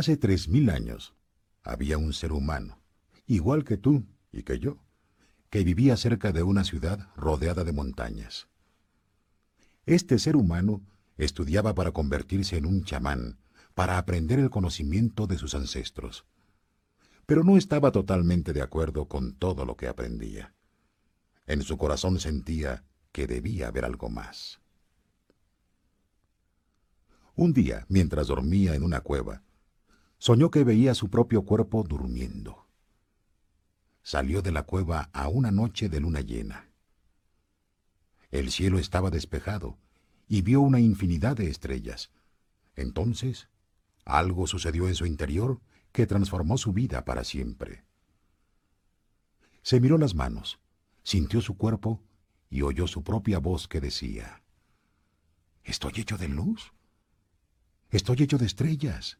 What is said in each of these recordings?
Hace tres mil años había un ser humano, igual que tú y que yo, que vivía cerca de una ciudad rodeada de montañas. Este ser humano estudiaba para convertirse en un chamán, para aprender el conocimiento de sus ancestros. Pero no estaba totalmente de acuerdo con todo lo que aprendía. En su corazón sentía que debía haber algo más. Un día, mientras dormía en una cueva, soñó que veía su propio cuerpo durmiendo. Salió de la cueva a una noche de luna llena. El cielo estaba despejado y vio una infinidad de estrellas. Entonces, algo sucedió en su interior que transformó su vida para siempre. Se miró las manos, sintió su cuerpo y oyó su propia voz que decía, ¿Estoy hecho de luz? Estoy hecho de estrellas.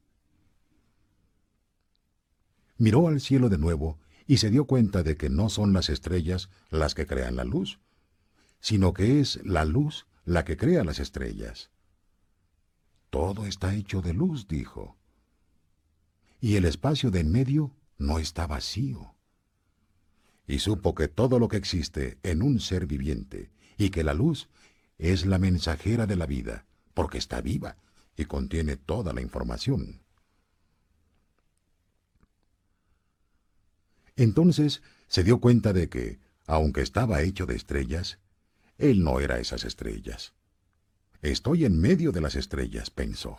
Miró al cielo de nuevo y se dio cuenta de que no son las estrellas las que crean la luz, sino que es la luz la que crea las estrellas. Todo está hecho de luz, dijo. Y el espacio de en medio no está vacío. Y supo que todo lo que existe en un ser viviente y que la luz es la mensajera de la vida, porque está viva y contiene toda la información. Entonces se dio cuenta de que, aunque estaba hecho de estrellas, él no era esas estrellas. Estoy en medio de las estrellas, pensó.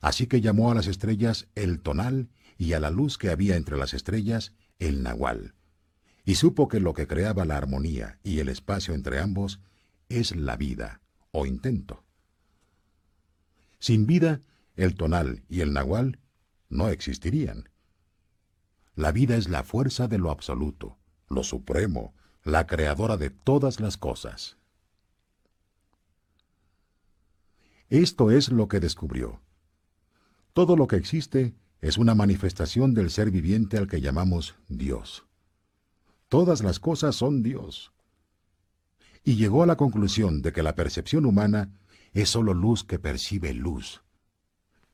Así que llamó a las estrellas el tonal y a la luz que había entre las estrellas el nahual, y supo que lo que creaba la armonía y el espacio entre ambos es la vida, o intento. Sin vida, el tonal y el nahual no existirían. La vida es la fuerza de lo absoluto, lo supremo, la creadora de todas las cosas. Esto es lo que descubrió. Todo lo que existe es una manifestación del ser viviente al que llamamos Dios. Todas las cosas son Dios. Y llegó a la conclusión de que la percepción humana es sólo luz que percibe luz.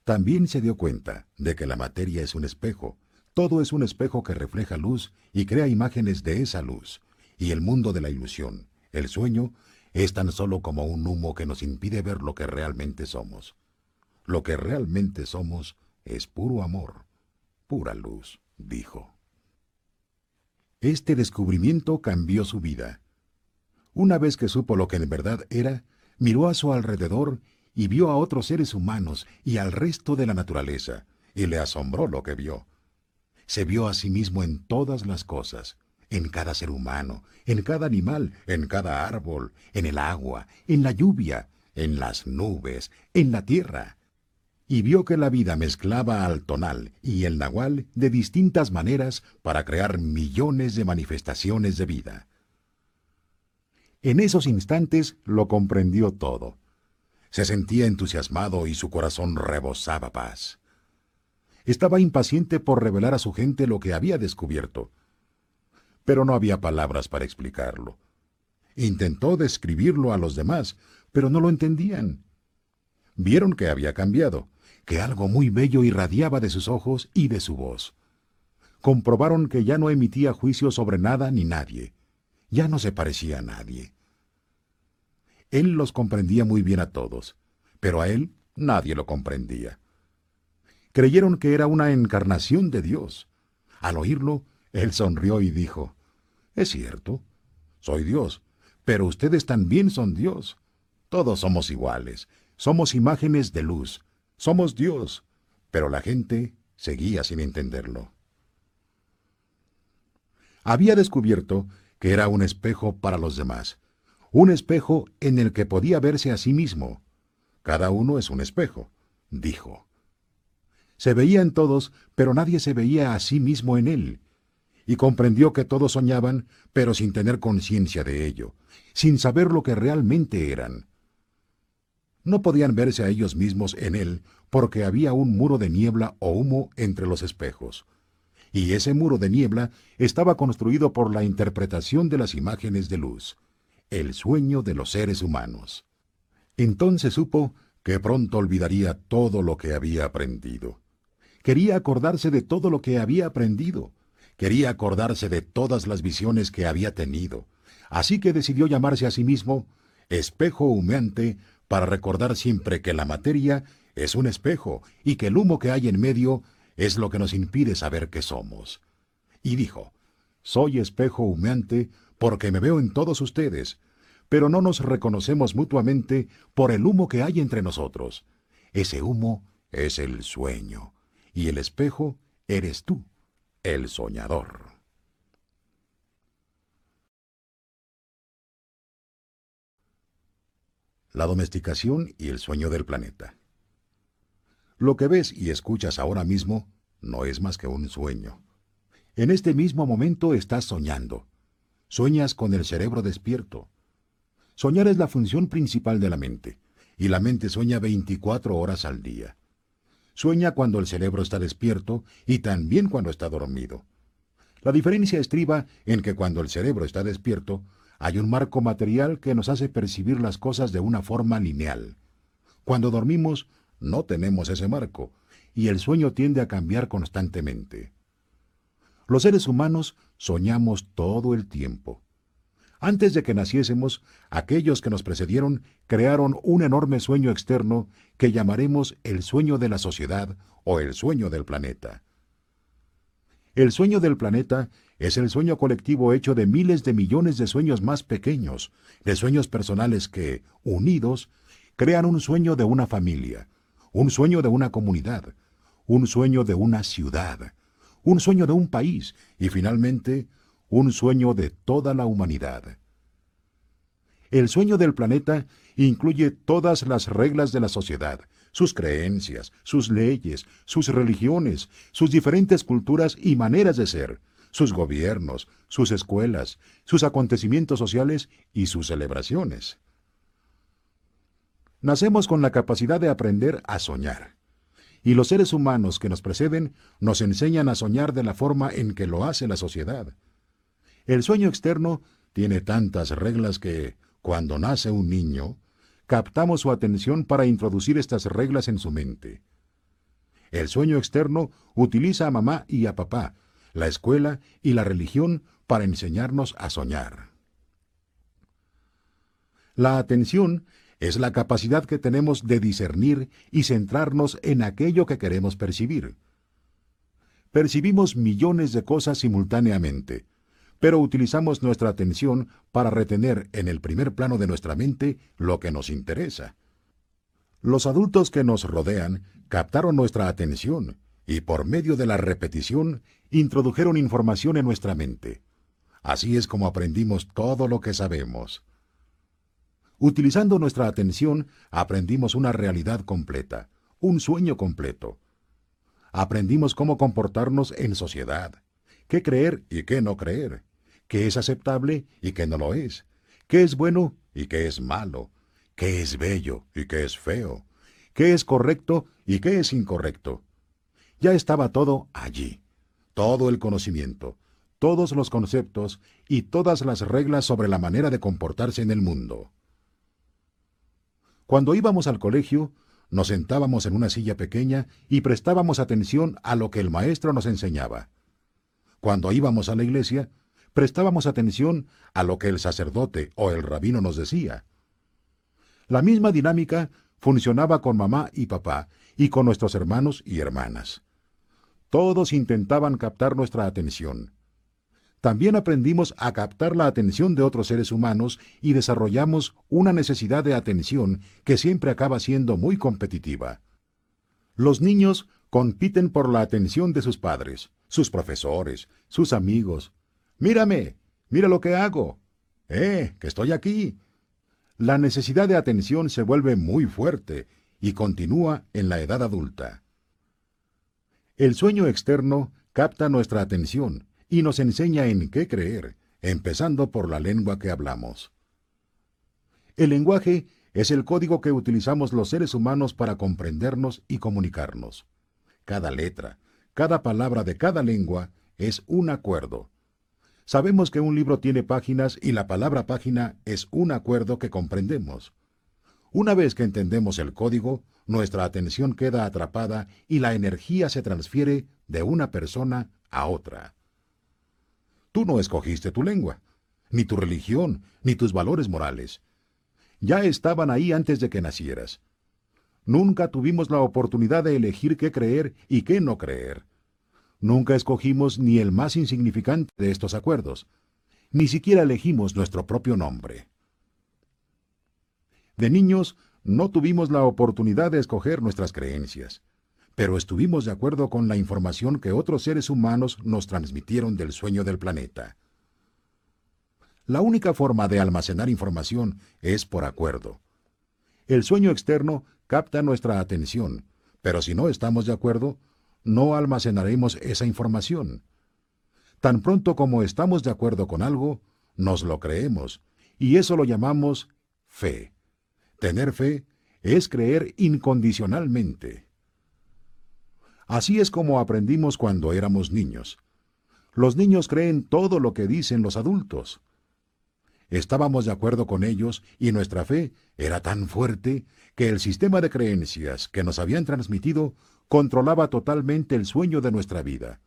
También se dio cuenta de que la materia es un espejo, todo es un espejo que refleja luz y crea imágenes de esa luz, y el mundo de la ilusión, el sueño, es tan solo como un humo que nos impide ver lo que realmente somos. Lo que realmente somos es puro amor, pura luz, dijo. Este descubrimiento cambió su vida. Una vez que supo lo que en verdad era, miró a su alrededor y vio a otros seres humanos y al resto de la naturaleza, y le asombró lo que vio se vio a sí mismo en todas las cosas, en cada ser humano, en cada animal, en cada árbol, en el agua, en la lluvia, en las nubes, en la tierra. Y vio que la vida mezclaba al tonal y el nahual de distintas maneras para crear millones de manifestaciones de vida. En esos instantes lo comprendió todo. Se sentía entusiasmado y su corazón rebosaba paz. Estaba impaciente por revelar a su gente lo que había descubierto. Pero no había palabras para explicarlo. Intentó describirlo a los demás, pero no lo entendían. Vieron que había cambiado, que algo muy bello irradiaba de sus ojos y de su voz. Comprobaron que ya no emitía juicio sobre nada ni nadie. Ya no se parecía a nadie. Él los comprendía muy bien a todos, pero a él nadie lo comprendía creyeron que era una encarnación de Dios. Al oírlo, él sonrió y dijo, Es cierto, soy Dios, pero ustedes también son Dios. Todos somos iguales, somos imágenes de luz, somos Dios. Pero la gente seguía sin entenderlo. Había descubierto que era un espejo para los demás, un espejo en el que podía verse a sí mismo. Cada uno es un espejo, dijo. Se veía en todos, pero nadie se veía a sí mismo en él. Y comprendió que todos soñaban, pero sin tener conciencia de ello, sin saber lo que realmente eran. No podían verse a ellos mismos en él porque había un muro de niebla o humo entre los espejos. Y ese muro de niebla estaba construido por la interpretación de las imágenes de luz, el sueño de los seres humanos. Entonces supo que pronto olvidaría todo lo que había aprendido Quería acordarse de todo lo que había aprendido. Quería acordarse de todas las visiones que había tenido. Así que decidió llamarse a sí mismo espejo humeante para recordar siempre que la materia es un espejo y que el humo que hay en medio es lo que nos impide saber qué somos. Y dijo, Soy espejo humeante porque me veo en todos ustedes, pero no nos reconocemos mutuamente por el humo que hay entre nosotros. Ese humo es el sueño, y el espejo eres tú, el soñador. La domesticación y el sueño del planeta. Lo que ves y escuchas ahora mismo no es más que un sueño. En este mismo momento estás soñando. Sueñas con el cerebro despierto. Soñar es la función principal de la mente, y la mente sueña 24 horas al día. Sueña cuando el cerebro está despierto y también cuando está dormido. La diferencia estriba en que cuando el cerebro está despierto, hay un marco material que nos hace percibir las cosas de una forma lineal. Cuando dormimos, no tenemos ese marco, y el sueño tiende a cambiar constantemente. Los seres humanos soñamos todo el tiempo. Antes de que naciésemos, aquellos que nos precedieron crearon un enorme sueño externo que llamaremos el sueño de la sociedad o el sueño del planeta. El sueño del planeta es el sueño colectivo hecho de miles de millones de sueños más pequeños, de sueños personales que, unidos, crean un sueño de una familia, un sueño de una comunidad, un sueño de una ciudad, un sueño de un país y finalmente un sueño de toda la humanidad. El sueño del planeta incluye todas las reglas de la sociedad, sus creencias, sus leyes, sus religiones, sus diferentes culturas y maneras de ser, sus gobiernos, sus escuelas, sus acontecimientos sociales y sus celebraciones. Nacemos con la capacidad de aprender a soñar y los seres humanos que nos preceden nos enseñan a soñar de la forma en que lo hace la sociedad. El sueño externo tiene tantas reglas que, cuando nace un niño, captamos su atención para introducir estas reglas en su mente. El sueño externo utiliza a mamá y a papá, la escuela y la religión para enseñarnos a soñar. La atención es la capacidad que tenemos de discernir y centrarnos en aquello que queremos percibir. Percibimos millones de cosas simultáneamente, pero utilizamos nuestra atención para retener en el primer plano de nuestra mente lo que nos interesa. Los adultos que nos rodean captaron nuestra atención y por medio de la repetición introdujeron información en nuestra mente. Así es como aprendimos todo lo que sabemos. Utilizando nuestra atención, aprendimos una realidad completa, un sueño completo. Aprendimos cómo comportarnos en sociedad, qué creer y qué no creer, qué es aceptable y qué no lo es, qué es bueno y qué es malo, qué es bello y qué es feo, qué es correcto y qué es incorrecto. Ya estaba todo allí, todo el conocimiento, todos los conceptos y todas las reglas sobre la manera de comportarse en el mundo. Cuando íbamos al colegio, nos sentábamos en una silla pequeña y prestábamos atención a lo que el maestro nos enseñaba. Cuando íbamos a la iglesia, prestábamos atención a lo que el sacerdote o el rabino nos decía. La misma dinámica funcionaba con mamá y papá y con nuestros hermanos y hermanas. Todos intentaban captar nuestra atención. También aprendimos a captar la atención de otros seres humanos y desarrollamos una necesidad de atención que siempre acaba siendo muy competitiva. Los niños compiten por la atención de sus padres, sus profesores, sus amigos. Mírame, mira lo que hago. Eh, que estoy aquí. La necesidad de atención se vuelve muy fuerte y continúa en la edad adulta. El sueño externo capta nuestra atención y nos enseña en qué creer, empezando por la lengua que hablamos. El lenguaje es el código que utilizamos los seres humanos para comprendernos y comunicarnos. Cada letra, cada palabra de cada lengua es un acuerdo. Sabemos que un libro tiene páginas y la palabra página es un acuerdo que comprendemos. Una vez que entendemos el código, nuestra atención queda atrapada y la energía se transfiere de una persona a otra. Tú no escogiste tu lengua, ni tu religión, ni tus valores morales. Ya estaban ahí antes de que nacieras. Nunca tuvimos la oportunidad de elegir qué creer y qué no creer. Nunca escogimos ni el más insignificante de estos acuerdos. Ni siquiera elegimos nuestro propio nombre. De niños no tuvimos la oportunidad de escoger nuestras creencias, pero estuvimos de acuerdo con la información que otros seres humanos nos transmitieron del sueño del planeta. La única forma de almacenar información es por acuerdo. El sueño externo capta nuestra atención, pero si no estamos de acuerdo, no almacenaremos esa información. Tan pronto como estamos de acuerdo con algo, nos lo creemos, y eso lo llamamos fe. Tener fe es creer incondicionalmente. Así es como aprendimos cuando éramos niños. Los niños creen todo lo que dicen los adultos. Estábamos de acuerdo con ellos y nuestra fe era tan fuerte que el sistema de creencias que nos habían transmitido controlaba totalmente el sueño de nuestra vida.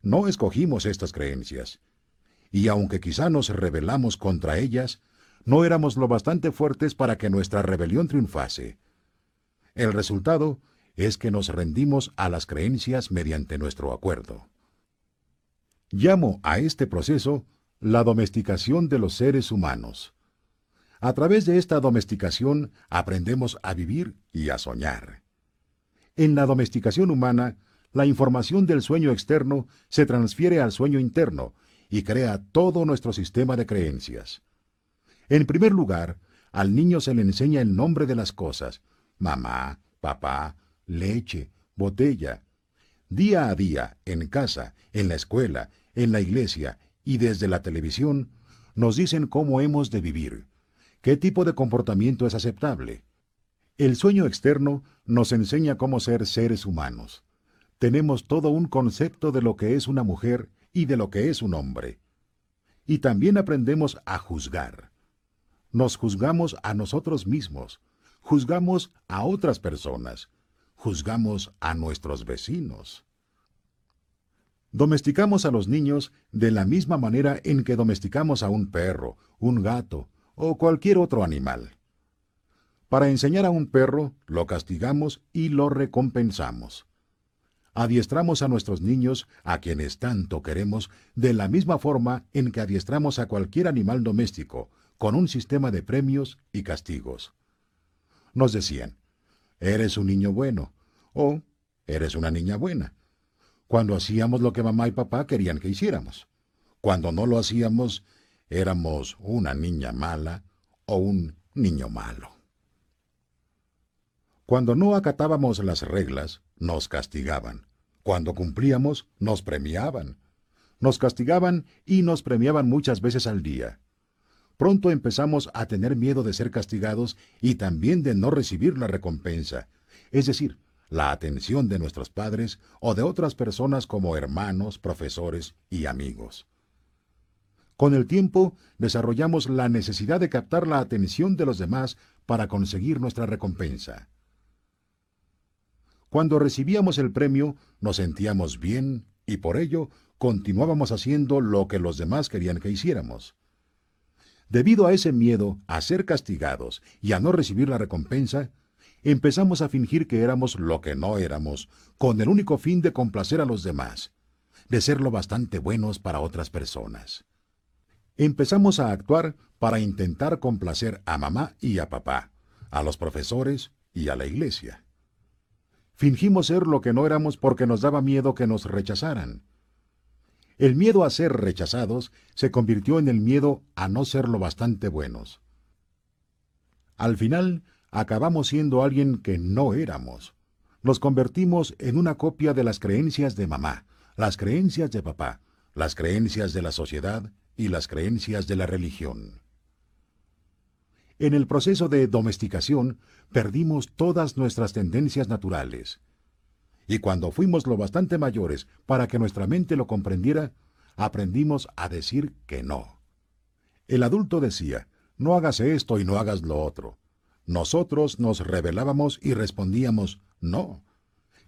No escogimos estas creencias, y aunque quizá nos rebelamos contra ellas, no éramos lo bastante fuertes para que nuestra rebelión triunfase. El resultado es que nos rendimos a las creencias mediante nuestro acuerdo. Llamo a este proceso la domesticación de los seres humanos. A través de esta domesticación aprendemos a vivir y a soñar. En la domesticación humana, la información del sueño externo se transfiere al sueño interno y crea todo nuestro sistema de creencias. En primer lugar, al niño se le enseña el nombre de las cosas, mamá, papá, leche, botella. Día a día, en casa, en la escuela, en la iglesia y desde la televisión, nos dicen cómo hemos de vivir, qué tipo de comportamiento es aceptable. El sueño externo nos enseña cómo ser seres humanos. Tenemos todo un concepto de lo que es una mujer y de lo que es un hombre. Y también aprendemos a juzgar nos juzgamos a nosotros mismos, juzgamos a otras personas, juzgamos a nuestros vecinos. Domesticamos a los niños de la misma manera en que domesticamos a un perro, un gato o cualquier otro animal. Para enseñar a un perro, lo castigamos y lo recompensamos. Adiestramos a nuestros niños, a quienes tanto queremos, de la misma forma en que adiestramos a cualquier animal doméstico, con un sistema de premios y castigos. Nos decían, eres un niño bueno o eres una niña buena. Cuando hacíamos lo que mamá y papá querían que hiciéramos. Cuando no lo hacíamos, éramos una niña mala o un niño malo. Cuando no acatábamos las reglas, nos castigaban. Cuando cumplíamos, nos premiaban. Nos castigaban y nos premiaban muchas veces al día pronto empezamos a tener miedo de ser castigados y también de no recibir la recompensa, es decir, la atención de nuestros padres o de otras personas como hermanos, profesores y amigos. Con el tiempo desarrollamos la necesidad de captar la atención de los demás para conseguir nuestra recompensa. Cuando recibíamos el premio nos sentíamos bien y por ello continuábamos haciendo lo que los demás querían que hiciéramos. Debido a ese miedo a ser castigados y a no recibir la recompensa, empezamos a fingir que éramos lo que no éramos, con el único fin de complacer a los demás, de ser lo bastante buenos para otras personas. Empezamos a actuar para intentar complacer a mamá y a papá, a los profesores y a la iglesia. Fingimos ser lo que no éramos porque nos daba miedo que nos rechazaran. El miedo a ser rechazados se convirtió en el miedo a no ser lo bastante buenos. Al final, acabamos siendo alguien que no éramos. Nos convertimos en una copia de las creencias de mamá, las creencias de papá, las creencias de la sociedad y las creencias de la religión. En el proceso de domesticación perdimos todas nuestras tendencias naturales, y cuando fuimos lo bastante mayores para que nuestra mente lo comprendiera, aprendimos a decir que no. El adulto decía, no hagas esto y no hagas lo otro. nosotros nos rebelábamos y respondíamos, no.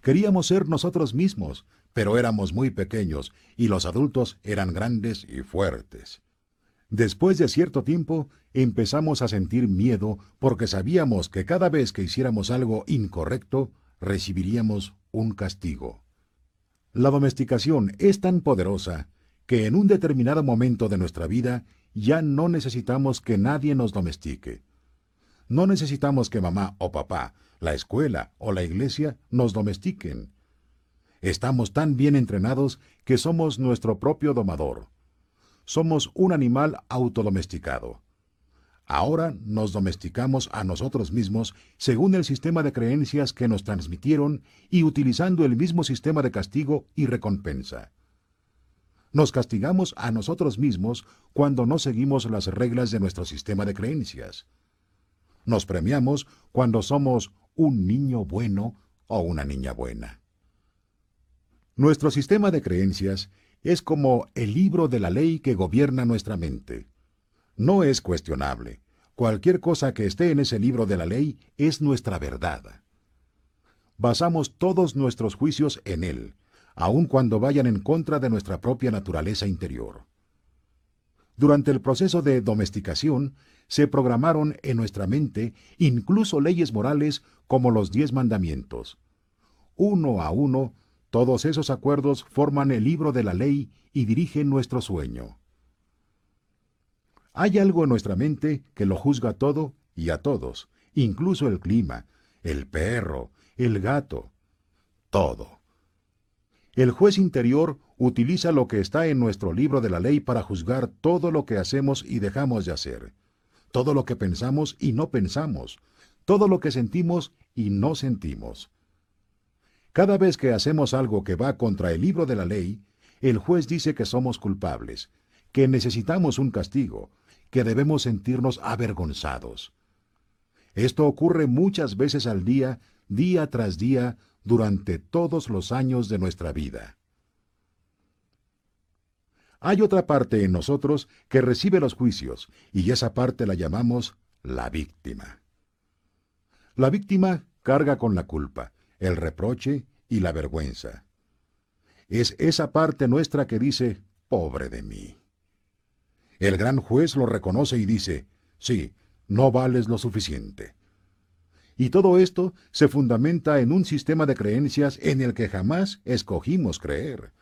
Queríamos ser nosotros mismos, pero éramos muy pequeños y los adultos eran grandes y fuertes. Después de cierto tiempo, empezamos a sentir miedo porque sabíamos que cada vez que hiciéramos algo incorrecto, recibiríamos un castigo. La domesticación es tan poderosa que en un determinado momento de nuestra vida ya no necesitamos que nadie nos domestique. No necesitamos que mamá o papá, la escuela o la iglesia nos domestiquen. Estamos tan bien entrenados que somos nuestro propio domador. Somos un animal autodomesticado. Ahora nos domesticamos a nosotros mismos según el sistema de creencias que nos transmitieron y utilizando el mismo sistema de castigo y recompensa. Nos castigamos a nosotros mismos cuando no seguimos las reglas de nuestro sistema de creencias. Nos premiamos cuando somos un niño bueno o una niña buena. Nuestro sistema de creencias es como el libro de la ley que gobierna nuestra mente. No es cuestionable. Cualquier cosa que esté en ese libro de la ley es nuestra verdad. Basamos todos nuestros juicios en él, aun cuando vayan en contra de nuestra propia naturaleza interior. Durante el proceso de domesticación, se programaron en nuestra mente incluso leyes morales como los diez mandamientos. Uno a uno, todos esos acuerdos forman el libro de la ley y dirigen nuestro sueño. Hay algo en nuestra mente que lo juzga todo y a todos, incluso el clima, el perro, el gato, todo. El juez interior utiliza lo que está en nuestro libro de la ley para juzgar todo lo que hacemos y dejamos de hacer, todo lo que pensamos y no pensamos, todo lo que sentimos y no sentimos. Cada vez que hacemos algo que va contra el libro de la ley, el juez dice que somos culpables, que necesitamos un castigo, que debemos sentirnos avergonzados. Esto ocurre muchas veces al día, día tras día, durante todos los años de nuestra vida. Hay otra parte en nosotros que recibe los juicios, y esa parte la llamamos la víctima. La víctima carga con la culpa, el reproche y la vergüenza. Es esa parte nuestra que dice, pobre de mí. El gran juez lo reconoce y dice, sí, no vales lo suficiente. Y todo esto se fundamenta en un sistema de creencias en el que jamás escogimos creer.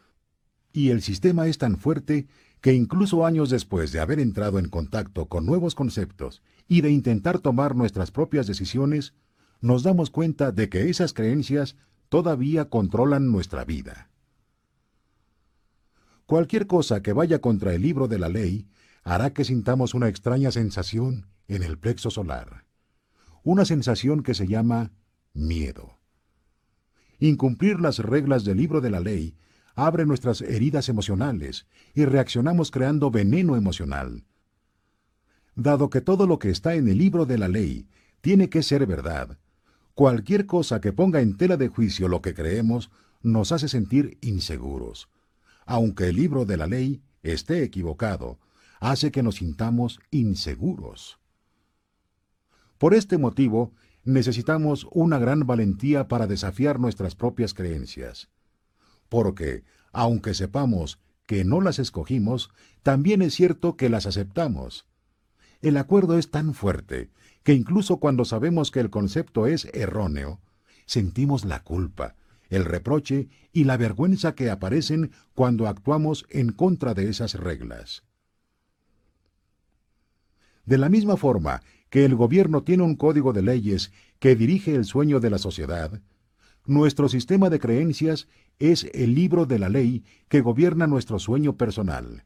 Y el sistema es tan fuerte que incluso años después de haber entrado en contacto con nuevos conceptos y de intentar tomar nuestras propias decisiones, nos damos cuenta de que esas creencias todavía controlan nuestra vida. Cualquier cosa que vaya contra el libro de la ley hará que sintamos una extraña sensación en el plexo solar una sensación que se llama miedo. Incumplir las reglas del libro de la ley abre nuestras heridas emocionales y reaccionamos creando veneno emocional. Dado que todo lo que está en el libro de la ley tiene que ser verdad, cualquier cosa que ponga en tela de juicio lo que creemos nos hace sentir inseguros. Aunque el libro de la ley esté equivocado, hace que nos sintamos inseguros. Por este motivo, necesitamos una gran valentía para desafiar nuestras propias creencias. Porque, aunque sepamos que no las escogimos, también es cierto que las aceptamos. El acuerdo es tan fuerte que incluso cuando sabemos que el concepto es erróneo, sentimos la culpa, el reproche y la vergüenza que aparecen cuando actuamos en contra de esas reglas. De la misma forma que el gobierno tiene un código de leyes que dirige el sueño de la sociedad, nuestro sistema de creencias es el libro de la ley que gobierna nuestro sueño personal.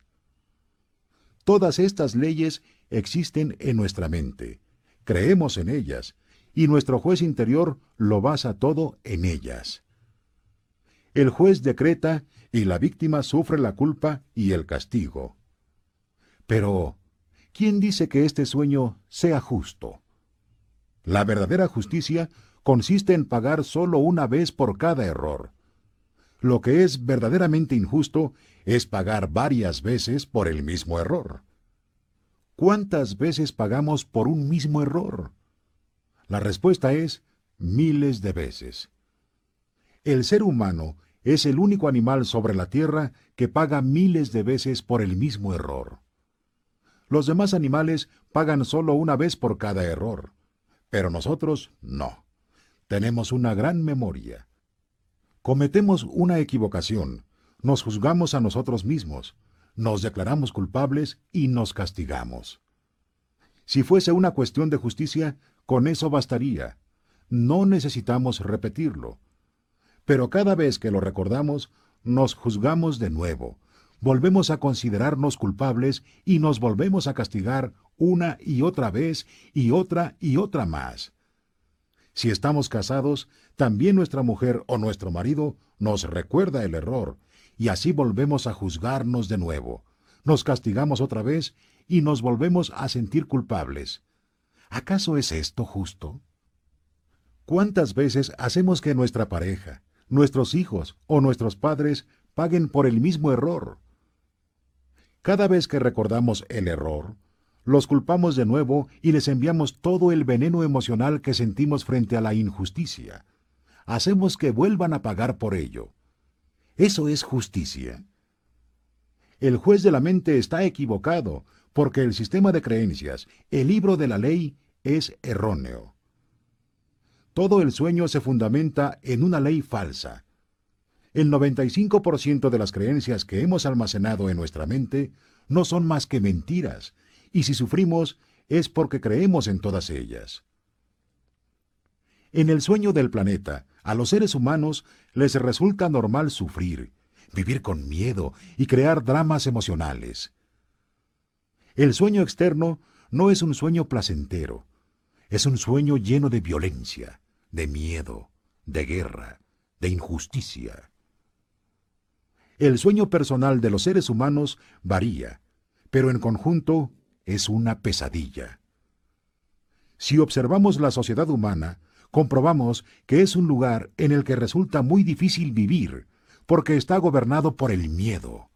Todas estas leyes existen en nuestra mente, creemos en ellas, y nuestro juez interior lo basa todo en ellas. El juez decreta y la víctima sufre la culpa y el castigo. Pero, ¿quién dice que este sueño sea justo? La verdadera justicia consiste en pagar solo una vez por cada error. Lo que es verdaderamente injusto es pagar varias veces por el mismo error. ¿Cuántas veces pagamos por un mismo error? La respuesta es miles de veces. El ser humano es el único animal sobre la Tierra que paga miles de veces por el mismo error. Los demás animales pagan solo una vez por cada error, pero nosotros no. Tenemos una gran memoria. Cometemos una equivocación, nos juzgamos a nosotros mismos, nos declaramos culpables y nos castigamos. Si fuese una cuestión de justicia, con eso bastaría. No necesitamos repetirlo. Pero cada vez que lo recordamos, nos juzgamos de nuevo, volvemos a considerarnos culpables y nos volvemos a castigar una y otra vez y otra y otra más. Si estamos casados, también nuestra mujer o nuestro marido nos recuerda el error, y así volvemos a juzgarnos de nuevo. Nos castigamos otra vez y nos volvemos a sentir culpables. ¿Acaso es esto justo? ¿Cuántas veces hacemos que nuestra pareja, nuestros hijos o nuestros padres paguen por el mismo error? Cada vez que recordamos el error, los culpamos de nuevo y les enviamos todo el veneno emocional que sentimos frente a la injusticia. Hacemos que vuelvan a pagar por ello. ¿Eso es justicia? El juez de la mente está equivocado porque el sistema de creencias, el libro de la ley, es erróneo. Todo el sueño se fundamenta en una ley falsa. El 95% de las creencias que hemos almacenado en nuestra mente no son más que mentiras, y si sufrimos es porque creemos en todas ellas. En el sueño del planeta, a los seres humanos les resulta normal sufrir, vivir con miedo y crear dramas emocionales. El sueño externo no es un sueño placentero, es un sueño lleno de violencia, de miedo, de guerra, de injusticia. El sueño personal de los seres humanos varía, pero en conjunto es una pesadilla. Si observamos la sociedad humana, comprobamos que es un lugar en el que resulta muy difícil vivir, porque está gobernado por el miedo.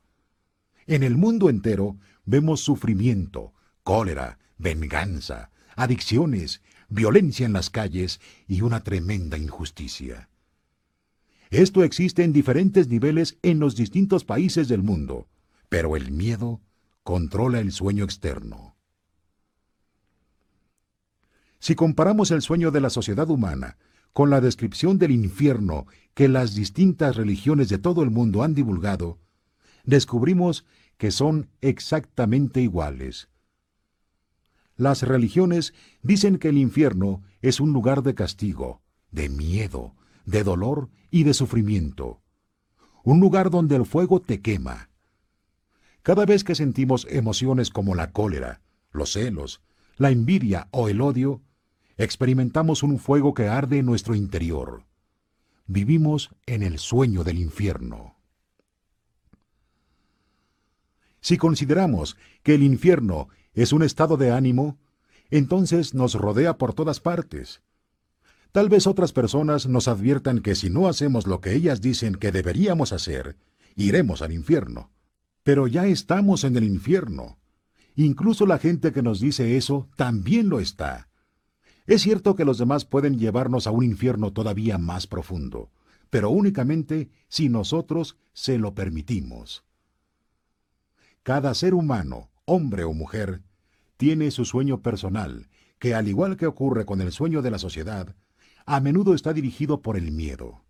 En el mundo entero vemos sufrimiento, cólera, venganza, adicciones, violencia en las calles y una tremenda injusticia. Esto existe en diferentes niveles en los distintos países del mundo, pero el miedo controla el sueño externo. Si comparamos el sueño de la sociedad humana con la descripción del infierno que las distintas religiones de todo el mundo han divulgado, descubrimos que son exactamente iguales. Las religiones dicen que el infierno es un lugar de castigo, de miedo, de dolor y de sufrimiento, un lugar donde el fuego te quema. Cada vez que sentimos emociones como la cólera, los celos, la envidia o el odio, experimentamos un fuego que arde en nuestro interior. Vivimos en el sueño del infierno. Si consideramos que el infierno es un estado de ánimo, entonces nos rodea por todas partes. Tal vez otras personas nos adviertan que si no hacemos lo que ellas dicen que deberíamos hacer, iremos al infierno. Pero ya estamos en el infierno. Incluso la gente que nos dice eso también lo está. Es cierto que los demás pueden llevarnos a un infierno todavía más profundo, pero únicamente si nosotros se lo permitimos. Cada ser humano, hombre o mujer, tiene su sueño personal, que al igual que ocurre con el sueño de la sociedad, a menudo está dirigido por el miedo.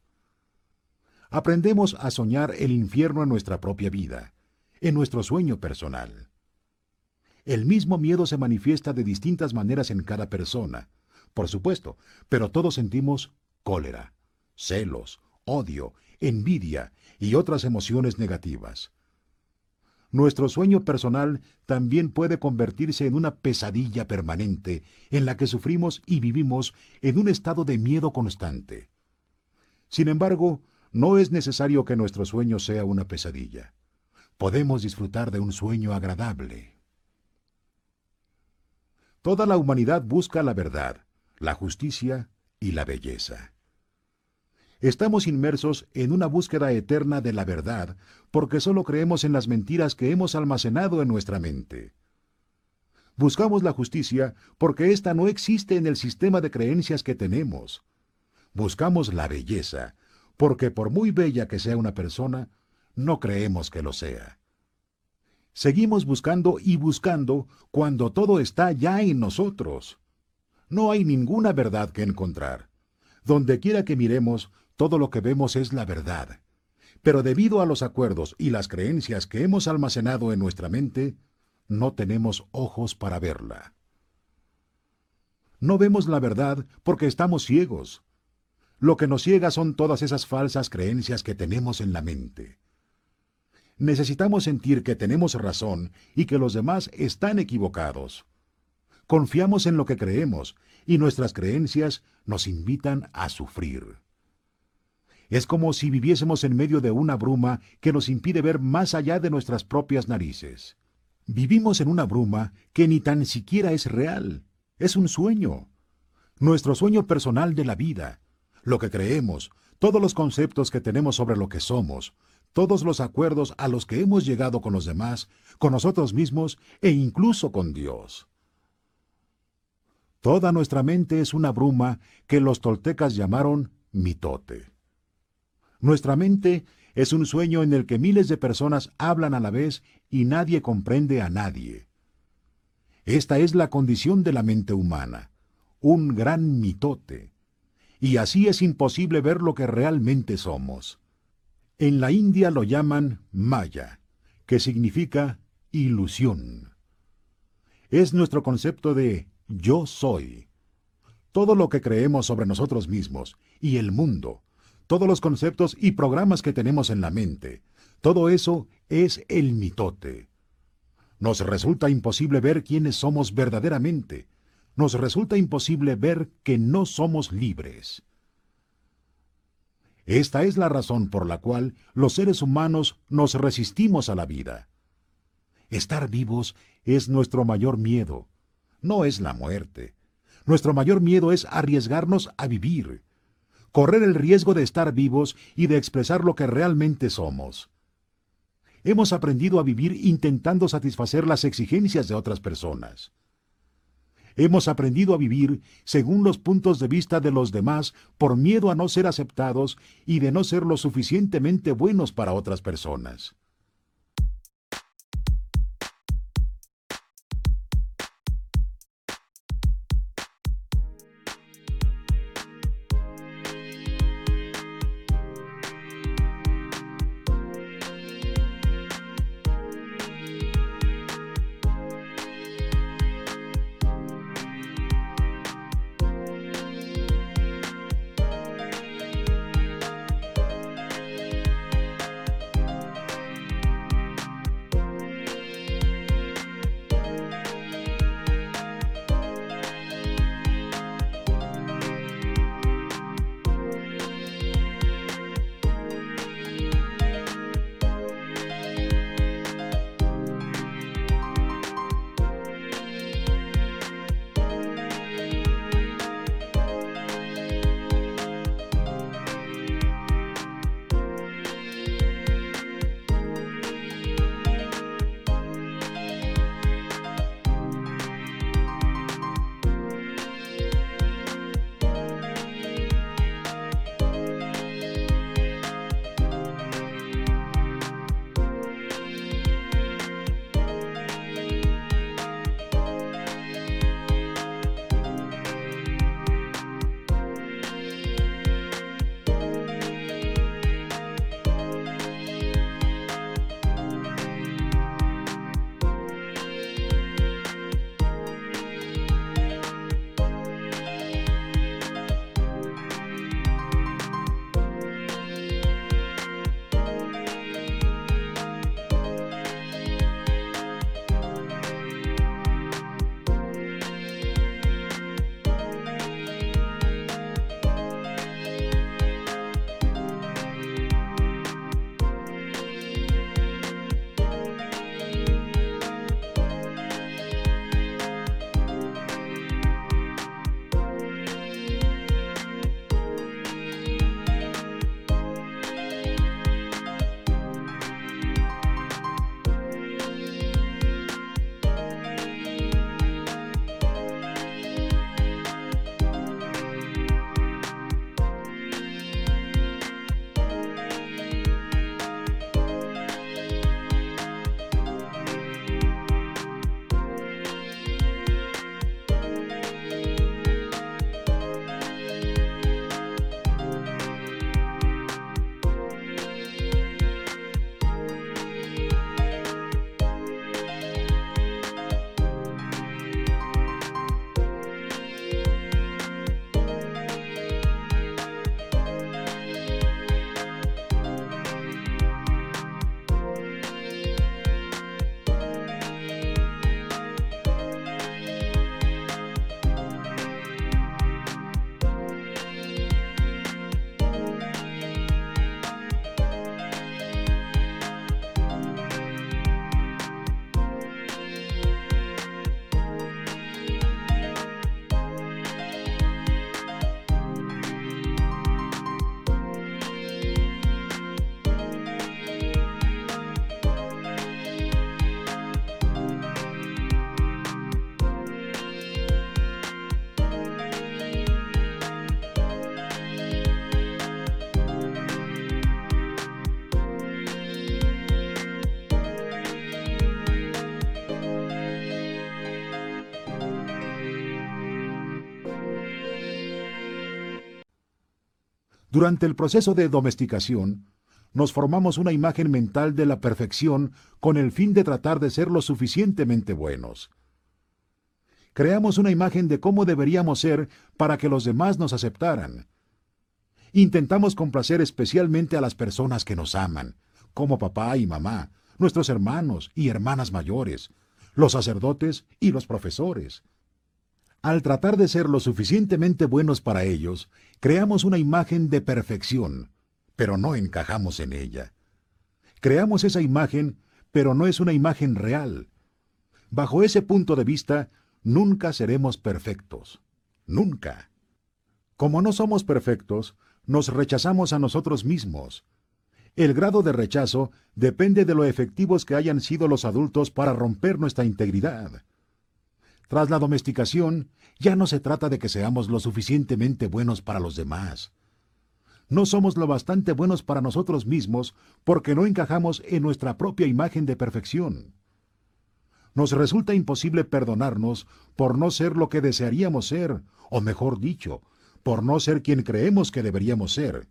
Aprendemos a soñar el infierno en nuestra propia vida, en nuestro sueño personal. El mismo miedo se manifiesta de distintas maneras en cada persona, por supuesto, pero todos sentimos cólera, celos, odio, envidia y otras emociones negativas nuestro sueño personal también puede convertirse en una pesadilla permanente en la que sufrimos y vivimos en un estado de miedo constante. Sin embargo, no es necesario que nuestro sueño sea una pesadilla. Podemos disfrutar de un sueño agradable. Toda la humanidad busca la verdad, la justicia y la belleza. Estamos inmersos en una búsqueda eterna de la verdad porque solo creemos en las mentiras que hemos almacenado en nuestra mente. Buscamos la justicia porque ésta no existe en el sistema de creencias que tenemos. Buscamos la belleza, porque por muy bella que sea una persona, no creemos que lo sea. Seguimos buscando y buscando cuando todo está ya en nosotros. No hay ninguna verdad que encontrar. Donde quiera que miremos, todo lo que vemos es la verdad. Pero debido a los acuerdos y las creencias que hemos almacenado en nuestra mente, no tenemos ojos para verla. No vemos la verdad porque estamos ciegos. Lo que nos ciega son todas esas falsas creencias que tenemos en la mente. Necesitamos sentir que tenemos razón y que los demás están equivocados. Confiamos en lo que creemos y nuestras creencias nos invitan a sufrir. Es como si viviésemos en medio de una bruma que nos impide ver más allá de nuestras propias narices. Vivimos en una bruma que ni tan siquiera es real, es un sueño. Nuestro sueño personal de la vida, lo que creemos, todos los conceptos que tenemos sobre lo que somos, todos los acuerdos a los que hemos llegado con los demás, con nosotros mismos e incluso con Dios. Toda nuestra mente es una bruma que los toltecas llamaron mitote. Nuestra mente es un sueño en el que miles de personas hablan a la vez y nadie comprende a nadie. Esta es la condición de la mente humana, un gran mitote. Y así es imposible ver lo que realmente somos. En la India lo llaman Maya, que significa ilusión. Es nuestro concepto de yo soy. Todo lo que creemos sobre nosotros mismos y el mundo, todos los conceptos y programas que tenemos en la mente, todo eso es el mitote. Nos resulta imposible ver quiénes somos verdaderamente. Nos resulta imposible ver que no somos libres. Esta es la razón por la cual los seres humanos nos resistimos a la vida. Estar vivos es nuestro mayor miedo, no es la muerte. Nuestro mayor miedo es arriesgarnos a vivir, correr el riesgo de estar vivos y de expresar lo que realmente somos. Hemos aprendido a vivir intentando satisfacer las exigencias de otras personas. Hemos aprendido a vivir según los puntos de vista de los demás por miedo a no ser aceptados y de no ser lo suficientemente buenos para otras personas. Durante el proceso de domesticación, nos formamos una imagen mental de la perfección con el fin de tratar de ser lo suficientemente buenos. Creamos una imagen de cómo deberíamos ser para que los demás nos aceptaran. Intentamos complacer especialmente a las personas que nos aman, como papá y mamá, nuestros hermanos y hermanas mayores, los sacerdotes y los profesores. Al tratar de ser lo suficientemente buenos para ellos, creamos una imagen de perfección, pero no encajamos en ella. Creamos esa imagen, pero no es una imagen real. Bajo ese punto de vista, nunca seremos perfectos. Nunca. Como no somos perfectos, nos rechazamos a nosotros mismos. El grado de rechazo depende de lo efectivos que hayan sido los adultos para romper nuestra integridad. Tras la domesticación, ya no se trata de que seamos lo suficientemente buenos para los demás no somos lo bastante buenos para nosotros mismos porque no encajamos en nuestra propia imagen de perfección. Nos resulta imposible perdonarnos por no ser lo que desearíamos ser, o mejor dicho, por no ser quien creemos que deberíamos ser,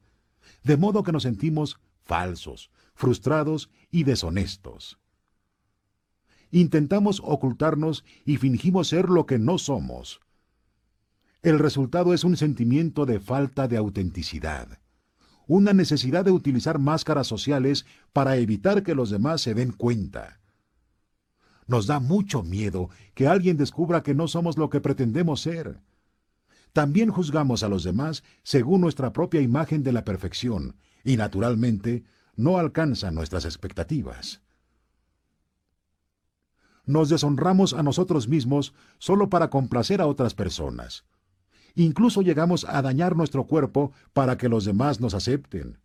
de modo que nos sentimos falsos, frustrados y deshonestos. Intentamos ocultarnos y fingimos ser lo que no somos. El resultado es un sentimiento de falta de autenticidad una necesidad de utilizar máscaras sociales para evitar que los demás se den cuenta. Nos da mucho miedo que alguien descubra que no somos lo que pretendemos ser. También juzgamos a los demás según nuestra propia imagen de la perfección y, naturalmente, no alcanzan nuestras expectativas. Nos deshonramos a nosotros mismos solo para complacer a otras personas. Incluso llegamos a dañar nuestro cuerpo para que los demás nos acepten.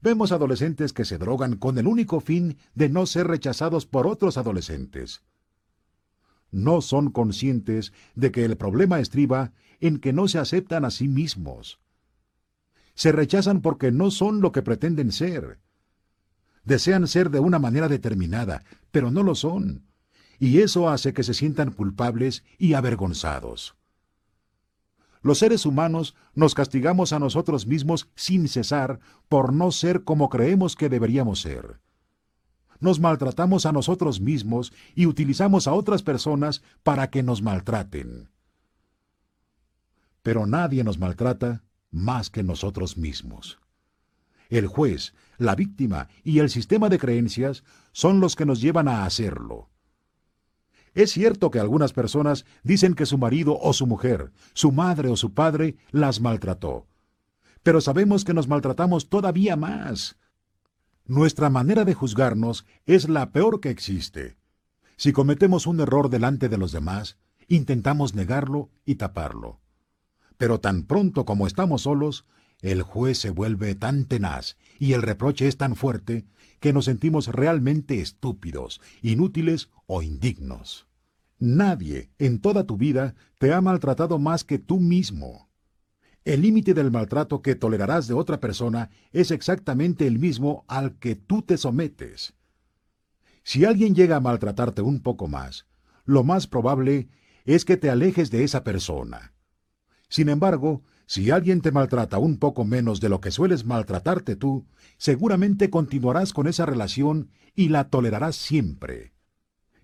Vemos adolescentes que se drogan con el único fin de no ser rechazados por otros adolescentes. No son conscientes de que el problema estriba en que no se aceptan a sí mismos. Se rechazan porque no son lo que pretenden ser. Desean ser de una manera determinada, pero no lo son. Y eso hace que se sientan culpables y avergonzados. Los seres humanos nos castigamos a nosotros mismos sin cesar por no ser como creemos que deberíamos ser. Nos maltratamos a nosotros mismos y utilizamos a otras personas para que nos maltraten. Pero nadie nos maltrata más que nosotros mismos. El juez, la víctima y el sistema de creencias son los que nos llevan a hacerlo. Es cierto que algunas personas dicen que su marido o su mujer, su madre o su padre las maltrató. Pero sabemos que nos maltratamos todavía más. Nuestra manera de juzgarnos es la peor que existe. Si cometemos un error delante de los demás, intentamos negarlo y taparlo. Pero tan pronto como estamos solos, el juez se vuelve tan tenaz y el reproche es tan fuerte que nos sentimos realmente estúpidos, inútiles o indignos. Nadie en toda tu vida te ha maltratado más que tú mismo. El límite del maltrato que tolerarás de otra persona es exactamente el mismo al que tú te sometes. Si alguien llega a maltratarte un poco más, lo más probable es que te alejes de esa persona. Sin embargo, si alguien te maltrata un poco menos de lo que sueles maltratarte tú, seguramente continuarás con esa relación y la tolerarás siempre.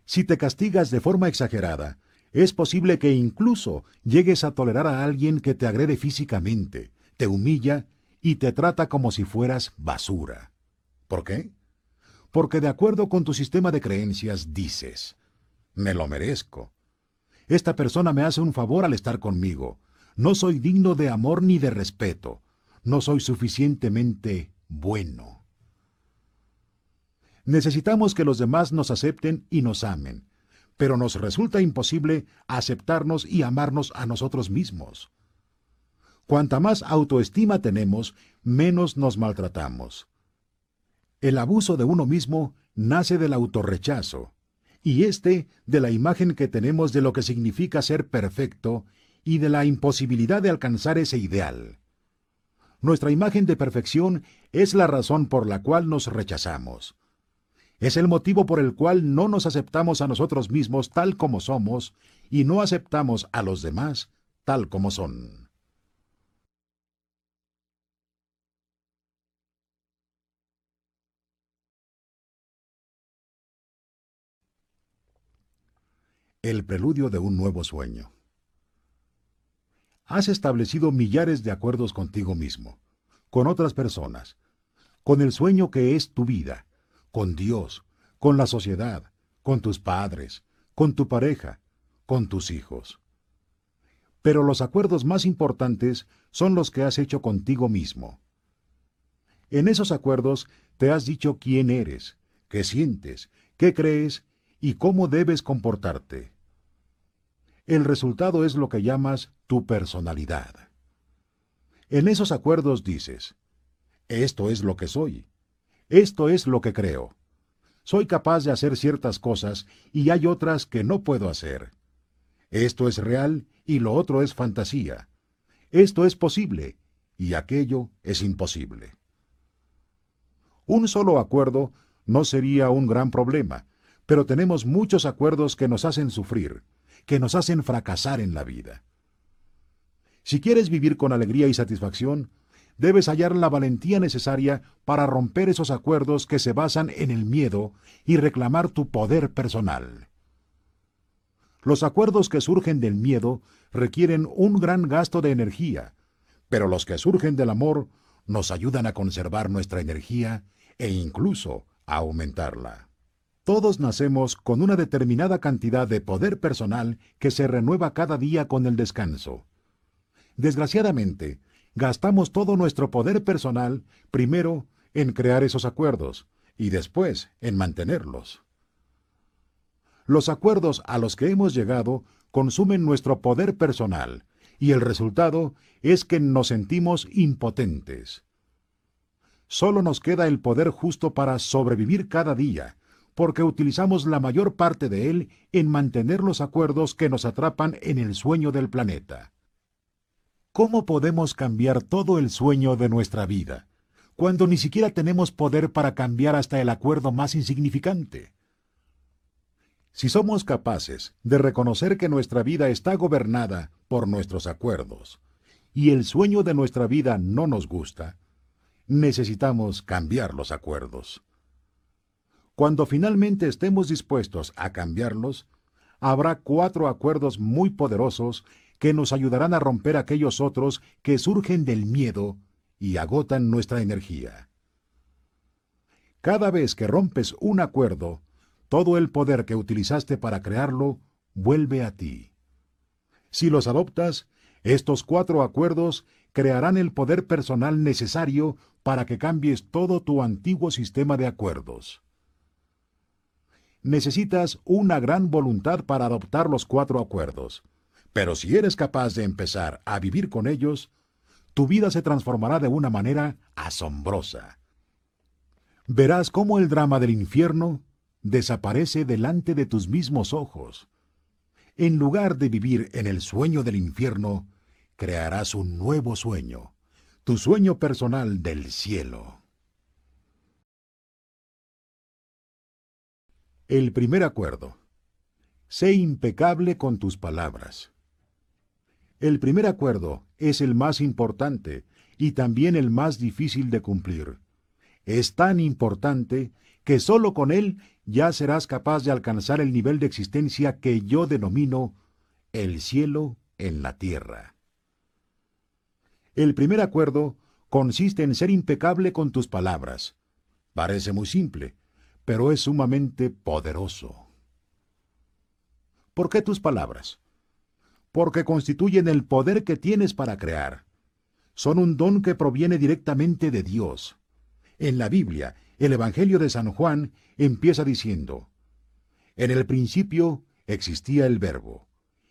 Si te castigas de forma exagerada, es posible que incluso llegues a tolerar a alguien que te agrede físicamente, te humilla y te trata como si fueras basura. ¿Por qué? Porque de acuerdo con tu sistema de creencias dices, me lo merezco. Esta persona me hace un favor al estar conmigo, no soy digno de amor ni de respeto. No soy suficientemente bueno. Necesitamos que los demás nos acepten y nos amen, pero nos resulta imposible aceptarnos y amarnos a nosotros mismos. Cuanta más autoestima tenemos, menos nos maltratamos. El abuso de uno mismo nace del autorrechazo, y éste de la imagen que tenemos de lo que significa ser perfecto y de la imposibilidad de alcanzar ese ideal. Nuestra imagen de perfección es la razón por la cual nos rechazamos. Es el motivo por el cual no nos aceptamos a nosotros mismos tal como somos y no aceptamos a los demás tal como son. el preludio de un nuevo sueño. Has establecido millares de acuerdos contigo mismo, con otras personas, con el sueño que es tu vida, con Dios, con la sociedad, con tus padres, con tu pareja, con tus hijos. Pero los acuerdos más importantes son los que has hecho contigo mismo. En esos acuerdos te has dicho quién eres, qué sientes, qué crees y cómo debes comportarte. El resultado es lo que llamas tu personalidad. En esos acuerdos dices, esto es lo que soy, esto es lo que creo. Soy capaz de hacer ciertas cosas y hay otras que no puedo hacer. Esto es real y lo otro es fantasía. Esto es posible y aquello es imposible. Un solo acuerdo no sería un gran problema, pero tenemos muchos acuerdos que nos hacen sufrir, que nos hacen fracasar en la vida. Si quieres vivir con alegría y satisfacción, debes hallar la valentía necesaria para romper esos acuerdos que se basan en el miedo y reclamar tu poder personal. Los acuerdos que surgen del miedo requieren un gran gasto de energía, pero los que surgen del amor nos ayudan a conservar nuestra energía e incluso a aumentarla. Todos nacemos con una determinada cantidad de poder personal que se renueva cada día con el descanso. Desgraciadamente, gastamos todo nuestro poder personal primero en crear esos acuerdos y después en mantenerlos. Los acuerdos a los que hemos llegado consumen nuestro poder personal y el resultado es que nos sentimos impotentes. Solo nos queda el poder justo para sobrevivir cada día porque utilizamos la mayor parte de él en mantener los acuerdos que nos atrapan en el sueño del planeta. ¿Cómo podemos cambiar todo el sueño de nuestra vida, cuando ni siquiera tenemos poder para cambiar hasta el acuerdo más insignificante? Si somos capaces de reconocer que nuestra vida está gobernada por nuestros acuerdos, y el sueño de nuestra vida no nos gusta, necesitamos cambiar los acuerdos. Cuando finalmente estemos dispuestos a cambiarlos, habrá cuatro acuerdos muy poderosos que nos ayudarán a romper aquellos otros que surgen del miedo y agotan nuestra energía. Cada vez que rompes un acuerdo, todo el poder que utilizaste para crearlo vuelve a ti. Si los adoptas, estos cuatro acuerdos crearán el poder personal necesario para que cambies todo tu antiguo sistema de acuerdos necesitas una gran voluntad para adoptar los cuatro acuerdos. Pero si eres capaz de empezar a vivir con ellos, tu vida se transformará de una manera asombrosa. Verás cómo el drama del infierno desaparece delante de tus mismos ojos. En lugar de vivir en el sueño del infierno, crearás un nuevo sueño, tu sueño personal del cielo. El primer acuerdo. Sé impecable con tus palabras. El primer acuerdo es el más importante y también el más difícil de cumplir. Es tan importante que sólo con él ya serás capaz de alcanzar el nivel de existencia que yo denomino el cielo en la tierra. El primer acuerdo consiste en ser impecable con tus palabras. Parece muy simple, pero es sumamente poderoso. ¿Por qué tus palabras? Porque constituyen el poder que tienes para crear. Son un don que proviene directamente de Dios. En la Biblia, el Evangelio de San Juan empieza diciendo, En el principio existía el verbo,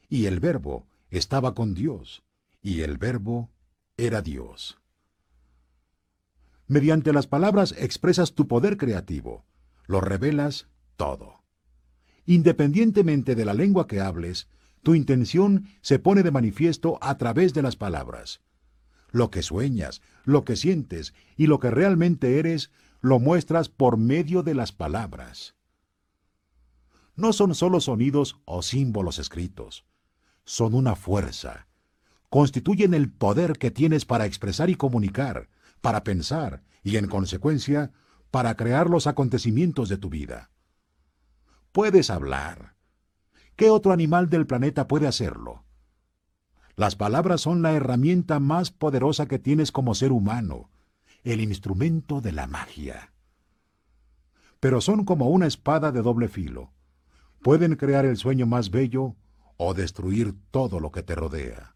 y el verbo estaba con Dios, y el verbo era Dios. Mediante las palabras expresas tu poder creativo, lo revelas todo. Independientemente de la lengua que hables, tu intención se pone de manifiesto a través de las palabras. Lo que sueñas, lo que sientes y lo que realmente eres, lo muestras por medio de las palabras. No son solo sonidos o símbolos escritos, son una fuerza. Constituyen el poder que tienes para expresar y comunicar, para pensar y, en consecuencia, para crear los acontecimientos de tu vida. Puedes hablar. ¿Qué otro animal del planeta puede hacerlo? Las palabras son la herramienta más poderosa que tienes como ser humano, el instrumento de la magia. Pero son como una espada de doble filo. Pueden crear el sueño más bello o destruir todo lo que te rodea.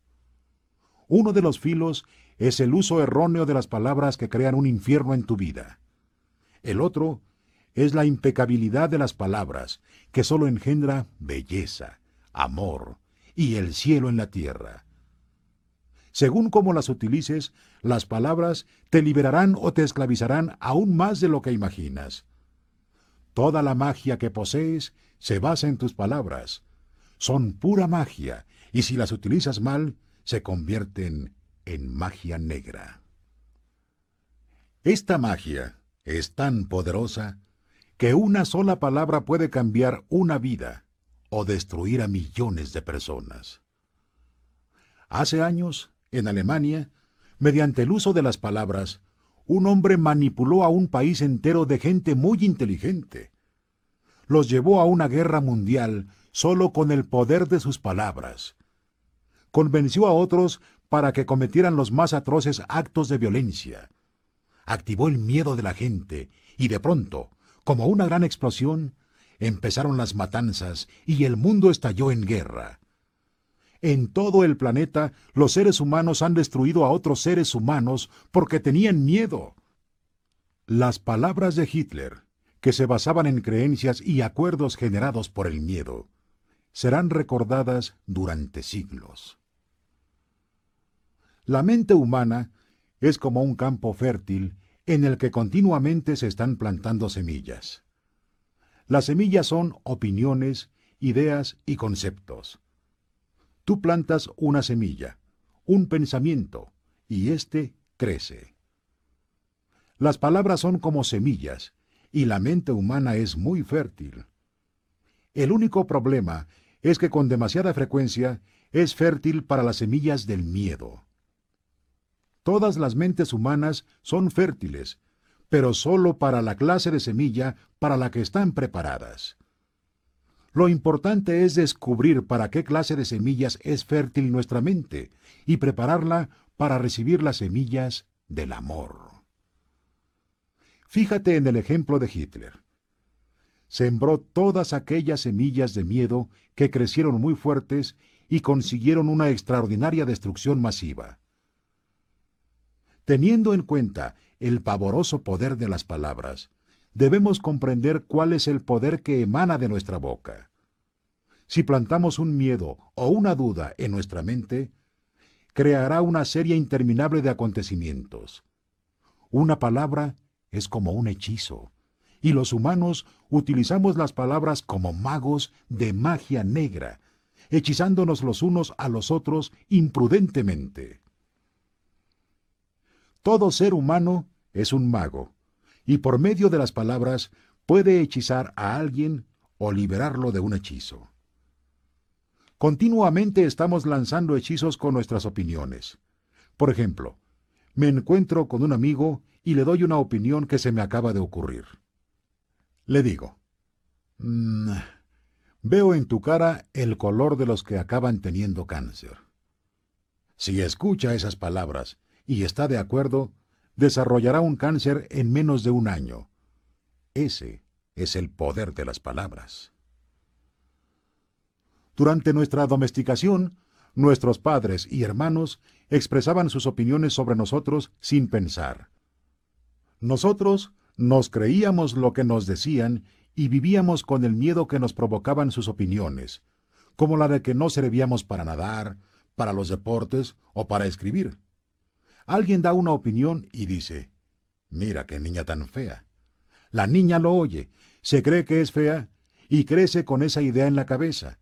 Uno de los filos es el uso erróneo de las palabras que crean un infierno en tu vida. El otro es la impecabilidad de las palabras, que sólo engendra belleza, amor y el cielo en la tierra. Según cómo las utilices, las palabras te liberarán o te esclavizarán aún más de lo que imaginas. Toda la magia que posees se basa en tus palabras. Son pura magia, y si las utilizas mal, se convierten en magia negra. Esta magia es tan poderosa que una sola palabra puede cambiar una vida o destruir a millones de personas. Hace años, en Alemania, mediante el uso de las palabras, un hombre manipuló a un país entero de gente muy inteligente. Los llevó a una guerra mundial solo con el poder de sus palabras. Convenció a otros para que cometieran los más atroces actos de violencia. Activó el miedo de la gente y de pronto, como una gran explosión, empezaron las matanzas y el mundo estalló en guerra. En todo el planeta los seres humanos han destruido a otros seres humanos porque tenían miedo. Las palabras de Hitler, que se basaban en creencias y acuerdos generados por el miedo, serán recordadas durante siglos. La mente humana es como un campo fértil en el que continuamente se están plantando semillas. Las semillas son opiniones, ideas y conceptos. Tú plantas una semilla, un pensamiento, y éste crece. Las palabras son como semillas, y la mente humana es muy fértil. El único problema es que con demasiada frecuencia es fértil para las semillas del miedo. Todas las mentes humanas son fértiles, pero sólo para la clase de semilla para la que están preparadas. Lo importante es descubrir para qué clase de semillas es fértil nuestra mente y prepararla para recibir las semillas del amor. Fíjate en el ejemplo de Hitler. Sembró todas aquellas semillas de miedo que crecieron muy fuertes y consiguieron una extraordinaria destrucción masiva. Teniendo en cuenta el pavoroso poder de las palabras, debemos comprender cuál es el poder que emana de nuestra boca. Si plantamos un miedo o una duda en nuestra mente, creará una serie interminable de acontecimientos. Una palabra es como un hechizo, y los humanos utilizamos las palabras como magos de magia negra, hechizándonos los unos a los otros imprudentemente. Todo ser humano es un mago, y por medio de las palabras puede hechizar a alguien o liberarlo de un hechizo. Continuamente estamos lanzando hechizos con nuestras opiniones. Por ejemplo, me encuentro con un amigo y le doy una opinión que se me acaba de ocurrir. Le digo, mm, veo en tu cara el color de los que acaban teniendo cáncer. Si escucha esas palabras y está de acuerdo, desarrollará un cáncer en menos de un año. Ese es el poder de las palabras. Durante nuestra domesticación, nuestros padres y hermanos expresaban sus opiniones sobre nosotros sin pensar. Nosotros nos creíamos lo que nos decían y vivíamos con el miedo que nos provocaban sus opiniones, como la de que no servíamos para nadar, para los deportes o para escribir. Alguien da una opinión y dice, mira qué niña tan fea. La niña lo oye, se cree que es fea y crece con esa idea en la cabeza.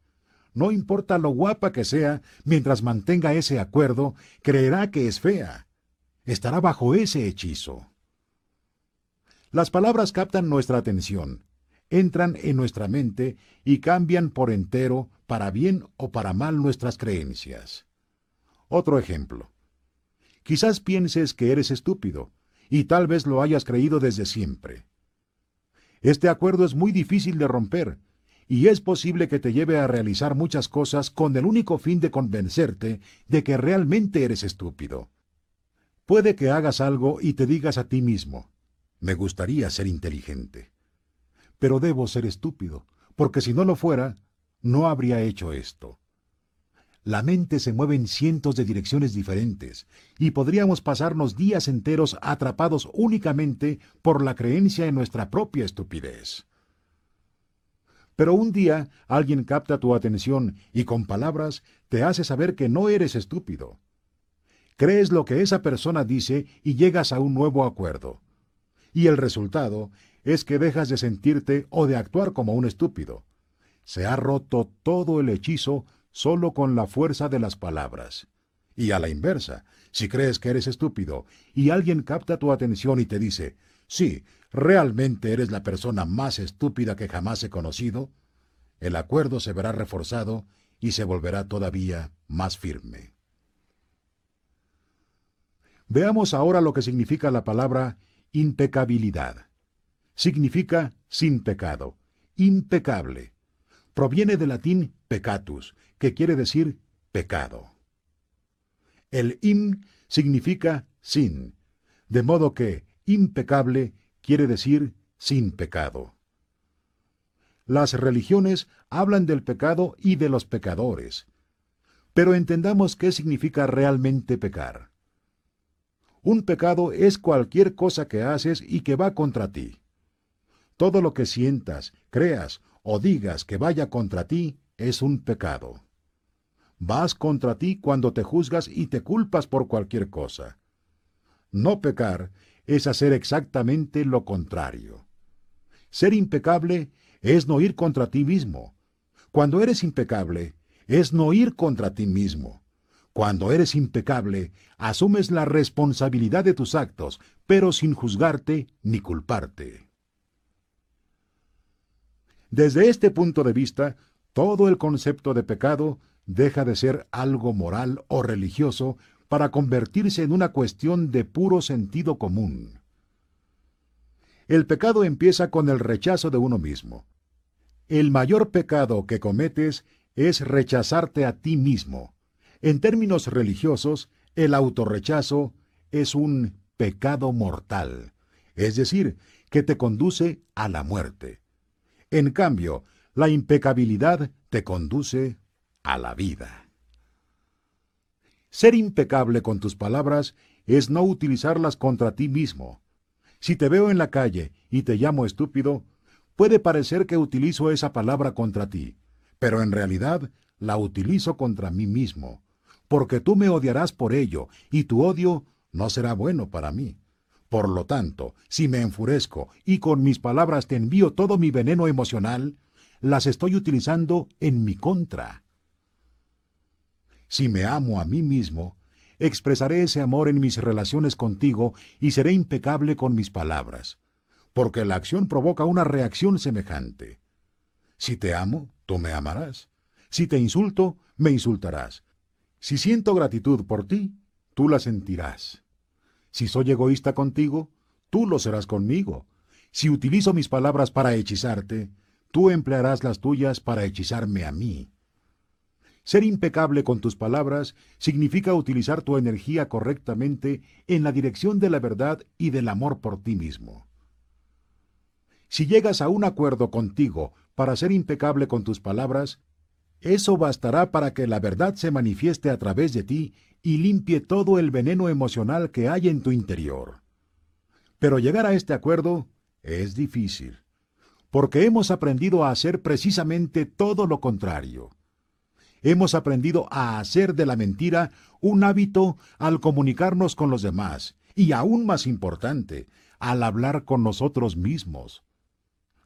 No importa lo guapa que sea, mientras mantenga ese acuerdo, creerá que es fea. Estará bajo ese hechizo. Las palabras captan nuestra atención, entran en nuestra mente y cambian por entero, para bien o para mal, nuestras creencias. Otro ejemplo. Quizás pienses que eres estúpido, y tal vez lo hayas creído desde siempre. Este acuerdo es muy difícil de romper, y es posible que te lleve a realizar muchas cosas con el único fin de convencerte de que realmente eres estúpido. Puede que hagas algo y te digas a ti mismo, me gustaría ser inteligente, pero debo ser estúpido, porque si no lo fuera, no habría hecho esto. La mente se mueve en cientos de direcciones diferentes, y podríamos pasarnos días enteros atrapados únicamente por la creencia en nuestra propia estupidez. Pero un día alguien capta tu atención y con palabras te hace saber que no eres estúpido. Crees lo que esa persona dice y llegas a un nuevo acuerdo. Y el resultado es que dejas de sentirte o de actuar como un estúpido. Se ha roto todo el hechizo solo con la fuerza de las palabras. Y a la inversa, si crees que eres estúpido y alguien capta tu atención y te dice, sí, realmente eres la persona más estúpida que jamás he conocido, el acuerdo se verá reforzado y se volverá todavía más firme. Veamos ahora lo que significa la palabra impecabilidad. Significa sin pecado, impecable. Proviene del latín peccatus, que quiere decir pecado. El im significa sin, de modo que impecable quiere decir sin pecado. Las religiones hablan del pecado y de los pecadores, pero entendamos qué significa realmente pecar. Un pecado es cualquier cosa que haces y que va contra ti. Todo lo que sientas, creas o digas que vaya contra ti es un pecado. Vas contra ti cuando te juzgas y te culpas por cualquier cosa. No pecar es hacer exactamente lo contrario. Ser impecable es no ir contra ti mismo. Cuando eres impecable, es no ir contra ti mismo. Cuando eres impecable, asumes la responsabilidad de tus actos, pero sin juzgarte ni culparte. Desde este punto de vista, todo el concepto de pecado deja de ser algo moral o religioso para convertirse en una cuestión de puro sentido común. El pecado empieza con el rechazo de uno mismo. El mayor pecado que cometes es rechazarte a ti mismo. En términos religiosos, el autorrechazo es un pecado mortal, es decir, que te conduce a la muerte. En cambio, la impecabilidad te conduce a la vida. Ser impecable con tus palabras es no utilizarlas contra ti mismo. Si te veo en la calle y te llamo estúpido, puede parecer que utilizo esa palabra contra ti, pero en realidad la utilizo contra mí mismo, porque tú me odiarás por ello, y tu odio no será bueno para mí. Por lo tanto, si me enfurezco y con mis palabras te envío todo mi veneno emocional, las estoy utilizando en mi contra. Si me amo a mí mismo, expresaré ese amor en mis relaciones contigo y seré impecable con mis palabras, porque la acción provoca una reacción semejante. Si te amo, tú me amarás. Si te insulto, me insultarás. Si siento gratitud por ti, tú la sentirás. Si soy egoísta contigo, tú lo serás conmigo. Si utilizo mis palabras para hechizarte, tú emplearás las tuyas para hechizarme a mí. Ser impecable con tus palabras significa utilizar tu energía correctamente en la dirección de la verdad y del amor por ti mismo. Si llegas a un acuerdo contigo para ser impecable con tus palabras, eso bastará para que la verdad se manifieste a través de ti y limpie todo el veneno emocional que hay en tu interior. Pero llegar a este acuerdo es difícil porque hemos aprendido a hacer precisamente todo lo contrario. Hemos aprendido a hacer de la mentira un hábito al comunicarnos con los demás y aún más importante, al hablar con nosotros mismos.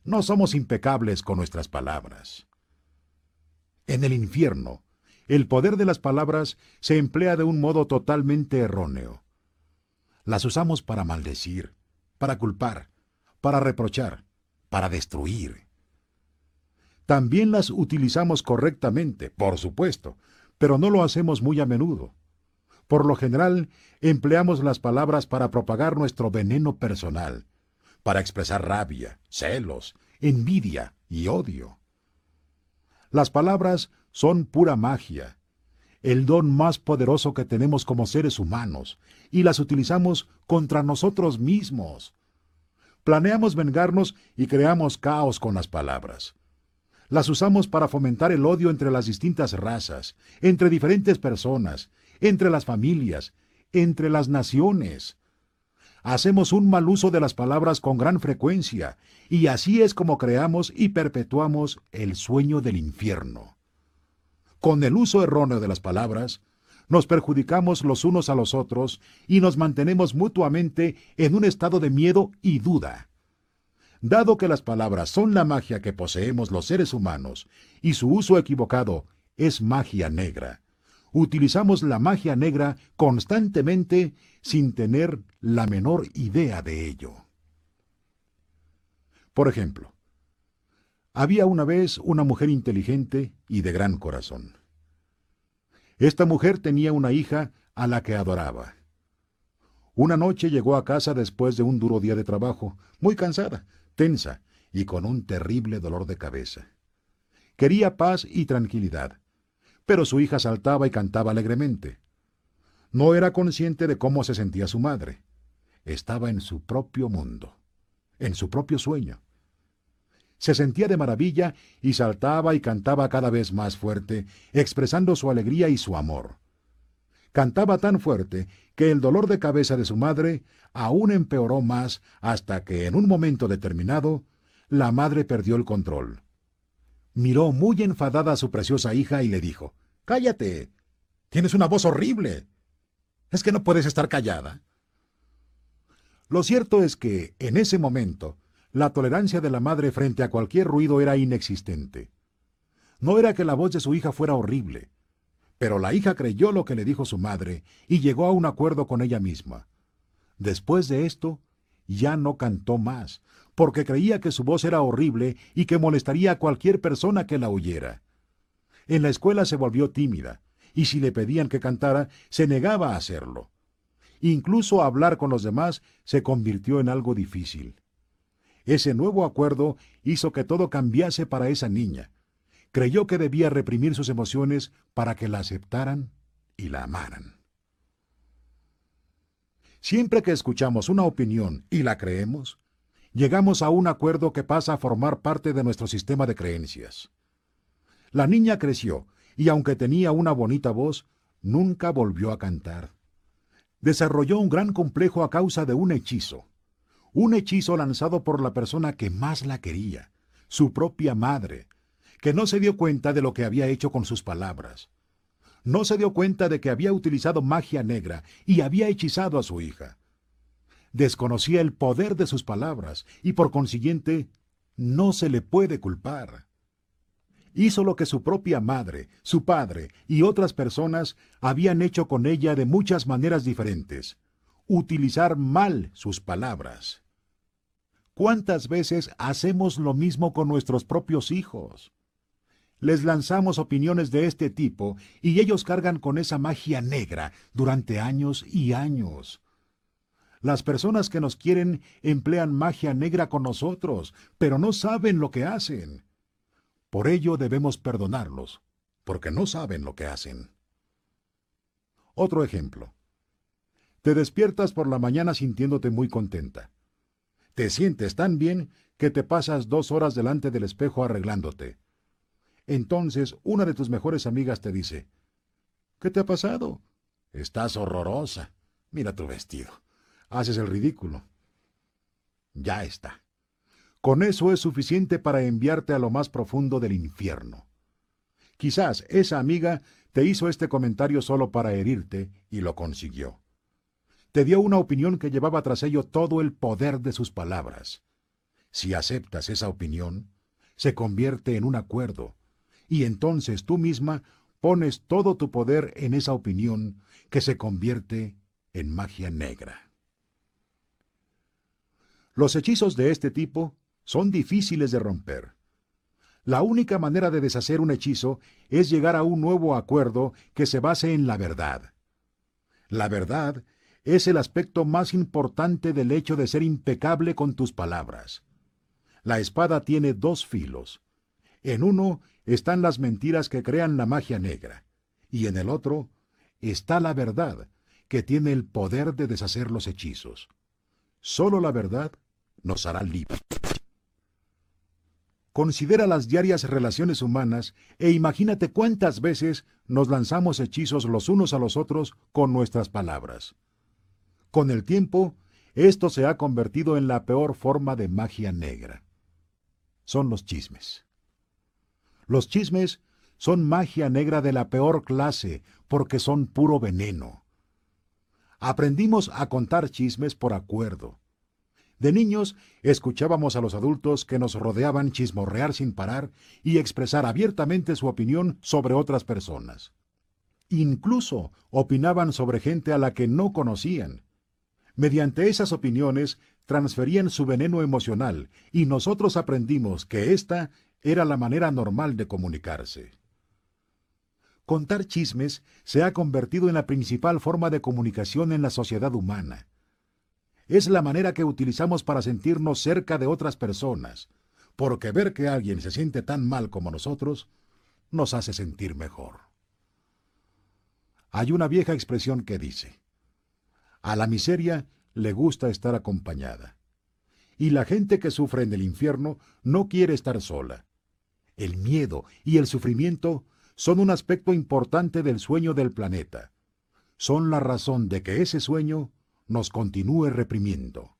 No somos impecables con nuestras palabras. En el infierno, el poder de las palabras se emplea de un modo totalmente erróneo. Las usamos para maldecir, para culpar, para reprochar, para destruir. También las utilizamos correctamente, por supuesto, pero no lo hacemos muy a menudo. Por lo general, empleamos las palabras para propagar nuestro veneno personal, para expresar rabia, celos, envidia y odio. Las palabras son pura magia, el don más poderoso que tenemos como seres humanos, y las utilizamos contra nosotros mismos. Planeamos vengarnos y creamos caos con las palabras. Las usamos para fomentar el odio entre las distintas razas, entre diferentes personas, entre las familias, entre las naciones. Hacemos un mal uso de las palabras con gran frecuencia, y así es como creamos y perpetuamos el sueño del infierno. Con el uso erróneo de las palabras, nos perjudicamos los unos a los otros y nos mantenemos mutuamente en un estado de miedo y duda. Dado que las palabras son la magia que poseemos los seres humanos y su uso equivocado es magia negra, utilizamos la magia negra constantemente sin tener la menor idea de ello. Por ejemplo, había una vez una mujer inteligente y de gran corazón. Esta mujer tenía una hija a la que adoraba. Una noche llegó a casa después de un duro día de trabajo, muy cansada, tensa y con un terrible dolor de cabeza. Quería paz y tranquilidad, pero su hija saltaba y cantaba alegremente. No era consciente de cómo se sentía su madre. Estaba en su propio mundo, en su propio sueño se sentía de maravilla y saltaba y cantaba cada vez más fuerte, expresando su alegría y su amor. Cantaba tan fuerte que el dolor de cabeza de su madre aún empeoró más hasta que en un momento determinado la madre perdió el control. Miró muy enfadada a su preciosa hija y le dijo, Cállate. Tienes una voz horrible. ¿Es que no puedes estar callada? Lo cierto es que, en ese momento, la tolerancia de la madre frente a cualquier ruido era inexistente. No era que la voz de su hija fuera horrible, pero la hija creyó lo que le dijo su madre y llegó a un acuerdo con ella misma. Después de esto, ya no cantó más, porque creía que su voz era horrible y que molestaría a cualquier persona que la oyera. En la escuela se volvió tímida, y si le pedían que cantara, se negaba a hacerlo. Incluso hablar con los demás se convirtió en algo difícil. Ese nuevo acuerdo hizo que todo cambiase para esa niña. Creyó que debía reprimir sus emociones para que la aceptaran y la amaran. Siempre que escuchamos una opinión y la creemos, llegamos a un acuerdo que pasa a formar parte de nuestro sistema de creencias. La niña creció y aunque tenía una bonita voz, nunca volvió a cantar. Desarrolló un gran complejo a causa de un hechizo un hechizo lanzado por la persona que más la quería, su propia madre, que no se dio cuenta de lo que había hecho con sus palabras. No se dio cuenta de que había utilizado magia negra y había hechizado a su hija. Desconocía el poder de sus palabras y por consiguiente no se le puede culpar. Hizo lo que su propia madre, su padre y otras personas habían hecho con ella de muchas maneras diferentes, utilizar mal sus palabras. ¿Cuántas veces hacemos lo mismo con nuestros propios hijos? Les lanzamos opiniones de este tipo y ellos cargan con esa magia negra durante años y años. Las personas que nos quieren emplean magia negra con nosotros, pero no saben lo que hacen. Por ello debemos perdonarlos, porque no saben lo que hacen. Otro ejemplo. Te despiertas por la mañana sintiéndote muy contenta. Te sientes tan bien que te pasas dos horas delante del espejo arreglándote. Entonces una de tus mejores amigas te dice, ¿Qué te ha pasado? Estás horrorosa. Mira tu vestido. Haces el ridículo. Ya está. Con eso es suficiente para enviarte a lo más profundo del infierno. Quizás esa amiga te hizo este comentario solo para herirte y lo consiguió te dio una opinión que llevaba tras ello todo el poder de sus palabras. Si aceptas esa opinión, se convierte en un acuerdo, y entonces tú misma pones todo tu poder en esa opinión que se convierte en magia negra. Los hechizos de este tipo son difíciles de romper. La única manera de deshacer un hechizo es llegar a un nuevo acuerdo que se base en la verdad. La verdad es el aspecto más importante del hecho de ser impecable con tus palabras. La espada tiene dos filos. En uno están las mentiras que crean la magia negra, y en el otro está la verdad, que tiene el poder de deshacer los hechizos. Solo la verdad nos hará libres. Considera las diarias relaciones humanas e imagínate cuántas veces nos lanzamos hechizos los unos a los otros con nuestras palabras. Con el tiempo, esto se ha convertido en la peor forma de magia negra. Son los chismes. Los chismes son magia negra de la peor clase porque son puro veneno. Aprendimos a contar chismes por acuerdo. De niños, escuchábamos a los adultos que nos rodeaban chismorrear sin parar y expresar abiertamente su opinión sobre otras personas. Incluso opinaban sobre gente a la que no conocían. Mediante esas opiniones transferían su veneno emocional y nosotros aprendimos que esta era la manera normal de comunicarse. Contar chismes se ha convertido en la principal forma de comunicación en la sociedad humana es la manera que utilizamos para sentirnos cerca de otras personas, porque ver que alguien se siente tan mal como nosotros nos hace sentir mejor. Hay una vieja expresión que dice, a la miseria le gusta estar acompañada, y la gente que sufre en el infierno no quiere estar sola. El miedo y el sufrimiento son un aspecto importante del sueño del planeta. Son la razón de que ese sueño nos continúe reprimiendo.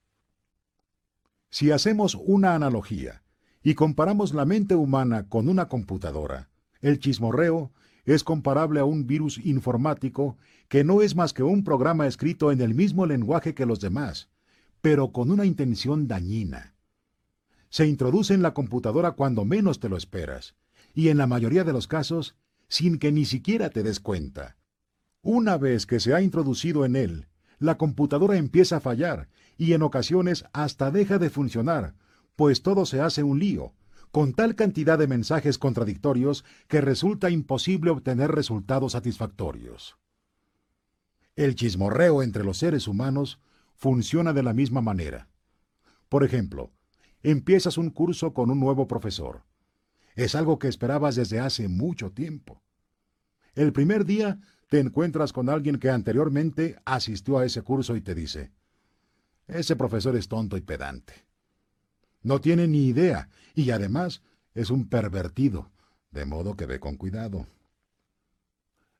Si hacemos una analogía y comparamos la mente humana con una computadora, el chismorreo es comparable a un virus informático que no es más que un programa escrito en el mismo lenguaje que los demás, pero con una intención dañina. Se introduce en la computadora cuando menos te lo esperas, y en la mayoría de los casos, sin que ni siquiera te des cuenta. Una vez que se ha introducido en él, la computadora empieza a fallar y en ocasiones hasta deja de funcionar, pues todo se hace un lío, con tal cantidad de mensajes contradictorios que resulta imposible obtener resultados satisfactorios. El chismorreo entre los seres humanos funciona de la misma manera. Por ejemplo, empiezas un curso con un nuevo profesor. Es algo que esperabas desde hace mucho tiempo. El primer día te encuentras con alguien que anteriormente asistió a ese curso y te dice, ese profesor es tonto y pedante. No tiene ni idea y además es un pervertido, de modo que ve con cuidado.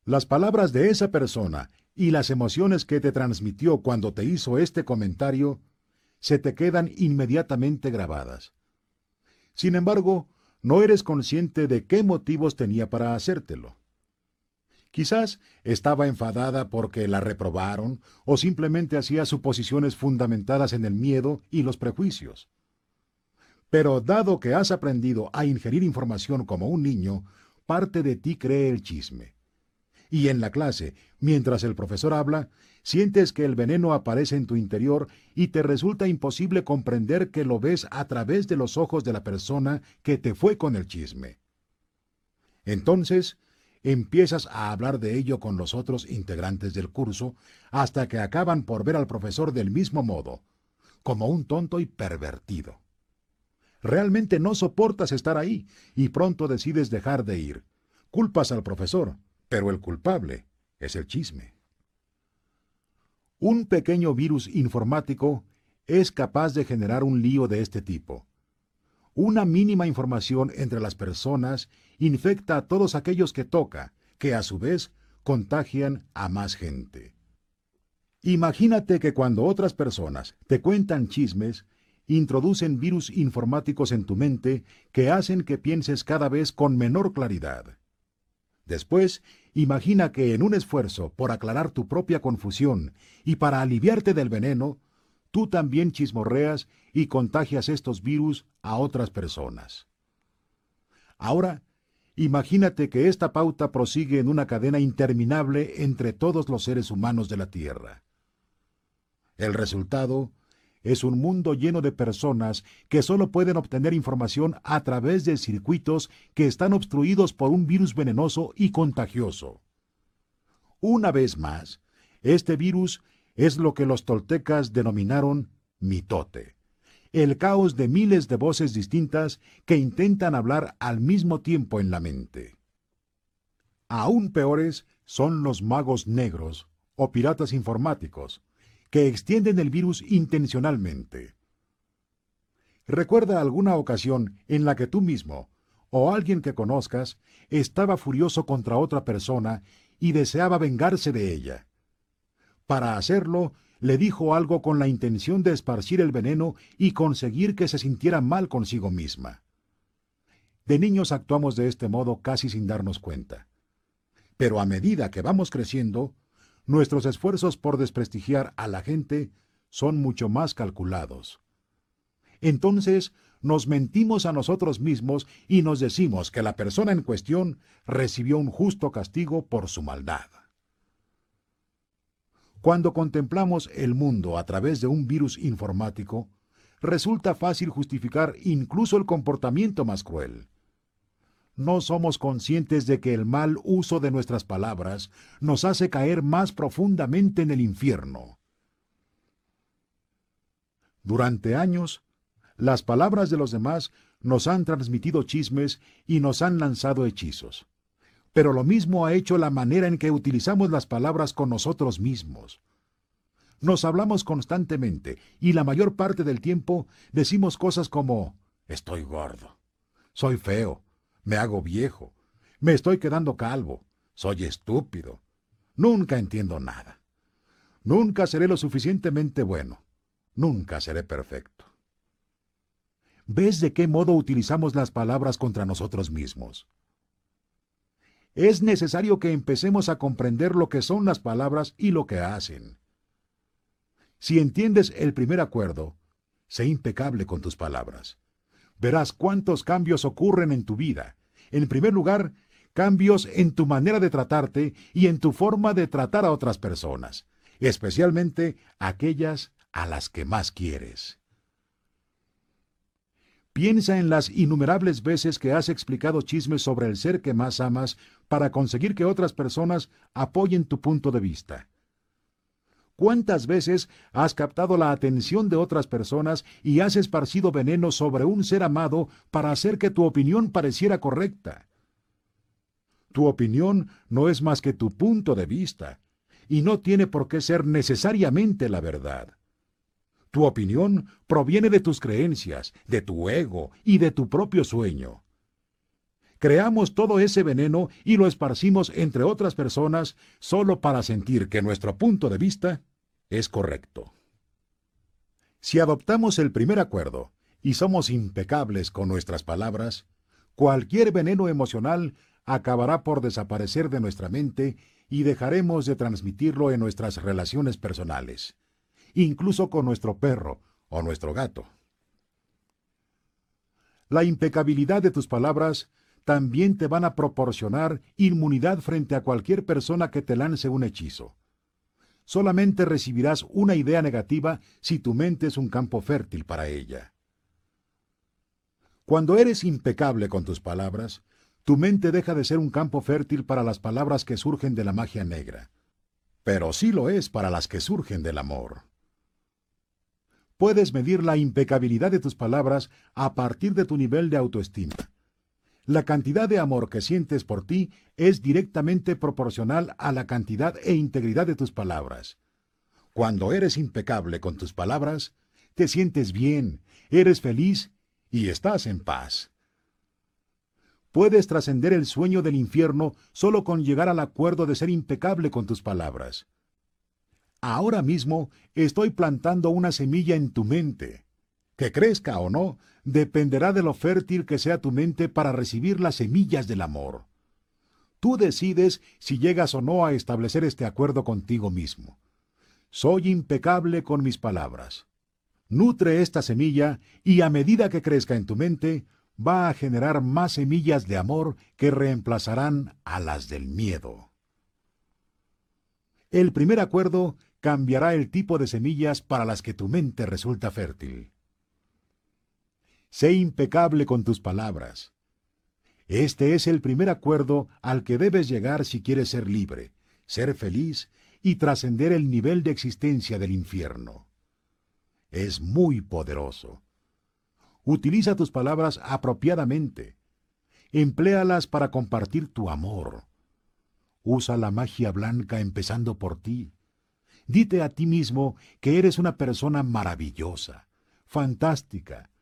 Las palabras de esa persona y las emociones que te transmitió cuando te hizo este comentario se te quedan inmediatamente grabadas. Sin embargo, no eres consciente de qué motivos tenía para hacértelo. Quizás estaba enfadada porque la reprobaron o simplemente hacía suposiciones fundamentadas en el miedo y los prejuicios. Pero dado que has aprendido a ingerir información como un niño, parte de ti cree el chisme. Y en la clase, mientras el profesor habla, sientes que el veneno aparece en tu interior y te resulta imposible comprender que lo ves a través de los ojos de la persona que te fue con el chisme. Entonces, empiezas a hablar de ello con los otros integrantes del curso hasta que acaban por ver al profesor del mismo modo, como un tonto y pervertido. Realmente no soportas estar ahí y pronto decides dejar de ir. Culpas al profesor, pero el culpable es el chisme. Un pequeño virus informático es capaz de generar un lío de este tipo una mínima información entre las personas infecta a todos aquellos que toca, que a su vez contagian a más gente. Imagínate que cuando otras personas te cuentan chismes, introducen virus informáticos en tu mente que hacen que pienses cada vez con menor claridad. Después, imagina que en un esfuerzo por aclarar tu propia confusión y para aliviarte del veneno, tú también chismorreas y contagias estos virus a otras personas. Ahora, imagínate que esta pauta prosigue en una cadena interminable entre todos los seres humanos de la Tierra. El resultado es un mundo lleno de personas que solo pueden obtener información a través de circuitos que están obstruidos por un virus venenoso y contagioso. Una vez más, este virus es lo que los toltecas denominaron mitote, el caos de miles de voces distintas que intentan hablar al mismo tiempo en la mente. Aún peores son los magos negros o piratas informáticos, que extienden el virus intencionalmente. Recuerda alguna ocasión en la que tú mismo o alguien que conozcas estaba furioso contra otra persona y deseaba vengarse de ella. Para hacerlo, le dijo algo con la intención de esparcir el veneno y conseguir que se sintiera mal consigo misma. De niños actuamos de este modo casi sin darnos cuenta. Pero a medida que vamos creciendo, nuestros esfuerzos por desprestigiar a la gente son mucho más calculados. Entonces nos mentimos a nosotros mismos y nos decimos que la persona en cuestión recibió un justo castigo por su maldad. Cuando contemplamos el mundo a través de un virus informático, resulta fácil justificar incluso el comportamiento más cruel. No somos conscientes de que el mal uso de nuestras palabras nos hace caer más profundamente en el infierno. Durante años, las palabras de los demás nos han transmitido chismes y nos han lanzado hechizos pero lo mismo ha hecho la manera en que utilizamos las palabras con nosotros mismos. Nos hablamos constantemente y la mayor parte del tiempo decimos cosas como estoy gordo, soy feo, me hago viejo, me estoy quedando calvo, soy estúpido, nunca entiendo nada, nunca seré lo suficientemente bueno, nunca seré perfecto. ¿Ves de qué modo utilizamos las palabras contra nosotros mismos? es necesario que empecemos a comprender lo que son las palabras y lo que hacen. Si entiendes el primer acuerdo, sé impecable con tus palabras. Verás cuántos cambios ocurren en tu vida. En primer lugar, cambios en tu manera de tratarte y en tu forma de tratar a otras personas, especialmente aquellas a las que más quieres. Piensa en las innumerables veces que has explicado chismes sobre el ser que más amas para conseguir que otras personas apoyen tu punto de vista. ¿Cuántas veces has captado la atención de otras personas y has esparcido veneno sobre un ser amado para hacer que tu opinión pareciera correcta? Tu opinión no es más que tu punto de vista, y no tiene por qué ser necesariamente la verdad. Tu opinión proviene de tus creencias, de tu ego y de tu propio sueño. Creamos todo ese veneno y lo esparcimos entre otras personas solo para sentir que nuestro punto de vista es correcto. Si adoptamos el primer acuerdo y somos impecables con nuestras palabras, cualquier veneno emocional acabará por desaparecer de nuestra mente y dejaremos de transmitirlo en nuestras relaciones personales incluso con nuestro perro o nuestro gato. La impecabilidad de tus palabras también te van a proporcionar inmunidad frente a cualquier persona que te lance un hechizo. Solamente recibirás una idea negativa si tu mente es un campo fértil para ella. Cuando eres impecable con tus palabras, tu mente deja de ser un campo fértil para las palabras que surgen de la magia negra, pero sí lo es para las que surgen del amor. Puedes medir la impecabilidad de tus palabras a partir de tu nivel de autoestima. La cantidad de amor que sientes por ti es directamente proporcional a la cantidad e integridad de tus palabras. Cuando eres impecable con tus palabras, te sientes bien, eres feliz y estás en paz. Puedes trascender el sueño del infierno solo con llegar al acuerdo de ser impecable con tus palabras. Ahora mismo estoy plantando una semilla en tu mente. Que crezca o no, dependerá de lo fértil que sea tu mente para recibir las semillas del amor. Tú decides si llegas o no a establecer este acuerdo contigo mismo. Soy impecable con mis palabras. Nutre esta semilla y a medida que crezca en tu mente, va a generar más semillas de amor que reemplazarán a las del miedo. El primer acuerdo cambiará el tipo de semillas para las que tu mente resulta fértil. Sé impecable con tus palabras. Este es el primer acuerdo al que debes llegar si quieres ser libre, ser feliz y trascender el nivel de existencia del infierno. Es muy poderoso. Utiliza tus palabras apropiadamente. Empléalas para compartir tu amor. Usa la magia blanca empezando por ti. Dite a ti mismo que eres una persona maravillosa, fantástica.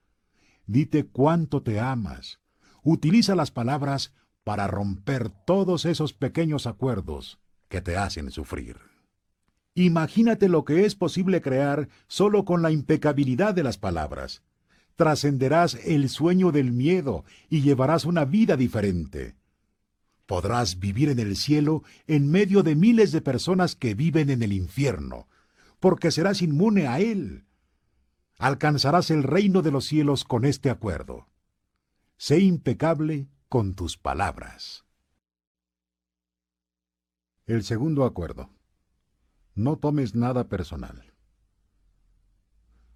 Dite cuánto te amas. Utiliza las palabras para romper todos esos pequeños acuerdos que te hacen sufrir. Imagínate lo que es posible crear solo con la impecabilidad de las palabras. Trascenderás el sueño del miedo y llevarás una vida diferente. Podrás vivir en el cielo en medio de miles de personas que viven en el infierno, porque serás inmune a él. Alcanzarás el reino de los cielos con este acuerdo. Sé impecable con tus palabras. El segundo acuerdo. No tomes nada personal.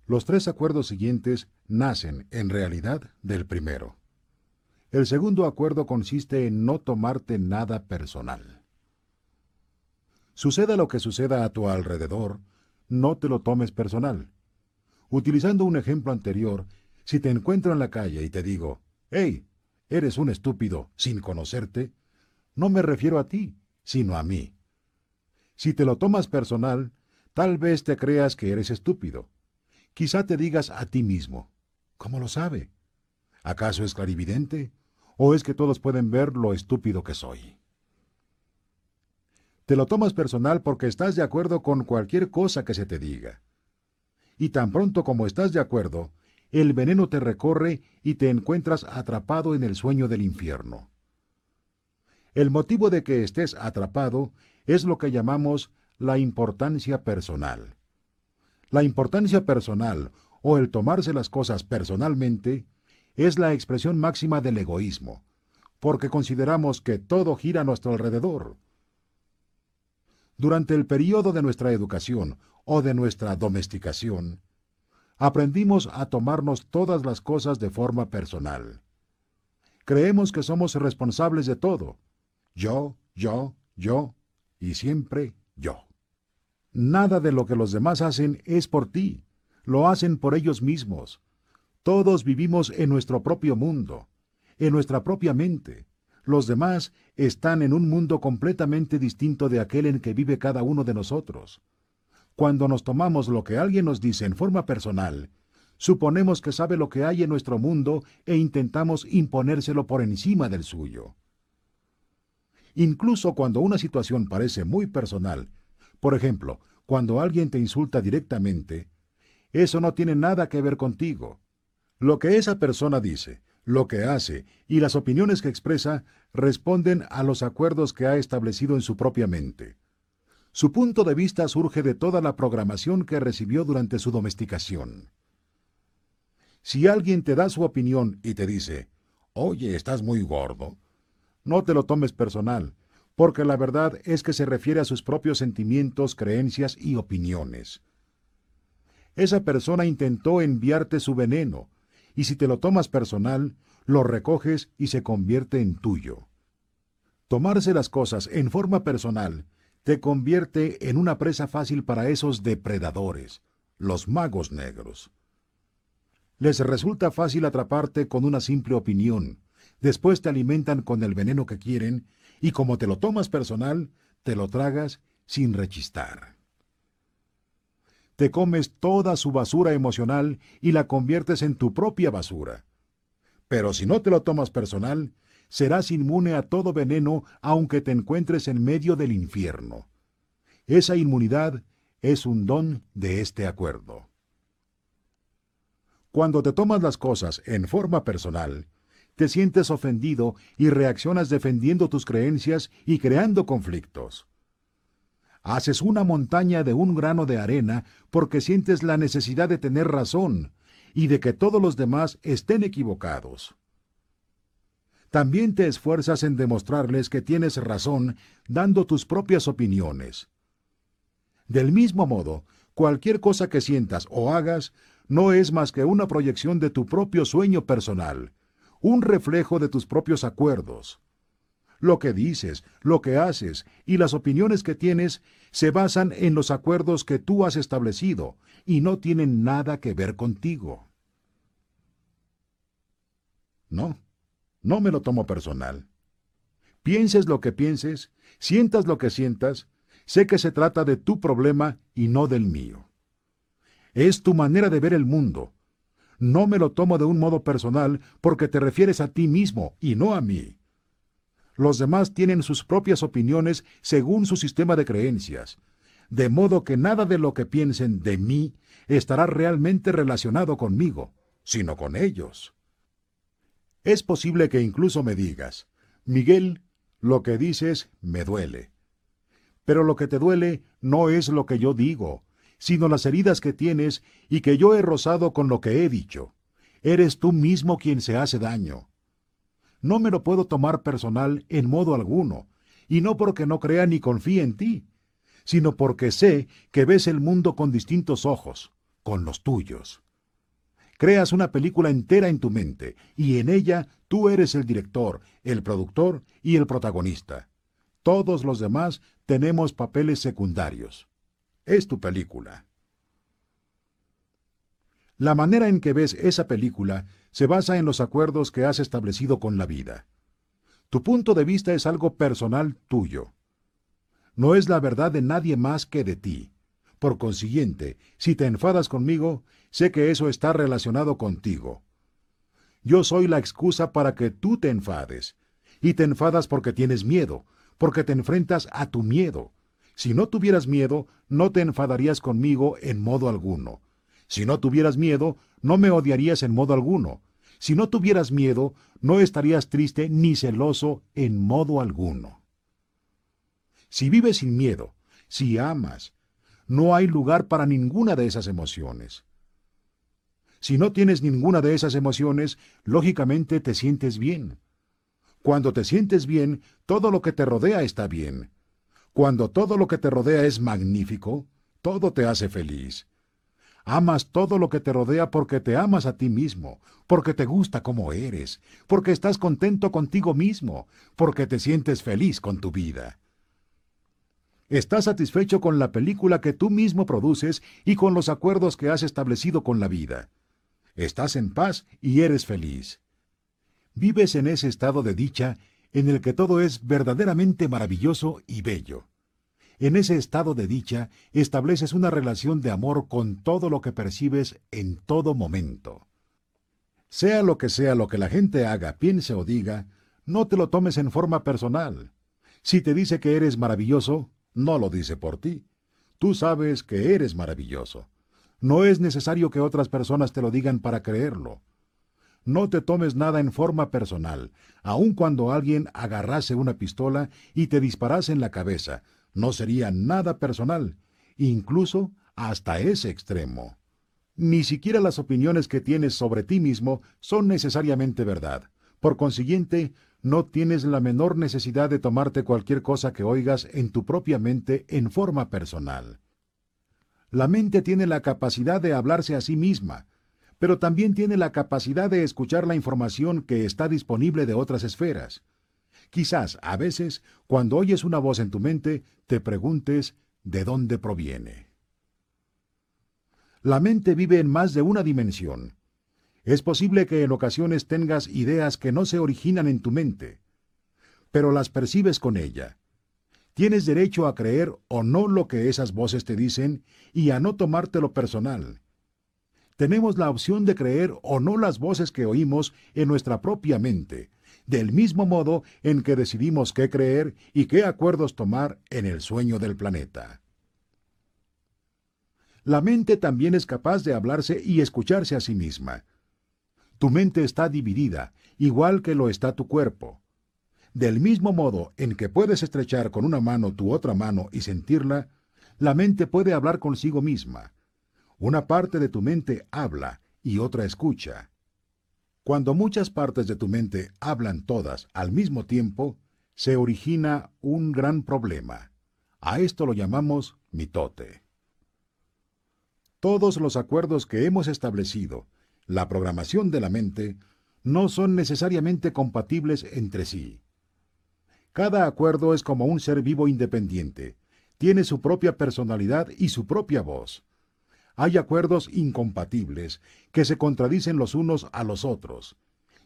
Los tres acuerdos siguientes nacen, en realidad, del primero. El segundo acuerdo consiste en no tomarte nada personal. Suceda lo que suceda a tu alrededor, no te lo tomes personal. Utilizando un ejemplo anterior, si te encuentro en la calle y te digo, hey, eres un estúpido sin conocerte, no me refiero a ti, sino a mí. Si te lo tomas personal, tal vez te creas que eres estúpido. Quizá te digas a ti mismo, ¿cómo lo sabe? ¿Acaso es clarividente? ¿O es que todos pueden ver lo estúpido que soy? Te lo tomas personal porque estás de acuerdo con cualquier cosa que se te diga. Y tan pronto como estás de acuerdo, el veneno te recorre y te encuentras atrapado en el sueño del infierno. El motivo de que estés atrapado es lo que llamamos la importancia personal. La importancia personal, o el tomarse las cosas personalmente, es la expresión máxima del egoísmo, porque consideramos que todo gira a nuestro alrededor. Durante el periodo de nuestra educación o de nuestra domesticación, aprendimos a tomarnos todas las cosas de forma personal. Creemos que somos responsables de todo. Yo, yo, yo y siempre yo. Nada de lo que los demás hacen es por ti, lo hacen por ellos mismos. Todos vivimos en nuestro propio mundo, en nuestra propia mente. Los demás están en un mundo completamente distinto de aquel en que vive cada uno de nosotros. Cuando nos tomamos lo que alguien nos dice en forma personal, suponemos que sabe lo que hay en nuestro mundo e intentamos imponérselo por encima del suyo. Incluso cuando una situación parece muy personal, por ejemplo, cuando alguien te insulta directamente, eso no tiene nada que ver contigo. Lo que esa persona dice, lo que hace y las opiniones que expresa responden a los acuerdos que ha establecido en su propia mente. Su punto de vista surge de toda la programación que recibió durante su domesticación. Si alguien te da su opinión y te dice, oye, estás muy gordo, no te lo tomes personal, porque la verdad es que se refiere a sus propios sentimientos, creencias y opiniones. Esa persona intentó enviarte su veneno, y si te lo tomas personal, lo recoges y se convierte en tuyo. Tomarse las cosas en forma personal te convierte en una presa fácil para esos depredadores, los magos negros. Les resulta fácil atraparte con una simple opinión, después te alimentan con el veneno que quieren, y como te lo tomas personal, te lo tragas sin rechistar. Te comes toda su basura emocional y la conviertes en tu propia basura. Pero si no te lo tomas personal, serás inmune a todo veneno aunque te encuentres en medio del infierno. Esa inmunidad es un don de este acuerdo. Cuando te tomas las cosas en forma personal, te sientes ofendido y reaccionas defendiendo tus creencias y creando conflictos. Haces una montaña de un grano de arena porque sientes la necesidad de tener razón y de que todos los demás estén equivocados. También te esfuerzas en demostrarles que tienes razón dando tus propias opiniones. Del mismo modo, cualquier cosa que sientas o hagas no es más que una proyección de tu propio sueño personal, un reflejo de tus propios acuerdos. Lo que dices, lo que haces y las opiniones que tienes se basan en los acuerdos que tú has establecido y no tienen nada que ver contigo. No, no me lo tomo personal. Pienses lo que pienses, sientas lo que sientas, sé que se trata de tu problema y no del mío. Es tu manera de ver el mundo. No me lo tomo de un modo personal porque te refieres a ti mismo y no a mí. Los demás tienen sus propias opiniones según su sistema de creencias, de modo que nada de lo que piensen de mí estará realmente relacionado conmigo, sino con ellos. Es posible que incluso me digas, Miguel, lo que dices me duele. Pero lo que te duele no es lo que yo digo, sino las heridas que tienes y que yo he rozado con lo que he dicho. Eres tú mismo quien se hace daño. No me lo puedo tomar personal en modo alguno, y no porque no crea ni confíe en ti, sino porque sé que ves el mundo con distintos ojos, con los tuyos. Creas una película entera en tu mente, y en ella tú eres el director, el productor y el protagonista. Todos los demás tenemos papeles secundarios. Es tu película. La manera en que ves esa película se basa en los acuerdos que has establecido con la vida. Tu punto de vista es algo personal tuyo. No es la verdad de nadie más que de ti. Por consiguiente, si te enfadas conmigo, sé que eso está relacionado contigo. Yo soy la excusa para que tú te enfades. Y te enfadas porque tienes miedo, porque te enfrentas a tu miedo. Si no tuvieras miedo, no te enfadarías conmigo en modo alguno. Si no tuvieras miedo, no me odiarías en modo alguno. Si no tuvieras miedo, no estarías triste ni celoso en modo alguno. Si vives sin miedo, si amas, no hay lugar para ninguna de esas emociones. Si no tienes ninguna de esas emociones, lógicamente te sientes bien. Cuando te sientes bien, todo lo que te rodea está bien. Cuando todo lo que te rodea es magnífico, todo te hace feliz. Amas todo lo que te rodea porque te amas a ti mismo, porque te gusta como eres, porque estás contento contigo mismo, porque te sientes feliz con tu vida. Estás satisfecho con la película que tú mismo produces y con los acuerdos que has establecido con la vida. Estás en paz y eres feliz. Vives en ese estado de dicha en el que todo es verdaderamente maravilloso y bello. En ese estado de dicha estableces una relación de amor con todo lo que percibes en todo momento. Sea lo que sea lo que la gente haga, piense o diga, no te lo tomes en forma personal. Si te dice que eres maravilloso, no lo dice por ti. Tú sabes que eres maravilloso. No es necesario que otras personas te lo digan para creerlo. No te tomes nada en forma personal, aun cuando alguien agarrase una pistola y te disparase en la cabeza, no sería nada personal, incluso hasta ese extremo. Ni siquiera las opiniones que tienes sobre ti mismo son necesariamente verdad. Por consiguiente, no tienes la menor necesidad de tomarte cualquier cosa que oigas en tu propia mente en forma personal. La mente tiene la capacidad de hablarse a sí misma, pero también tiene la capacidad de escuchar la información que está disponible de otras esferas. Quizás, a veces, cuando oyes una voz en tu mente, te preguntes de dónde proviene. La mente vive en más de una dimensión. Es posible que en ocasiones tengas ideas que no se originan en tu mente, pero las percibes con ella. Tienes derecho a creer o no lo que esas voces te dicen y a no tomártelo personal. Tenemos la opción de creer o no las voces que oímos en nuestra propia mente, del mismo modo en que decidimos qué creer y qué acuerdos tomar en el sueño del planeta. La mente también es capaz de hablarse y escucharse a sí misma. Tu mente está dividida, igual que lo está tu cuerpo. Del mismo modo en que puedes estrechar con una mano tu otra mano y sentirla, la mente puede hablar consigo misma. Una parte de tu mente habla y otra escucha. Cuando muchas partes de tu mente hablan todas al mismo tiempo, se origina un gran problema. A esto lo llamamos mitote. Todos los acuerdos que hemos establecido la programación de la mente, no son necesariamente compatibles entre sí. Cada acuerdo es como un ser vivo independiente, tiene su propia personalidad y su propia voz. Hay acuerdos incompatibles que se contradicen los unos a los otros,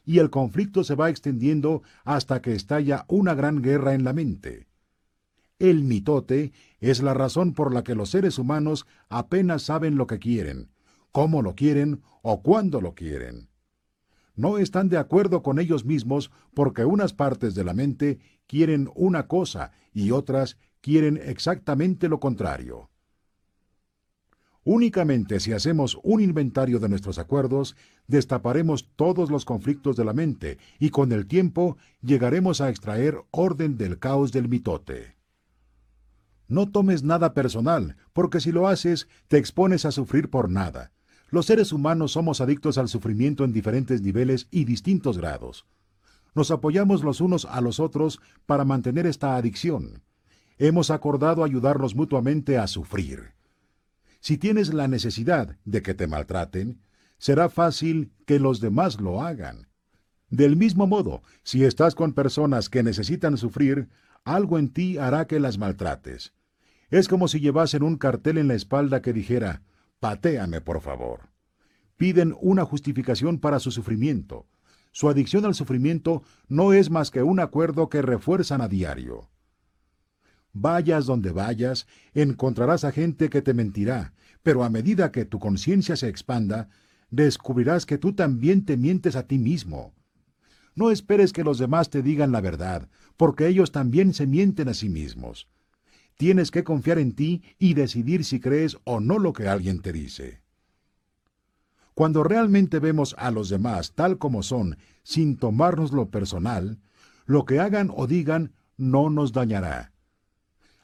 y el conflicto se va extendiendo hasta que estalla una gran guerra en la mente. El mitote es la razón por la que los seres humanos apenas saben lo que quieren, cómo lo quieren o cuándo lo quieren. No están de acuerdo con ellos mismos porque unas partes de la mente quieren una cosa y otras quieren exactamente lo contrario. Únicamente si hacemos un inventario de nuestros acuerdos, destaparemos todos los conflictos de la mente y con el tiempo llegaremos a extraer orden del caos del mitote. No tomes nada personal, porque si lo haces, te expones a sufrir por nada. Los seres humanos somos adictos al sufrimiento en diferentes niveles y distintos grados. Nos apoyamos los unos a los otros para mantener esta adicción. Hemos acordado ayudarnos mutuamente a sufrir. Si tienes la necesidad de que te maltraten, será fácil que los demás lo hagan. Del mismo modo, si estás con personas que necesitan sufrir, algo en ti hará que las maltrates. Es como si llevasen un cartel en la espalda que dijera, patéame por favor. Piden una justificación para su sufrimiento. Su adicción al sufrimiento no es más que un acuerdo que refuerzan a diario. Vayas donde vayas, encontrarás a gente que te mentirá, pero a medida que tu conciencia se expanda, descubrirás que tú también te mientes a ti mismo. No esperes que los demás te digan la verdad, porque ellos también se mienten a sí mismos. Tienes que confiar en ti y decidir si crees o no lo que alguien te dice. Cuando realmente vemos a los demás tal como son, sin tomarnos lo personal, lo que hagan o digan no nos dañará.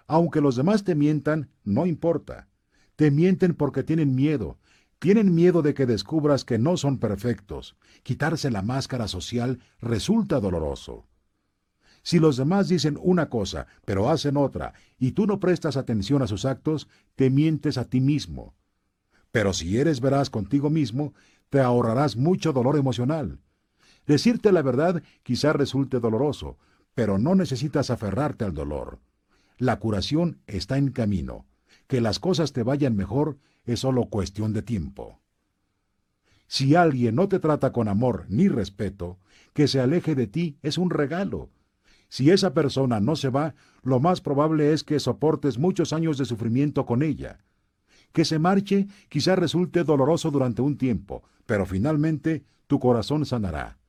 Aunque los demás te mientan, no importa. Te mienten porque tienen miedo. Tienen miedo de que descubras que no son perfectos. Quitarse la máscara social resulta doloroso. Si los demás dicen una cosa, pero hacen otra, y tú no prestas atención a sus actos, te mientes a ti mismo. Pero si eres veraz contigo mismo, te ahorrarás mucho dolor emocional. Decirte la verdad quizá resulte doloroso, pero no necesitas aferrarte al dolor. La curación está en camino. Que las cosas te vayan mejor es solo cuestión de tiempo. Si alguien no te trata con amor ni respeto, que se aleje de ti es un regalo, si esa persona no se va, lo más probable es que soportes muchos años de sufrimiento con ella. Que se marche quizá resulte doloroso durante un tiempo, pero finalmente tu corazón sanará.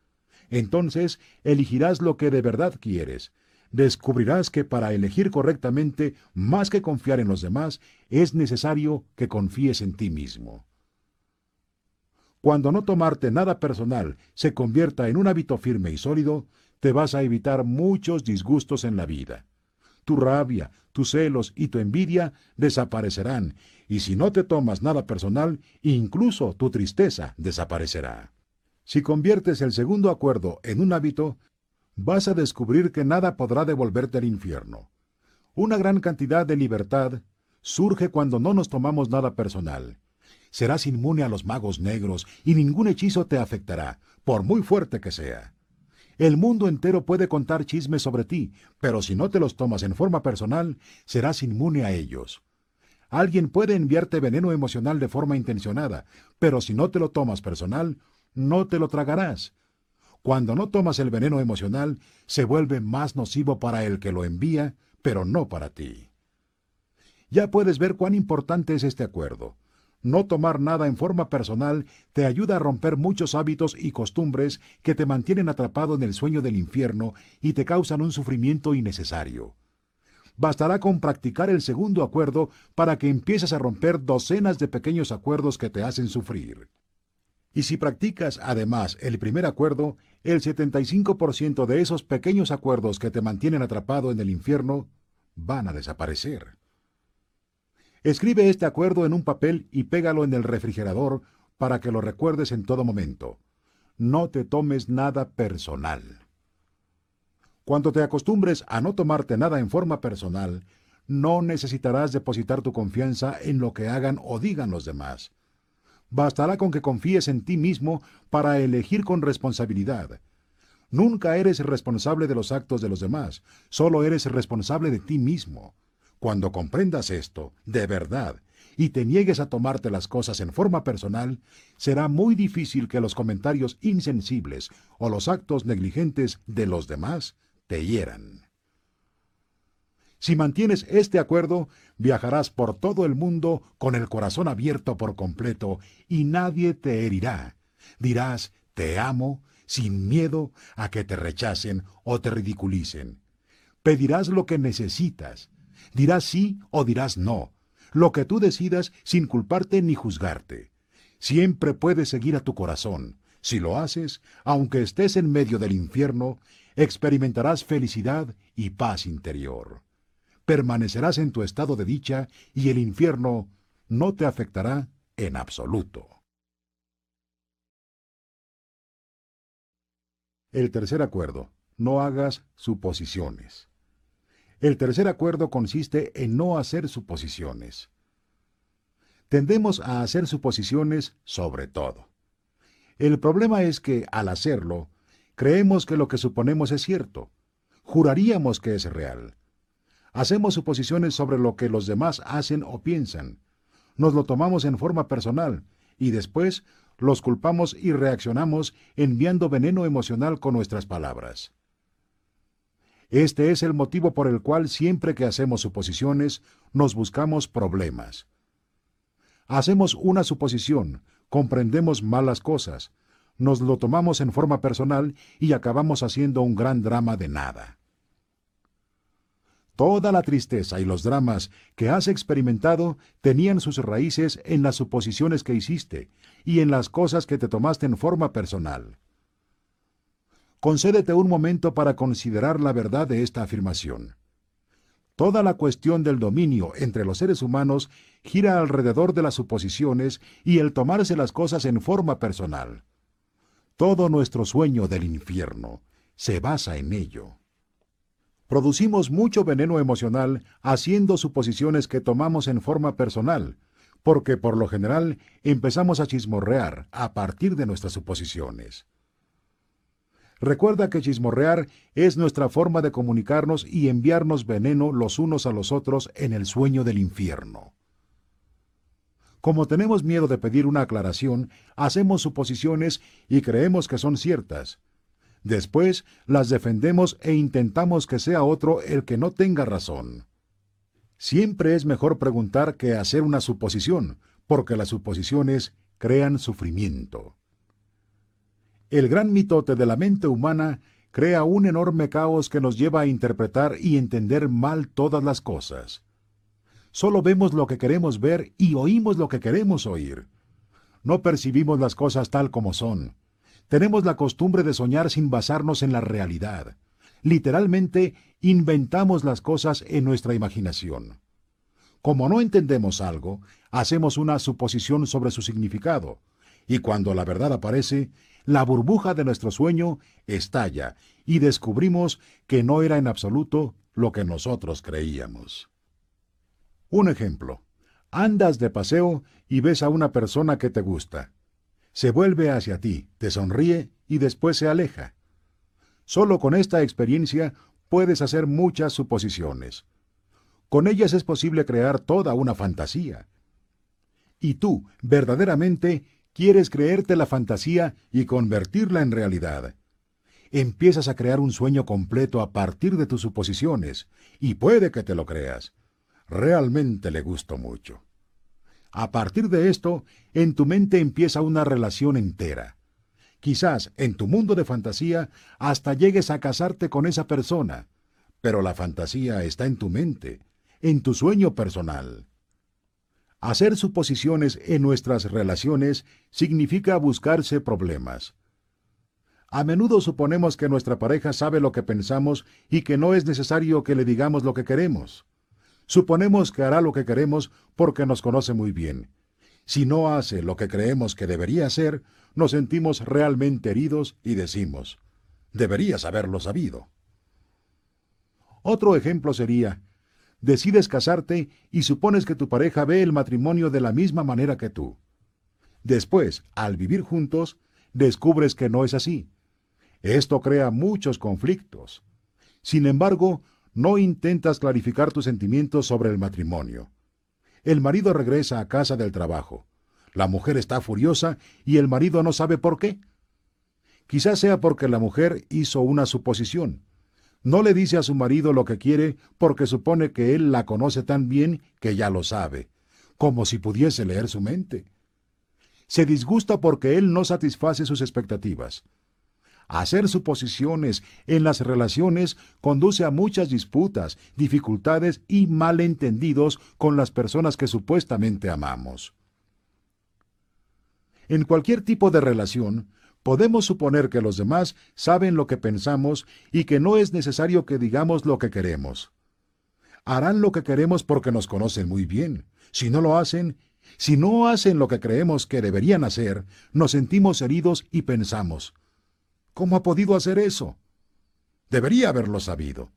Entonces elegirás lo que de verdad quieres. Descubrirás que para elegir correctamente, más que confiar en los demás, es necesario que confíes en ti mismo. Cuando no tomarte nada personal se convierta en un hábito firme y sólido, te vas a evitar muchos disgustos en la vida. Tu rabia, tus celos y tu envidia desaparecerán, y si no te tomas nada personal, incluso tu tristeza desaparecerá. Si conviertes el segundo acuerdo en un hábito, vas a descubrir que nada podrá devolverte al infierno. Una gran cantidad de libertad surge cuando no nos tomamos nada personal. Serás inmune a los magos negros y ningún hechizo te afectará, por muy fuerte que sea. El mundo entero puede contar chismes sobre ti, pero si no te los tomas en forma personal, serás inmune a ellos. Alguien puede enviarte veneno emocional de forma intencionada, pero si no te lo tomas personal, no te lo tragarás. Cuando no tomas el veneno emocional, se vuelve más nocivo para el que lo envía, pero no para ti. Ya puedes ver cuán importante es este acuerdo. No tomar nada en forma personal te ayuda a romper muchos hábitos y costumbres que te mantienen atrapado en el sueño del infierno y te causan un sufrimiento innecesario. Bastará con practicar el segundo acuerdo para que empieces a romper docenas de pequeños acuerdos que te hacen sufrir. Y si practicas además el primer acuerdo, el 75% de esos pequeños acuerdos que te mantienen atrapado en el infierno van a desaparecer. Escribe este acuerdo en un papel y pégalo en el refrigerador para que lo recuerdes en todo momento. No te tomes nada personal. Cuando te acostumbres a no tomarte nada en forma personal, no necesitarás depositar tu confianza en lo que hagan o digan los demás. Bastará con que confíes en ti mismo para elegir con responsabilidad. Nunca eres responsable de los actos de los demás, solo eres responsable de ti mismo. Cuando comprendas esto, de verdad, y te niegues a tomarte las cosas en forma personal, será muy difícil que los comentarios insensibles o los actos negligentes de los demás te hieran. Si mantienes este acuerdo, viajarás por todo el mundo con el corazón abierto por completo y nadie te herirá. Dirás, te amo, sin miedo a que te rechacen o te ridiculicen. Pedirás lo que necesitas. Dirás sí o dirás no. Lo que tú decidas sin culparte ni juzgarte. Siempre puedes seguir a tu corazón. Si lo haces, aunque estés en medio del infierno, experimentarás felicidad y paz interior permanecerás en tu estado de dicha y el infierno no te afectará en absoluto. El tercer acuerdo. No hagas suposiciones. El tercer acuerdo consiste en no hacer suposiciones. Tendemos a hacer suposiciones sobre todo. El problema es que, al hacerlo, creemos que lo que suponemos es cierto. Juraríamos que es real Hacemos suposiciones sobre lo que los demás hacen o piensan. Nos lo tomamos en forma personal y después los culpamos y reaccionamos enviando veneno emocional con nuestras palabras. Este es el motivo por el cual siempre que hacemos suposiciones nos buscamos problemas. Hacemos una suposición, comprendemos malas cosas, nos lo tomamos en forma personal y acabamos haciendo un gran drama de nada. Toda la tristeza y los dramas que has experimentado tenían sus raíces en las suposiciones que hiciste y en las cosas que te tomaste en forma personal. Concédete un momento para considerar la verdad de esta afirmación. Toda la cuestión del dominio entre los seres humanos gira alrededor de las suposiciones y el tomarse las cosas en forma personal. Todo nuestro sueño del infierno se basa en ello producimos mucho veneno emocional haciendo suposiciones que tomamos en forma personal, porque por lo general empezamos a chismorrear a partir de nuestras suposiciones. Recuerda que chismorrear es nuestra forma de comunicarnos y enviarnos veneno los unos a los otros en el sueño del infierno. Como tenemos miedo de pedir una aclaración, hacemos suposiciones y creemos que son ciertas, Después las defendemos e intentamos que sea otro el que no tenga razón. Siempre es mejor preguntar que hacer una suposición, porque las suposiciones crean sufrimiento. El gran mitote de la mente humana crea un enorme caos que nos lleva a interpretar y entender mal todas las cosas. Solo vemos lo que queremos ver y oímos lo que queremos oír. No percibimos las cosas tal como son tenemos la costumbre de soñar sin basarnos en la realidad. Literalmente, inventamos las cosas en nuestra imaginación. Como no entendemos algo, hacemos una suposición sobre su significado, y cuando la verdad aparece, la burbuja de nuestro sueño estalla y descubrimos que no era en absoluto lo que nosotros creíamos. Un ejemplo. Andas de paseo y ves a una persona que te gusta se vuelve hacia ti, te sonríe y después se aleja. Solo con esta experiencia puedes hacer muchas suposiciones. Con ellas es posible crear toda una fantasía. Y tú, verdaderamente, quieres creerte la fantasía y convertirla en realidad. Empiezas a crear un sueño completo a partir de tus suposiciones, y puede que te lo creas. Realmente le gusto mucho. A partir de esto, en tu mente empieza una relación entera. Quizás en tu mundo de fantasía hasta llegues a casarte con esa persona, pero la fantasía está en tu mente, en tu sueño personal. Hacer suposiciones en nuestras relaciones significa buscarse problemas. A menudo suponemos que nuestra pareja sabe lo que pensamos y que no es necesario que le digamos lo que queremos. Suponemos que hará lo que queremos porque nos conoce muy bien. Si no hace lo que creemos que debería hacer, nos sentimos realmente heridos y decimos, deberías haberlo sabido. Otro ejemplo sería, decides casarte y supones que tu pareja ve el matrimonio de la misma manera que tú. Después, al vivir juntos, descubres que no es así. Esto crea muchos conflictos. Sin embargo, no intentas clarificar tus sentimientos sobre el matrimonio. El marido regresa a casa del trabajo. La mujer está furiosa y el marido no sabe por qué. Quizás sea porque la mujer hizo una suposición. No le dice a su marido lo que quiere porque supone que él la conoce tan bien que ya lo sabe, como si pudiese leer su mente. Se disgusta porque él no satisface sus expectativas. Hacer suposiciones en las relaciones conduce a muchas disputas, dificultades y malentendidos con las personas que supuestamente amamos. En cualquier tipo de relación, podemos suponer que los demás saben lo que pensamos y que no es necesario que digamos lo que queremos. Harán lo que queremos porque nos conocen muy bien. Si no lo hacen, si no hacen lo que creemos que deberían hacer, nos sentimos heridos y pensamos, ¿cómo ha podido hacer eso? Debería haberlo sabido.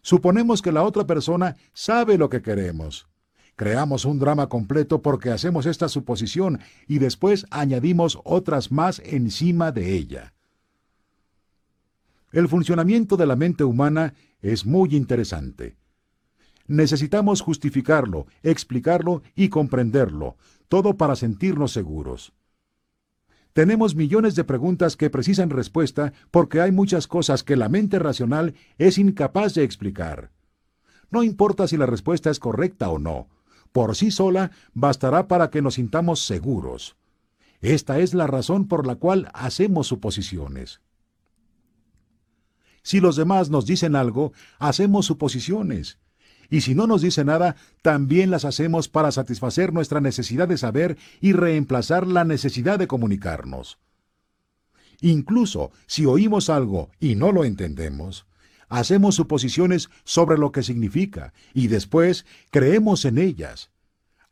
Suponemos que la otra persona sabe lo que queremos. Creamos un drama completo porque hacemos esta suposición y después añadimos otras más encima de ella. El funcionamiento de la mente humana es muy interesante. Necesitamos justificarlo, explicarlo y comprenderlo, todo para sentirnos seguros. Tenemos millones de preguntas que precisan respuesta porque hay muchas cosas que la mente racional es incapaz de explicar. No importa si la respuesta es correcta o no, por sí sola bastará para que nos sintamos seguros. Esta es la razón por la cual hacemos suposiciones. Si los demás nos dicen algo, hacemos suposiciones. Y si no nos dice nada, también las hacemos para satisfacer nuestra necesidad de saber y reemplazar la necesidad de comunicarnos. Incluso si oímos algo y no lo entendemos, hacemos suposiciones sobre lo que significa y después creemos en ellas.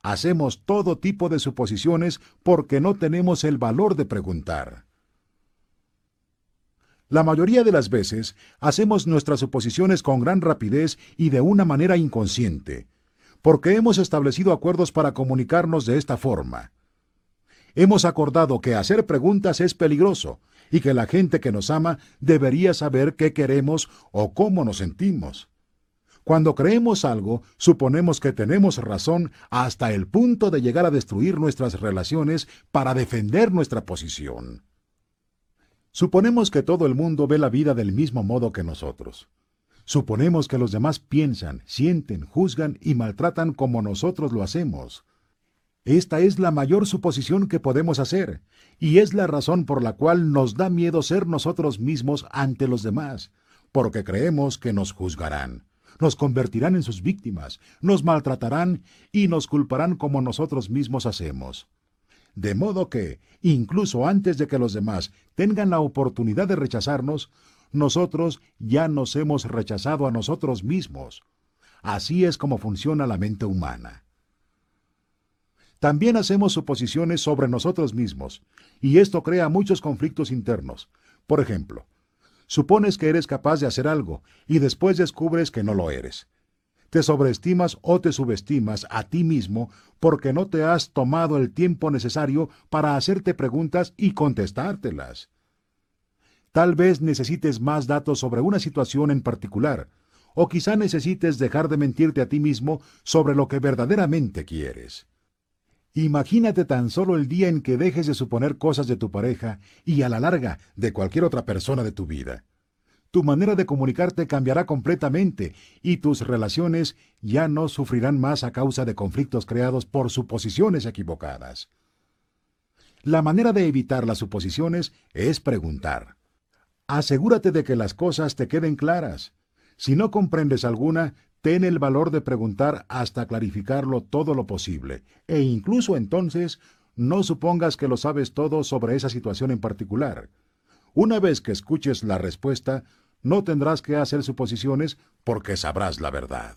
Hacemos todo tipo de suposiciones porque no tenemos el valor de preguntar. La mayoría de las veces hacemos nuestras suposiciones con gran rapidez y de una manera inconsciente, porque hemos establecido acuerdos para comunicarnos de esta forma. Hemos acordado que hacer preguntas es peligroso y que la gente que nos ama debería saber qué queremos o cómo nos sentimos. Cuando creemos algo, suponemos que tenemos razón hasta el punto de llegar a destruir nuestras relaciones para defender nuestra posición. Suponemos que todo el mundo ve la vida del mismo modo que nosotros. Suponemos que los demás piensan, sienten, juzgan y maltratan como nosotros lo hacemos. Esta es la mayor suposición que podemos hacer, y es la razón por la cual nos da miedo ser nosotros mismos ante los demás, porque creemos que nos juzgarán, nos convertirán en sus víctimas, nos maltratarán y nos culparán como nosotros mismos hacemos. De modo que, incluso antes de que los demás tengan la oportunidad de rechazarnos, nosotros ya nos hemos rechazado a nosotros mismos. Así es como funciona la mente humana. También hacemos suposiciones sobre nosotros mismos, y esto crea muchos conflictos internos. Por ejemplo, supones que eres capaz de hacer algo, y después descubres que no lo eres. Te sobreestimas o te subestimas a ti mismo porque no te has tomado el tiempo necesario para hacerte preguntas y contestártelas. Tal vez necesites más datos sobre una situación en particular, o quizá necesites dejar de mentirte a ti mismo sobre lo que verdaderamente quieres. Imagínate tan solo el día en que dejes de suponer cosas de tu pareja y a la larga de cualquier otra persona de tu vida. Tu manera de comunicarte cambiará completamente y tus relaciones ya no sufrirán más a causa de conflictos creados por suposiciones equivocadas. La manera de evitar las suposiciones es preguntar. Asegúrate de que las cosas te queden claras. Si no comprendes alguna, ten el valor de preguntar hasta clarificarlo todo lo posible, e incluso entonces no supongas que lo sabes todo sobre esa situación en particular. Una vez que escuches la respuesta, no tendrás que hacer suposiciones porque sabrás la verdad.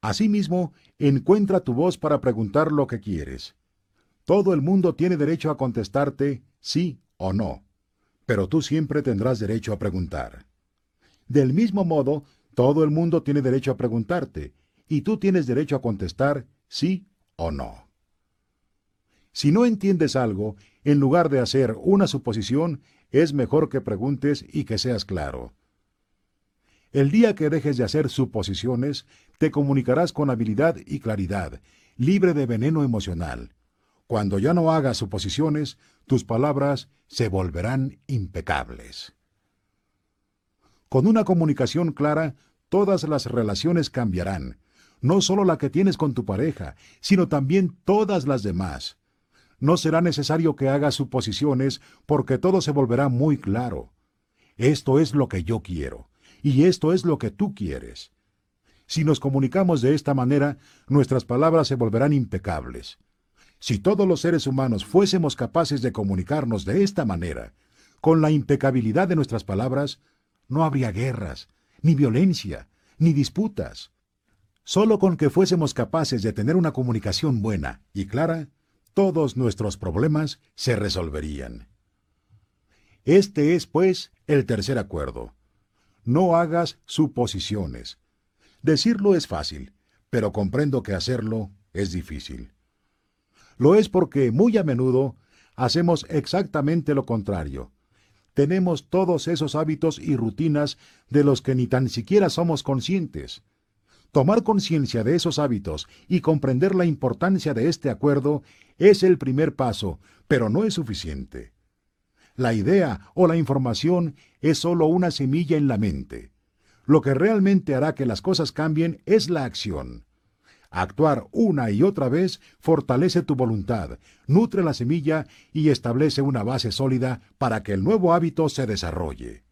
Asimismo, encuentra tu voz para preguntar lo que quieres. Todo el mundo tiene derecho a contestarte sí o no, pero tú siempre tendrás derecho a preguntar. Del mismo modo, todo el mundo tiene derecho a preguntarte, y tú tienes derecho a contestar sí o no. Si no entiendes algo, en lugar de hacer una suposición, es mejor que preguntes y que seas claro. El día que dejes de hacer suposiciones, te comunicarás con habilidad y claridad, libre de veneno emocional. Cuando ya no hagas suposiciones, tus palabras se volverán impecables. Con una comunicación clara, todas las relaciones cambiarán, no solo la que tienes con tu pareja, sino también todas las demás. No será necesario que hagas suposiciones porque todo se volverá muy claro. Esto es lo que yo quiero, y esto es lo que tú quieres. Si nos comunicamos de esta manera, nuestras palabras se volverán impecables. Si todos los seres humanos fuésemos capaces de comunicarnos de esta manera, con la impecabilidad de nuestras palabras, no habría guerras, ni violencia, ni disputas. Solo con que fuésemos capaces de tener una comunicación buena y clara, todos nuestros problemas se resolverían. Este es, pues, el tercer acuerdo. No hagas suposiciones. Decirlo es fácil, pero comprendo que hacerlo es difícil. Lo es porque muy a menudo hacemos exactamente lo contrario. Tenemos todos esos hábitos y rutinas de los que ni tan siquiera somos conscientes. Tomar conciencia de esos hábitos y comprender la importancia de este acuerdo es el primer paso, pero no es suficiente. La idea o la información es sólo una semilla en la mente. Lo que realmente hará que las cosas cambien es la acción. Actuar una y otra vez fortalece tu voluntad, nutre la semilla y establece una base sólida para que el nuevo hábito se desarrolle.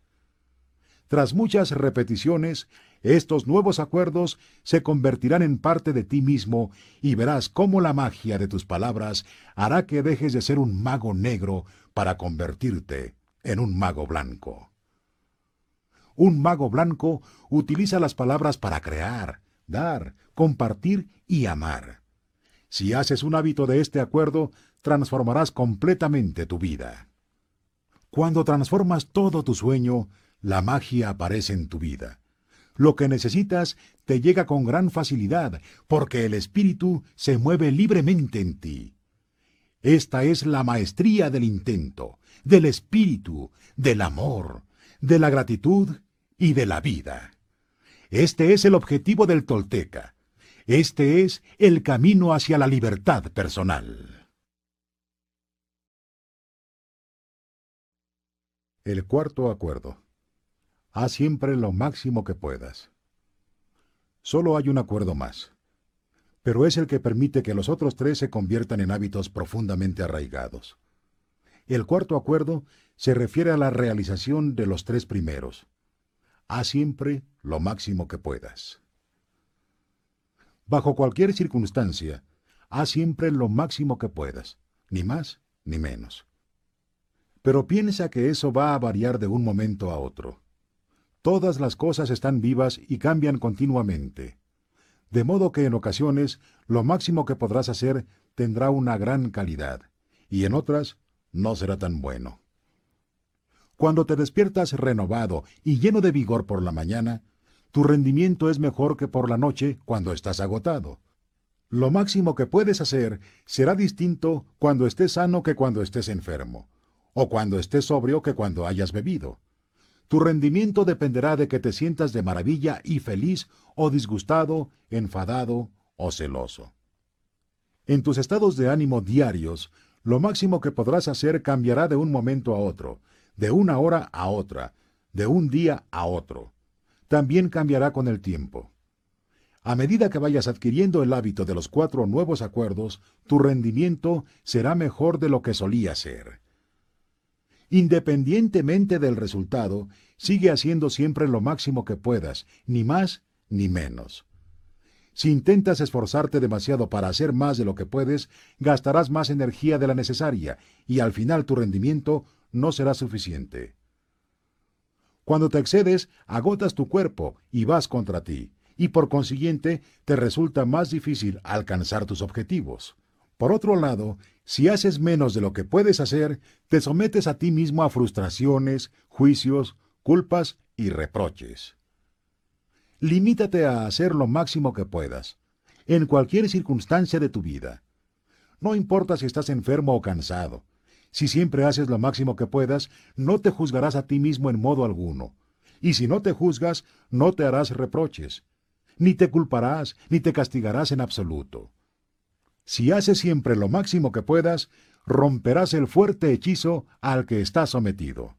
Tras muchas repeticiones, estos nuevos acuerdos se convertirán en parte de ti mismo y verás cómo la magia de tus palabras hará que dejes de ser un mago negro para convertirte en un mago blanco. Un mago blanco utiliza las palabras para crear, dar, compartir y amar. Si haces un hábito de este acuerdo, transformarás completamente tu vida. Cuando transformas todo tu sueño, la magia aparece en tu vida. Lo que necesitas te llega con gran facilidad, porque el espíritu se mueve libremente en ti. Esta es la maestría del intento, del espíritu, del amor, de la gratitud y de la vida. Este es el objetivo del tolteca. Este es el camino hacia la libertad personal. El cuarto acuerdo. Haz siempre lo máximo que puedas. Solo hay un acuerdo más, pero es el que permite que los otros tres se conviertan en hábitos profundamente arraigados. El cuarto acuerdo se refiere a la realización de los tres primeros. Haz siempre lo máximo que puedas. Bajo cualquier circunstancia, haz siempre lo máximo que puedas, ni más ni menos. Pero piensa que eso va a variar de un momento a otro. Todas las cosas están vivas y cambian continuamente. De modo que en ocasiones lo máximo que podrás hacer tendrá una gran calidad, y en otras no será tan bueno. Cuando te despiertas renovado y lleno de vigor por la mañana, tu rendimiento es mejor que por la noche cuando estás agotado. Lo máximo que puedes hacer será distinto cuando estés sano que cuando estés enfermo, o cuando estés sobrio que cuando hayas bebido. Tu rendimiento dependerá de que te sientas de maravilla y feliz o disgustado, enfadado o celoso. En tus estados de ánimo diarios, lo máximo que podrás hacer cambiará de un momento a otro, de una hora a otra, de un día a otro también cambiará con el tiempo. A medida que vayas adquiriendo el hábito de los cuatro nuevos acuerdos, tu rendimiento será mejor de lo que solía ser. Independientemente del resultado, sigue haciendo siempre lo máximo que puedas, ni más ni menos. Si intentas esforzarte demasiado para hacer más de lo que puedes, gastarás más energía de la necesaria y al final tu rendimiento no será suficiente. Cuando te excedes, agotas tu cuerpo y vas contra ti, y por consiguiente te resulta más difícil alcanzar tus objetivos. Por otro lado, si haces menos de lo que puedes hacer, te sometes a ti mismo a frustraciones, juicios, culpas y reproches. Limítate a hacer lo máximo que puedas, en cualquier circunstancia de tu vida. No importa si estás enfermo o cansado, si siempre haces lo máximo que puedas, no te juzgarás a ti mismo en modo alguno. y si no te juzgas, no te harás reproches, ni te culparás, ni te castigarás en absoluto. Si haces siempre lo máximo que puedas, romperás el fuerte hechizo al que estás sometido.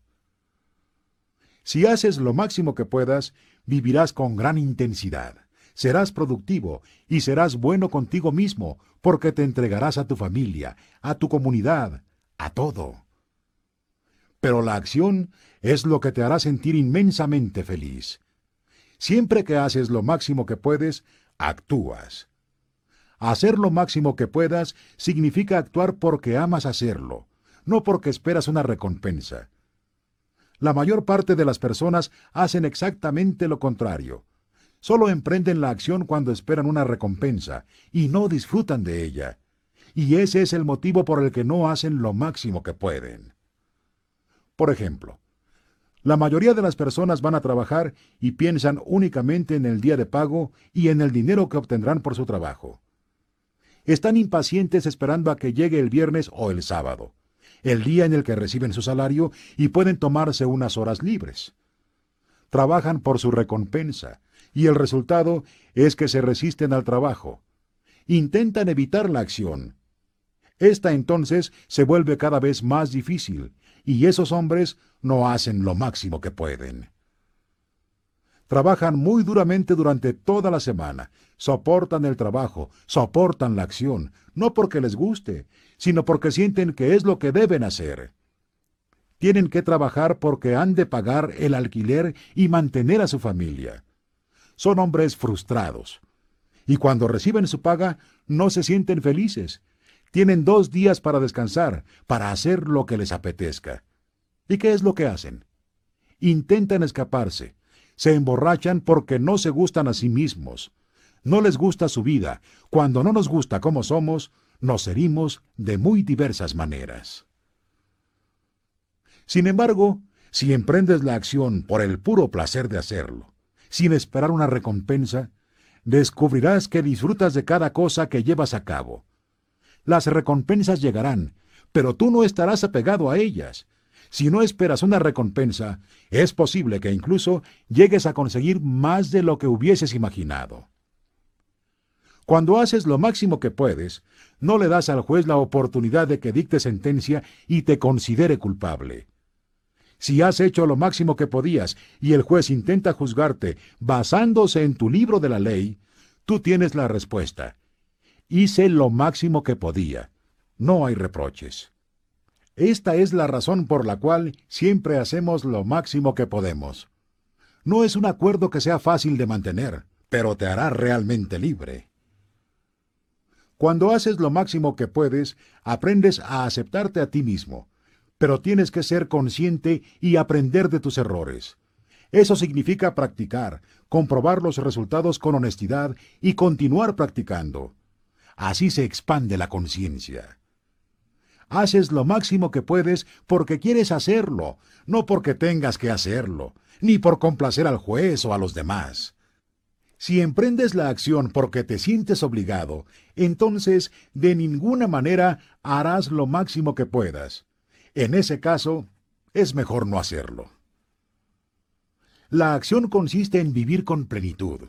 Si haces lo máximo que puedas, vivirás con gran intensidad, serás productivo y serás bueno contigo mismo, porque te entregarás a tu familia, a tu comunidad, a todo. Pero la acción es lo que te hará sentir inmensamente feliz. Siempre que haces lo máximo que puedes, actúas. Hacer lo máximo que puedas significa actuar porque amas hacerlo, no porque esperas una recompensa. La mayor parte de las personas hacen exactamente lo contrario. Solo emprenden la acción cuando esperan una recompensa y no disfrutan de ella. Y ese es el motivo por el que no hacen lo máximo que pueden. Por ejemplo, la mayoría de las personas van a trabajar y piensan únicamente en el día de pago y en el dinero que obtendrán por su trabajo. Están impacientes esperando a que llegue el viernes o el sábado, el día en el que reciben su salario y pueden tomarse unas horas libres. Trabajan por su recompensa, y el resultado es que se resisten al trabajo. Intentan evitar la acción. Esta entonces se vuelve cada vez más difícil, y esos hombres no hacen lo máximo que pueden. Trabajan muy duramente durante toda la semana, soportan el trabajo, soportan la acción, no porque les guste, sino porque sienten que es lo que deben hacer. Tienen que trabajar porque han de pagar el alquiler y mantener a su familia. Son hombres frustrados. Y cuando reciben su paga, no se sienten felices, tienen dos días para descansar, para hacer lo que les apetezca. ¿Y qué es lo que hacen? Intentan escaparse. Se emborrachan porque no se gustan a sí mismos. No les gusta su vida. Cuando no nos gusta como somos, nos herimos de muy diversas maneras. Sin embargo, si emprendes la acción por el puro placer de hacerlo, sin esperar una recompensa, descubrirás que disfrutas de cada cosa que llevas a cabo, las recompensas llegarán, pero tú no estarás apegado a ellas. Si no esperas una recompensa, es posible que incluso llegues a conseguir más de lo que hubieses imaginado. Cuando haces lo máximo que puedes, no le das al juez la oportunidad de que dicte sentencia y te considere culpable. Si has hecho lo máximo que podías y el juez intenta juzgarte basándose en tu libro de la ley, tú tienes la respuesta Hice lo máximo que podía. No hay reproches. Esta es la razón por la cual siempre hacemos lo máximo que podemos. No es un acuerdo que sea fácil de mantener, pero te hará realmente libre. Cuando haces lo máximo que puedes, aprendes a aceptarte a ti mismo, pero tienes que ser consciente y aprender de tus errores. Eso significa practicar, comprobar los resultados con honestidad y continuar practicando. Así se expande la conciencia. Haces lo máximo que puedes porque quieres hacerlo, no porque tengas que hacerlo, ni por complacer al juez o a los demás. Si emprendes la acción porque te sientes obligado, entonces de ninguna manera harás lo máximo que puedas. En ese caso, es mejor no hacerlo. La acción consiste en vivir con plenitud.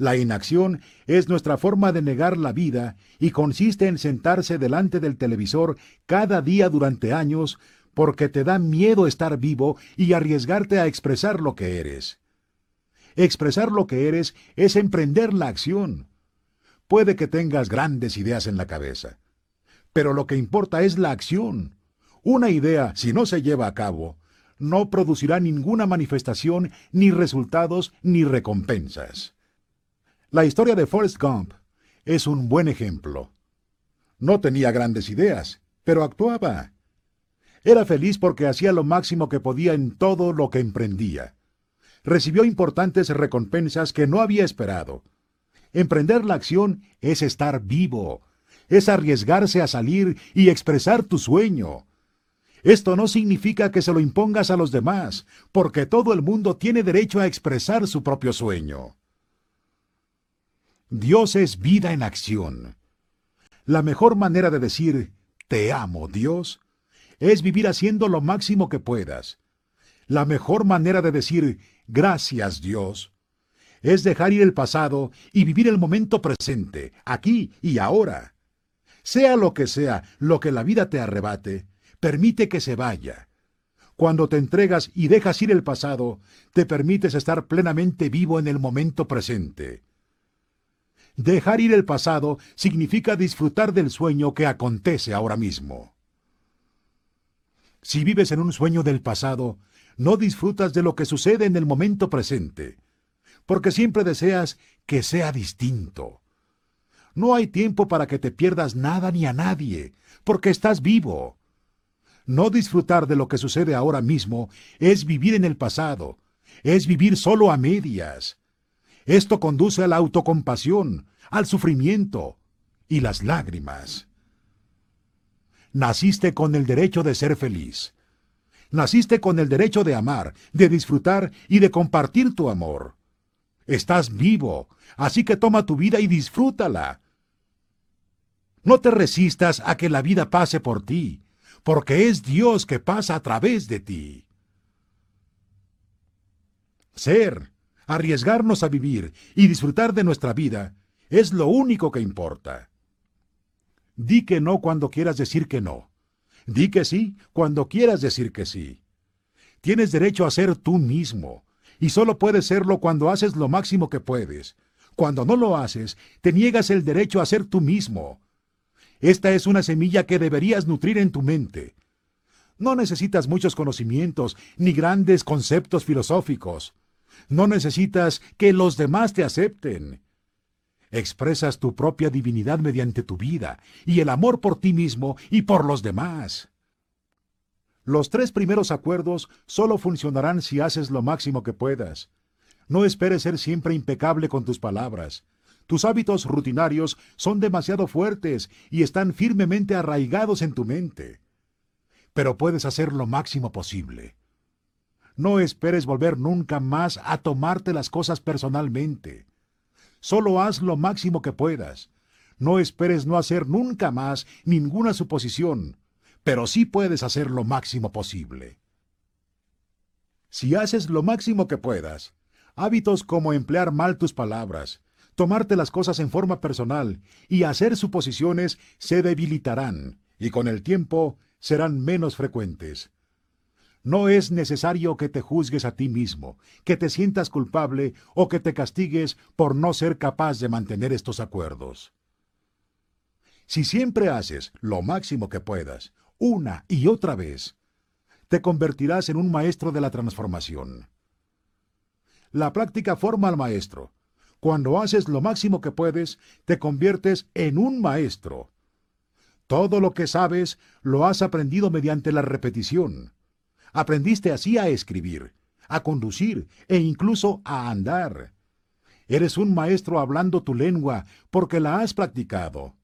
La inacción es nuestra forma de negar la vida y consiste en sentarse delante del televisor cada día durante años porque te da miedo estar vivo y arriesgarte a expresar lo que eres. Expresar lo que eres es emprender la acción. Puede que tengas grandes ideas en la cabeza, pero lo que importa es la acción. Una idea, si no se lleva a cabo, no producirá ninguna manifestación, ni resultados, ni recompensas. La historia de Forrest Gump es un buen ejemplo. No tenía grandes ideas, pero actuaba. Era feliz porque hacía lo máximo que podía en todo lo que emprendía. Recibió importantes recompensas que no había esperado. Emprender la acción es estar vivo, es arriesgarse a salir y expresar tu sueño. Esto no significa que se lo impongas a los demás, porque todo el mundo tiene derecho a expresar su propio sueño. Dios es vida en acción. La mejor manera de decir, te amo, Dios, es vivir haciendo lo máximo que puedas. La mejor manera de decir gracias Dios es dejar ir el pasado y vivir el momento presente, aquí y ahora. Sea lo que sea lo que la vida te arrebate, permite que se vaya. Cuando te entregas y dejas ir el pasado, te permites estar plenamente vivo en el momento presente. Dejar ir el pasado significa disfrutar del sueño que acontece ahora mismo. Si vives en un sueño del pasado, no disfrutas de lo que sucede en el momento presente, porque siempre deseas que sea distinto. No hay tiempo para que te pierdas nada ni a nadie, porque estás vivo. No disfrutar de lo que sucede ahora mismo es vivir en el pasado, es vivir solo a medias. Esto conduce a la autocompasión, al sufrimiento y las lágrimas. Naciste con el derecho de ser feliz. Naciste con el derecho de amar, de disfrutar y de compartir tu amor. Estás vivo, así que toma tu vida y disfrútala. No te resistas a que la vida pase por ti, porque es Dios que pasa a través de ti. Ser, arriesgarnos a vivir y disfrutar de nuestra vida es lo único que importa. Di que no cuando quieras decir que no. Di que sí cuando quieras decir que sí. Tienes derecho a ser tú mismo, y solo puedes serlo cuando haces lo máximo que puedes. Cuando no lo haces, te niegas el derecho a ser tú mismo. Esta es una semilla que deberías nutrir en tu mente. No necesitas muchos conocimientos ni grandes conceptos filosóficos. No necesitas que los demás te acepten. Expresas tu propia divinidad mediante tu vida y el amor por ti mismo y por los demás. Los tres primeros acuerdos solo funcionarán si haces lo máximo que puedas. No esperes ser siempre impecable con tus palabras. Tus hábitos rutinarios son demasiado fuertes y están firmemente arraigados en tu mente. Pero puedes hacer lo máximo posible. No esperes volver nunca más a tomarte las cosas personalmente. Solo haz lo máximo que puedas. No esperes no hacer nunca más ninguna suposición, pero sí puedes hacer lo máximo posible. Si haces lo máximo que puedas, hábitos como emplear mal tus palabras, tomarte las cosas en forma personal y hacer suposiciones se debilitarán y con el tiempo serán menos frecuentes. No es necesario que te juzgues a ti mismo, que te sientas culpable o que te castigues por no ser capaz de mantener estos acuerdos. Si siempre haces lo máximo que puedas, una y otra vez, te convertirás en un maestro de la transformación. La práctica forma al maestro. Cuando haces lo máximo que puedes, te conviertes en un maestro. Todo lo que sabes lo has aprendido mediante la repetición. Aprendiste así a escribir, a conducir e incluso a andar. Eres un maestro hablando tu lengua porque la has practicado.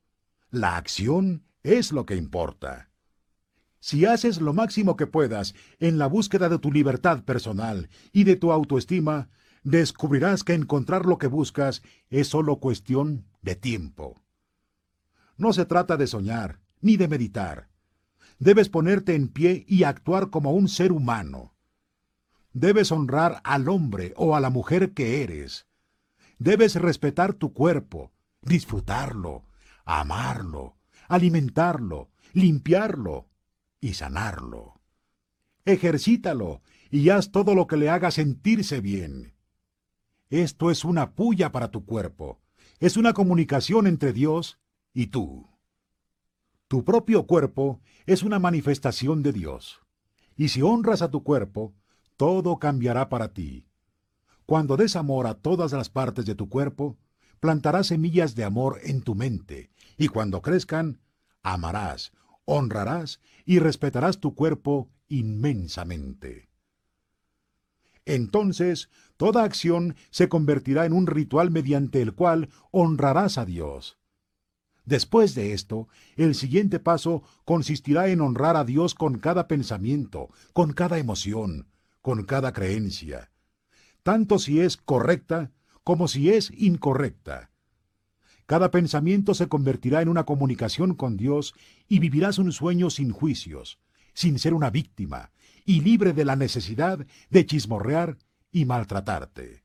La acción es lo que importa. Si haces lo máximo que puedas en la búsqueda de tu libertad personal y de tu autoestima, descubrirás que encontrar lo que buscas es solo cuestión de tiempo. No se trata de soñar, ni de meditar debes ponerte en pie y actuar como un ser humano. Debes honrar al hombre o a la mujer que eres. Debes respetar tu cuerpo, disfrutarlo, amarlo, alimentarlo, limpiarlo y sanarlo. Ejercítalo y haz todo lo que le haga sentirse bien. Esto es una puya para tu cuerpo. Es una comunicación entre Dios y tú. Tu propio cuerpo es una manifestación de Dios. Y si honras a tu cuerpo, todo cambiará para ti. Cuando des amor a todas las partes de tu cuerpo, plantarás semillas de amor en tu mente, y cuando crezcan, amarás, honrarás y respetarás tu cuerpo inmensamente. Entonces, toda acción se convertirá en un ritual mediante el cual honrarás a Dios. Después de esto, el siguiente paso consistirá en honrar a Dios con cada pensamiento, con cada emoción, con cada creencia, tanto si es correcta como si es incorrecta. Cada pensamiento se convertirá en una comunicación con Dios y vivirás un sueño sin juicios, sin ser una víctima, y libre de la necesidad de chismorrear y maltratarte.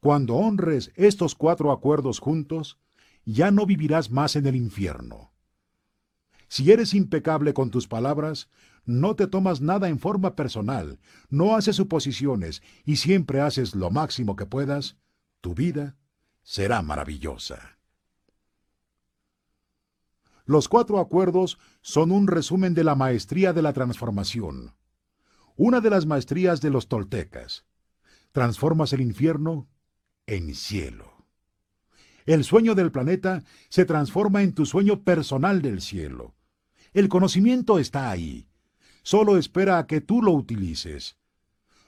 Cuando honres estos cuatro acuerdos juntos, ya no vivirás más en el infierno. Si eres impecable con tus palabras, no te tomas nada en forma personal, no haces suposiciones y siempre haces lo máximo que puedas, tu vida será maravillosa. Los cuatro acuerdos son un resumen de la maestría de la transformación, una de las maestrías de los toltecas. Transformas el infierno en cielo. El sueño del planeta se transforma en tu sueño personal del cielo. El conocimiento está ahí. Solo espera a que tú lo utilices.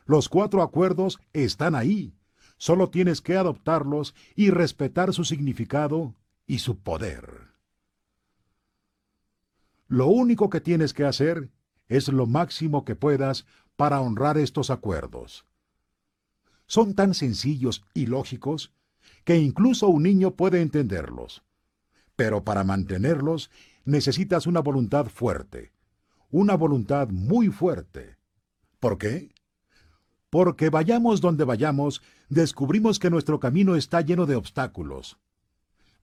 Los cuatro acuerdos están ahí. Solo tienes que adoptarlos y respetar su significado y su poder. Lo único que tienes que hacer es lo máximo que puedas para honrar estos acuerdos. Son tan sencillos y lógicos que incluso un niño puede entenderlos. Pero para mantenerlos necesitas una voluntad fuerte, una voluntad muy fuerte. ¿Por qué? Porque vayamos donde vayamos, descubrimos que nuestro camino está lleno de obstáculos.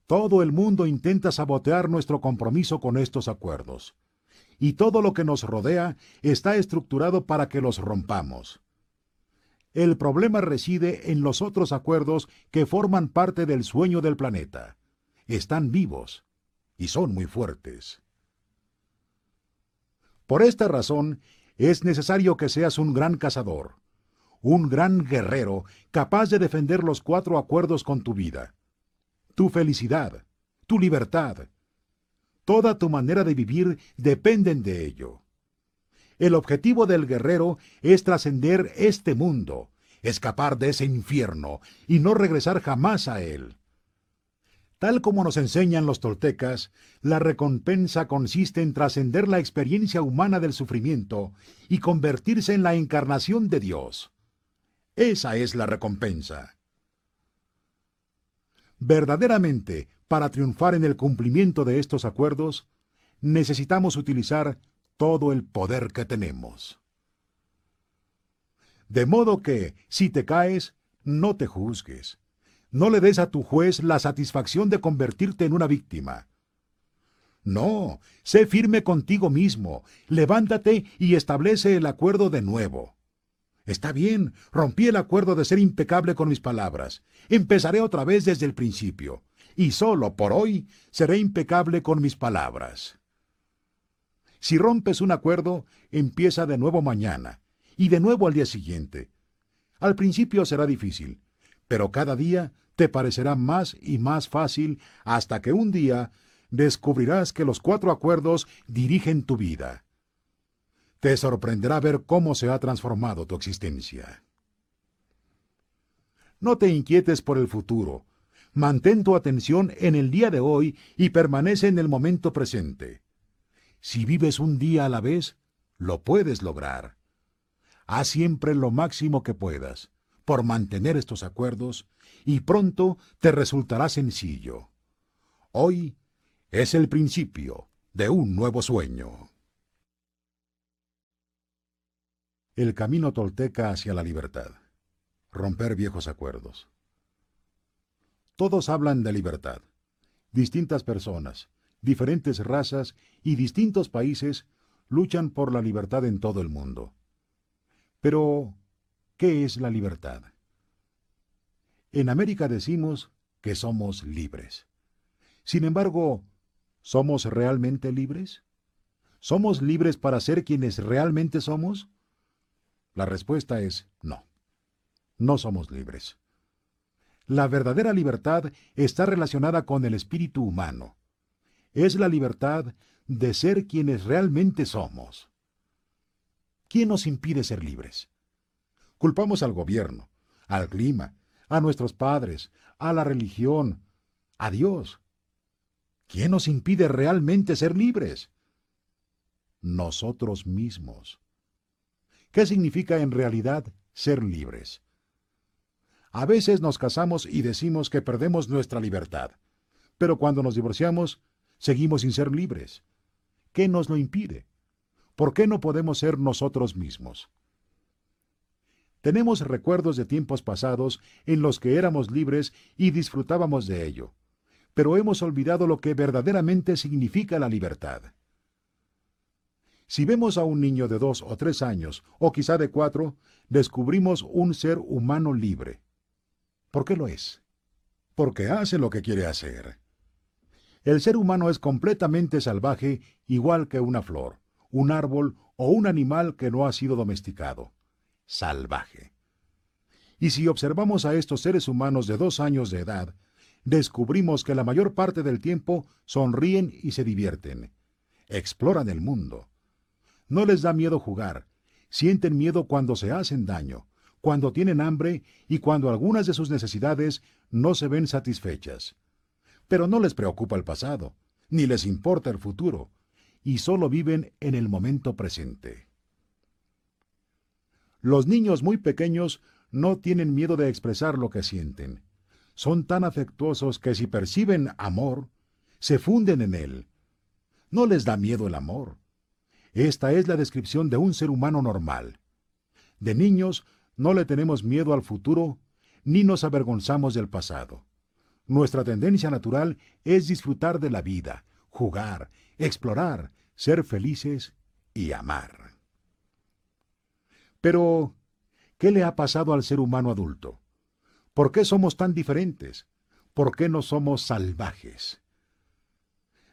Todo el mundo intenta sabotear nuestro compromiso con estos acuerdos. Y todo lo que nos rodea está estructurado para que los rompamos. El problema reside en los otros acuerdos que forman parte del sueño del planeta. Están vivos y son muy fuertes. Por esta razón, es necesario que seas un gran cazador, un gran guerrero capaz de defender los cuatro acuerdos con tu vida, tu felicidad, tu libertad. Toda tu manera de vivir dependen de ello. El objetivo del guerrero es trascender este mundo, escapar de ese infierno y no regresar jamás a él. Tal como nos enseñan los toltecas, la recompensa consiste en trascender la experiencia humana del sufrimiento y convertirse en la encarnación de Dios. Esa es la recompensa. Verdaderamente, para triunfar en el cumplimiento de estos acuerdos, necesitamos utilizar todo el poder que tenemos. De modo que, si te caes, no te juzgues no le des a tu juez la satisfacción de convertirte en una víctima. No, sé firme contigo mismo, levántate y establece el acuerdo de nuevo. Está bien, rompí el acuerdo de ser impecable con mis palabras. Empezaré otra vez desde el principio, y solo por hoy seré impecable con mis palabras. Si rompes un acuerdo, empieza de nuevo mañana, y de nuevo al día siguiente. Al principio será difícil, pero cada día te parecerá más y más fácil hasta que un día descubrirás que los cuatro acuerdos dirigen tu vida. Te sorprenderá ver cómo se ha transformado tu existencia. No te inquietes por el futuro. Mantén tu atención en el día de hoy y permanece en el momento presente. Si vives un día a la vez, lo puedes lograr. Haz siempre lo máximo que puedas por mantener estos acuerdos y pronto te resultará sencillo. Hoy es el principio de un nuevo sueño. El camino tolteca hacia la libertad. Romper viejos acuerdos. Todos hablan de libertad. Distintas personas, diferentes razas y distintos países luchan por la libertad en todo el mundo. Pero, ¿qué es la libertad? En América decimos que somos libres. Sin embargo, ¿somos realmente libres? ¿Somos libres para ser quienes realmente somos? La respuesta es no. No somos libres. La verdadera libertad está relacionada con el espíritu humano. Es la libertad de ser quienes realmente somos. ¿Quién nos impide ser libres? Culpamos al gobierno, al clima, a nuestros padres, a la religión, a Dios. ¿Quién nos impide realmente ser libres? Nosotros mismos. ¿Qué significa en realidad ser libres? A veces nos casamos y decimos que perdemos nuestra libertad, pero cuando nos divorciamos, seguimos sin ser libres. ¿Qué nos lo impide? ¿por qué no podemos ser nosotros mismos? Tenemos recuerdos de tiempos pasados en los que éramos libres y disfrutábamos de ello, pero hemos olvidado lo que verdaderamente significa la libertad. Si vemos a un niño de dos o tres años, o quizá de cuatro, descubrimos un ser humano libre. ¿Por qué lo es? Porque hace lo que quiere hacer. El ser humano es completamente salvaje, igual que una flor, un árbol o un animal que no ha sido domesticado. Salvaje. Y si observamos a estos seres humanos de dos años de edad, descubrimos que la mayor parte del tiempo sonríen y se divierten. Exploran el mundo. No les da miedo jugar. Sienten miedo cuando se hacen daño, cuando tienen hambre y cuando algunas de sus necesidades no se ven satisfechas. Pero no les preocupa el pasado, ni les importa el futuro, y solo viven en el momento presente. Los niños muy pequeños no tienen miedo de expresar lo que sienten. Son tan afectuosos que si perciben amor, se funden en él. No les da miedo el amor. Esta es la descripción de un ser humano normal. De niños no le tenemos miedo al futuro ni nos avergonzamos del pasado. Nuestra tendencia natural es disfrutar de la vida, jugar, explorar, ser felices y amar. Pero, ¿qué le ha pasado al ser humano adulto? ¿Por qué somos tan diferentes? ¿Por qué no somos salvajes?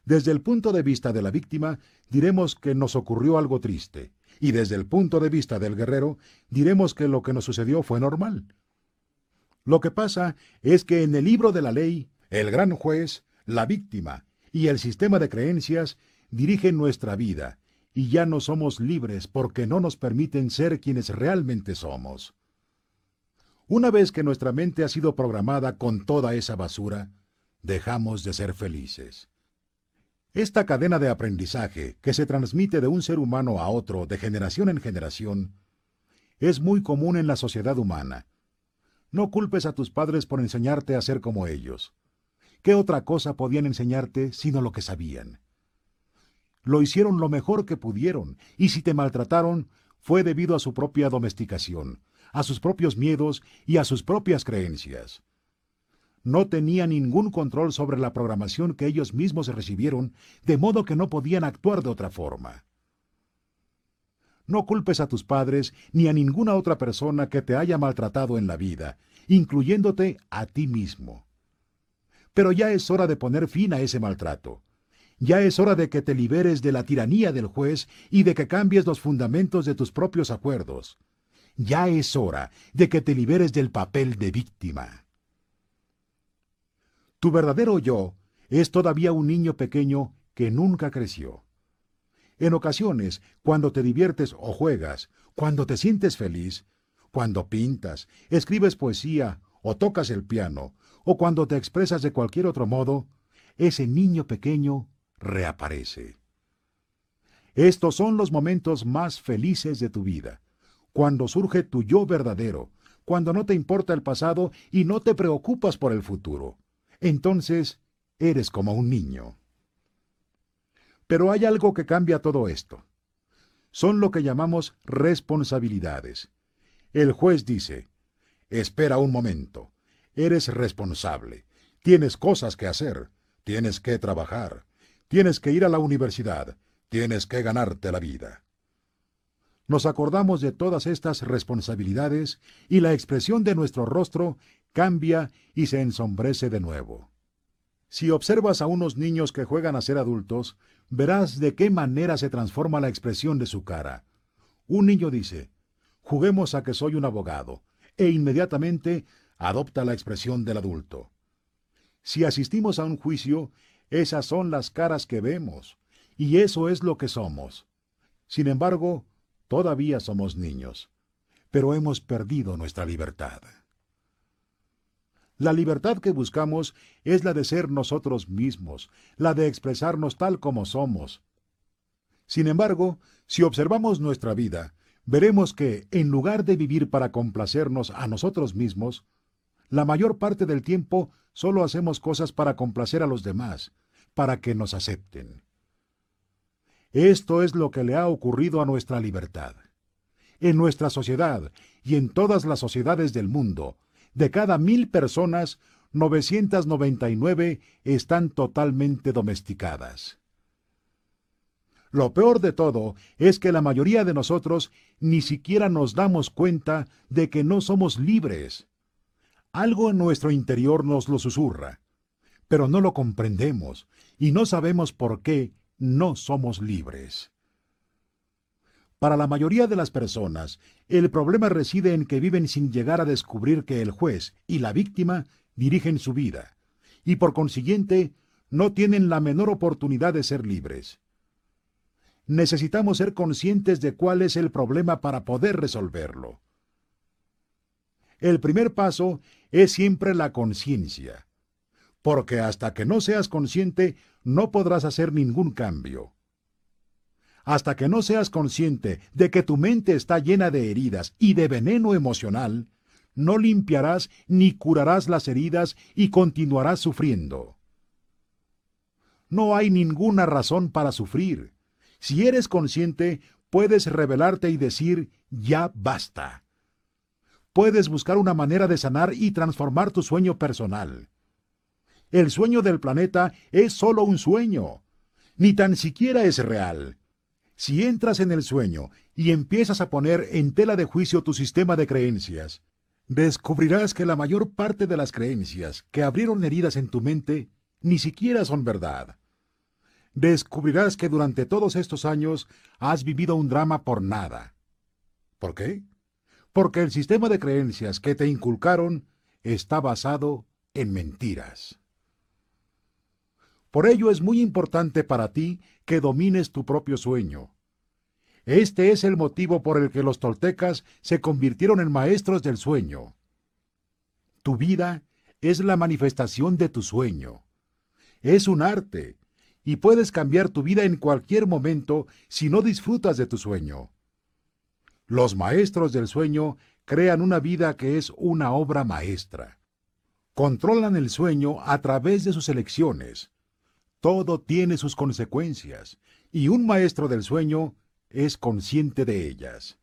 Desde el punto de vista de la víctima, diremos que nos ocurrió algo triste, y desde el punto de vista del guerrero, diremos que lo que nos sucedió fue normal. Lo que pasa es que en el libro de la ley, el gran juez, la víctima y el sistema de creencias dirigen nuestra vida, y ya no somos libres porque no nos permiten ser quienes realmente somos. Una vez que nuestra mente ha sido programada con toda esa basura, dejamos de ser felices. Esta cadena de aprendizaje que se transmite de un ser humano a otro de generación en generación es muy común en la sociedad humana. No culpes a tus padres por enseñarte a ser como ellos. ¿Qué otra cosa podían enseñarte sino lo que sabían? Lo hicieron lo mejor que pudieron, y si te maltrataron, fue debido a su propia domesticación, a sus propios miedos y a sus propias creencias. No tenía ningún control sobre la programación que ellos mismos recibieron, de modo que no podían actuar de otra forma. No culpes a tus padres ni a ninguna otra persona que te haya maltratado en la vida, incluyéndote a ti mismo. Pero ya es hora de poner fin a ese maltrato. Ya es hora de que te liberes de la tiranía del juez y de que cambies los fundamentos de tus propios acuerdos. Ya es hora de que te liberes del papel de víctima. Tu verdadero yo es todavía un niño pequeño que nunca creció. En ocasiones, cuando te diviertes o juegas, cuando te sientes feliz, cuando pintas, escribes poesía o tocas el piano, o cuando te expresas de cualquier otro modo, ese niño pequeño reaparece. Estos son los momentos más felices de tu vida, cuando surge tu yo verdadero, cuando no te importa el pasado y no te preocupas por el futuro entonces eres como un niño. Pero hay algo que cambia todo esto. Son lo que llamamos responsabilidades. El juez dice, espera un momento, eres responsable, tienes cosas que hacer, tienes que trabajar, tienes que ir a la universidad, tienes que ganarte la vida. Nos acordamos de todas estas responsabilidades y la expresión de nuestro rostro cambia y se ensombrece de nuevo. Si observas a unos niños que juegan a ser adultos, verás de qué manera se transforma la expresión de su cara. Un niño dice, juguemos a que soy un abogado, e inmediatamente adopta la expresión del adulto. Si asistimos a un juicio, esas son las caras que vemos, y eso es lo que somos. Sin embargo, todavía somos niños, pero hemos perdido nuestra libertad. La libertad que buscamos es la de ser nosotros mismos, la de expresarnos tal como somos. Sin embargo, si observamos nuestra vida, veremos que, en lugar de vivir para complacernos a nosotros mismos, la mayor parte del tiempo solo hacemos cosas para complacer a los demás, para que nos acepten. Esto es lo que le ha ocurrido a nuestra libertad. En nuestra sociedad y en todas las sociedades del mundo, de cada mil personas, 999 están totalmente domesticadas. Lo peor de todo es que la mayoría de nosotros ni siquiera nos damos cuenta de que no somos libres. Algo en nuestro interior nos lo susurra, pero no lo comprendemos y no sabemos por qué no somos libres. Para la mayoría de las personas, el problema reside en que viven sin llegar a descubrir que el juez y la víctima dirigen su vida, y por consiguiente no tienen la menor oportunidad de ser libres necesitamos ser conscientes de cuál es el problema para poder resolverlo. El primer paso es siempre la conciencia, porque hasta que no seas consciente no podrás hacer ningún cambio. Hasta que no seas consciente de que tu mente está llena de heridas y de veneno emocional, no limpiarás ni curarás las heridas y continuarás sufriendo. No hay ninguna razón para sufrir si eres consciente, puedes revelarte y decir, ya basta. Puedes buscar una manera de sanar y transformar tu sueño personal. El sueño del planeta es solo un sueño, ni tan siquiera es real. Si entras en el sueño y empiezas a poner en tela de juicio tu sistema de creencias, descubrirás que la mayor parte de las creencias que abrieron heridas en tu mente ni siquiera son verdad descubrirás que durante todos estos años has vivido un drama por nada. ¿Por qué? Porque el sistema de creencias que te inculcaron está basado en mentiras. Por ello es muy importante para ti que domines tu propio sueño. Este es el motivo por el que los toltecas se convirtieron en maestros del sueño. Tu vida es la manifestación de tu sueño. Es un arte, y puedes cambiar tu vida en cualquier momento si no disfrutas de tu sueño. Los maestros del sueño crean una vida que es una obra maestra. Controlan el sueño a través de sus elecciones. Todo tiene sus consecuencias, y un maestro del sueño es consciente de ellas.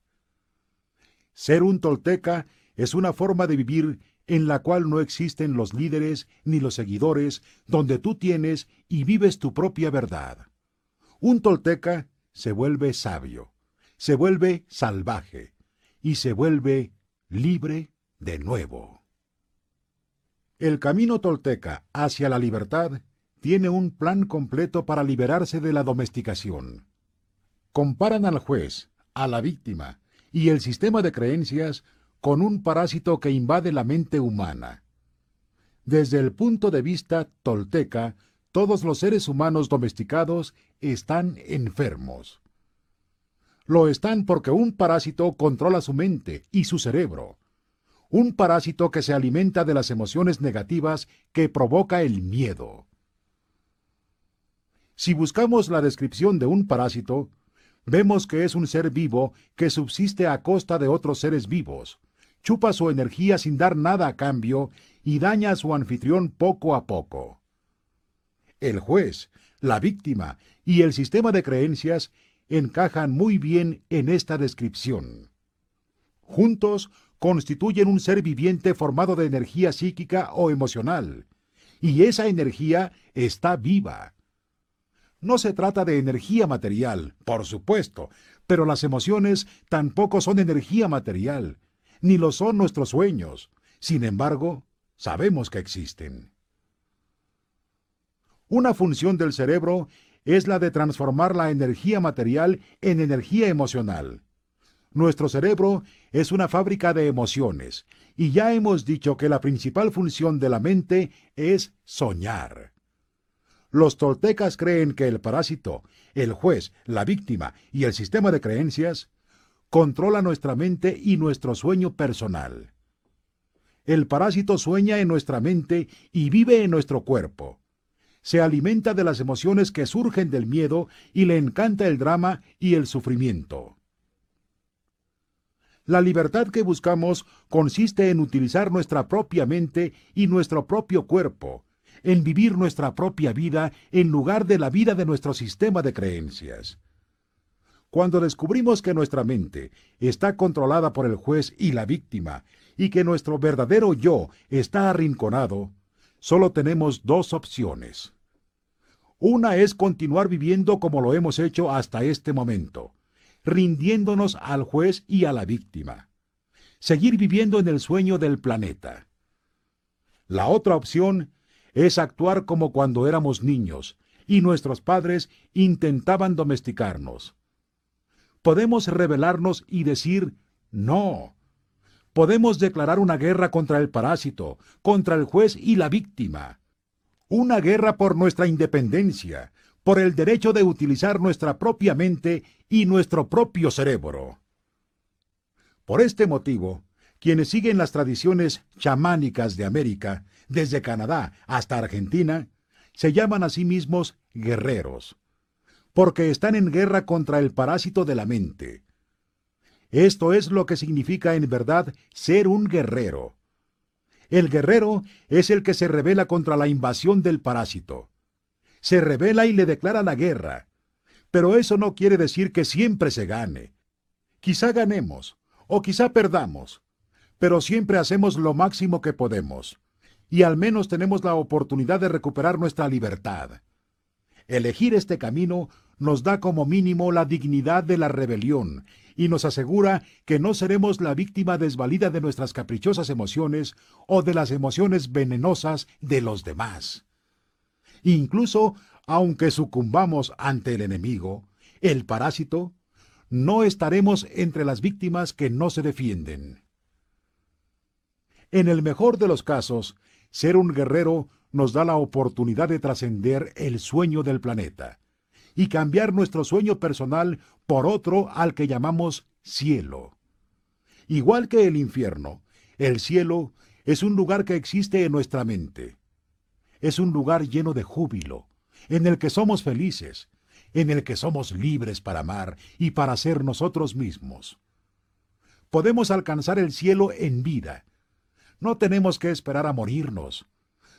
Ser un tolteca es una forma de vivir en la cual no existen los líderes ni los seguidores, donde tú tienes y vives tu propia verdad. Un tolteca se vuelve sabio, se vuelve salvaje y se vuelve libre de nuevo. El camino tolteca hacia la libertad tiene un plan completo para liberarse de la domesticación. Comparan al juez, a la víctima y el sistema de creencias con un parásito que invade la mente humana. Desde el punto de vista tolteca, todos los seres humanos domesticados están enfermos. Lo están porque un parásito controla su mente y su cerebro. Un parásito que se alimenta de las emociones negativas que provoca el miedo. Si buscamos la descripción de un parásito, vemos que es un ser vivo que subsiste a costa de otros seres vivos, chupa su energía sin dar nada a cambio y daña a su anfitrión poco a poco. El juez, la víctima y el sistema de creencias encajan muy bien en esta descripción. Juntos constituyen un ser viviente formado de energía psíquica o emocional, y esa energía está viva. No se trata de energía material, por supuesto, pero las emociones tampoco son energía material, ni lo son nuestros sueños. Sin embargo, sabemos que existen. Una función del cerebro es la de transformar la energía material en energía emocional. Nuestro cerebro es una fábrica de emociones, y ya hemos dicho que la principal función de la mente es soñar. Los toltecas creen que el parásito, el juez, la víctima y el sistema de creencias controla nuestra mente y nuestro sueño personal. El parásito sueña en nuestra mente y vive en nuestro cuerpo. Se alimenta de las emociones que surgen del miedo y le encanta el drama y el sufrimiento. La libertad que buscamos consiste en utilizar nuestra propia mente y nuestro propio cuerpo, en vivir nuestra propia vida en lugar de la vida de nuestro sistema de creencias. Cuando descubrimos que nuestra mente está controlada por el juez y la víctima, y que nuestro verdadero yo está arrinconado, solo tenemos dos opciones. Una es continuar viviendo como lo hemos hecho hasta este momento, rindiéndonos al juez y a la víctima. Seguir viviendo en el sueño del planeta. La otra opción es actuar como cuando éramos niños y nuestros padres intentaban domesticarnos. Podemos rebelarnos y decir no. Podemos declarar una guerra contra el parásito, contra el juez y la víctima una guerra por nuestra independencia, por el derecho de utilizar nuestra propia mente y nuestro propio cerebro. Por este motivo, quienes siguen las tradiciones chamánicas de América, desde Canadá hasta Argentina, se llaman a sí mismos guerreros, porque están en guerra contra el parásito de la mente. Esto es lo que significa en verdad ser un guerrero. El guerrero es el que se revela contra la invasión del parásito. Se revela y le declara la guerra. Pero eso no quiere decir que siempre se gane. Quizá ganemos, o quizá perdamos, pero siempre hacemos lo máximo que podemos, y al menos tenemos la oportunidad de recuperar nuestra libertad. Elegir este camino nos da como mínimo la dignidad de la rebelión y nos asegura que no seremos la víctima desvalida de nuestras caprichosas emociones o de las emociones venenosas de los demás. Incluso, aunque sucumbamos ante el enemigo, el parásito, no estaremos entre las víctimas que no se defienden. En el mejor de los casos, ser un guerrero nos da la oportunidad de trascender el sueño del planeta y cambiar nuestro sueño personal por otro al que llamamos cielo. Igual que el infierno, el cielo es un lugar que existe en nuestra mente. Es un lugar lleno de júbilo, en el que somos felices, en el que somos libres para amar y para ser nosotros mismos. Podemos alcanzar el cielo en vida. No tenemos que esperar a morirnos.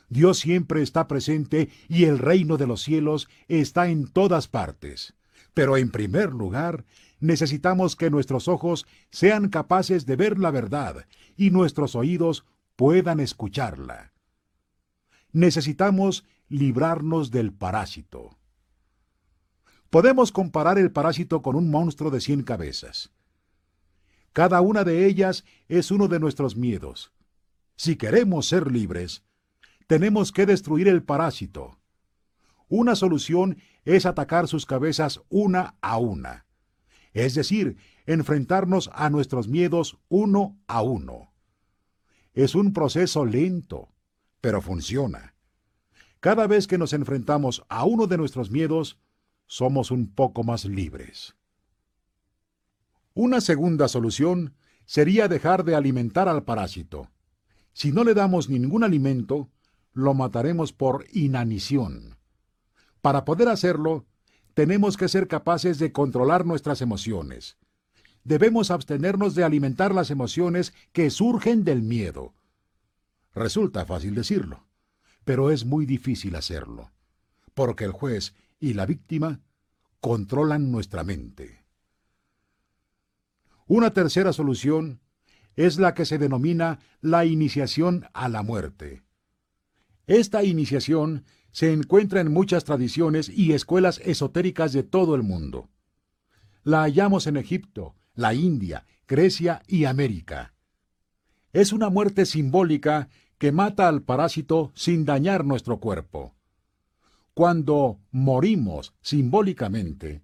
Dios siempre está presente y el reino de los cielos está en todas partes. Pero en primer lugar, necesitamos que nuestros ojos sean capaces de ver la verdad y nuestros oídos puedan escucharla. Necesitamos librarnos del parásito. Podemos comparar el parásito con un monstruo de cien cabezas. Cada una de ellas es uno de nuestros miedos. Si queremos ser libres, tenemos que destruir el parásito. Una solución es atacar sus cabezas una a una, es decir, enfrentarnos a nuestros miedos uno a uno. Es un proceso lento, pero funciona. Cada vez que nos enfrentamos a uno de nuestros miedos, somos un poco más libres. Una segunda solución sería dejar de alimentar al parásito. Si no le damos ningún alimento, lo mataremos por inanición. Para poder hacerlo, tenemos que ser capaces de controlar nuestras emociones. Debemos abstenernos de alimentar las emociones que surgen del miedo. Resulta fácil decirlo, pero es muy difícil hacerlo, porque el juez y la víctima controlan nuestra mente. Una tercera solución es la que se denomina la iniciación a la muerte. Esta iniciación se encuentra en muchas tradiciones y escuelas esotéricas de todo el mundo. La hallamos en Egipto, la India, Grecia y América. Es una muerte simbólica que mata al parásito sin dañar nuestro cuerpo. Cuando morimos simbólicamente,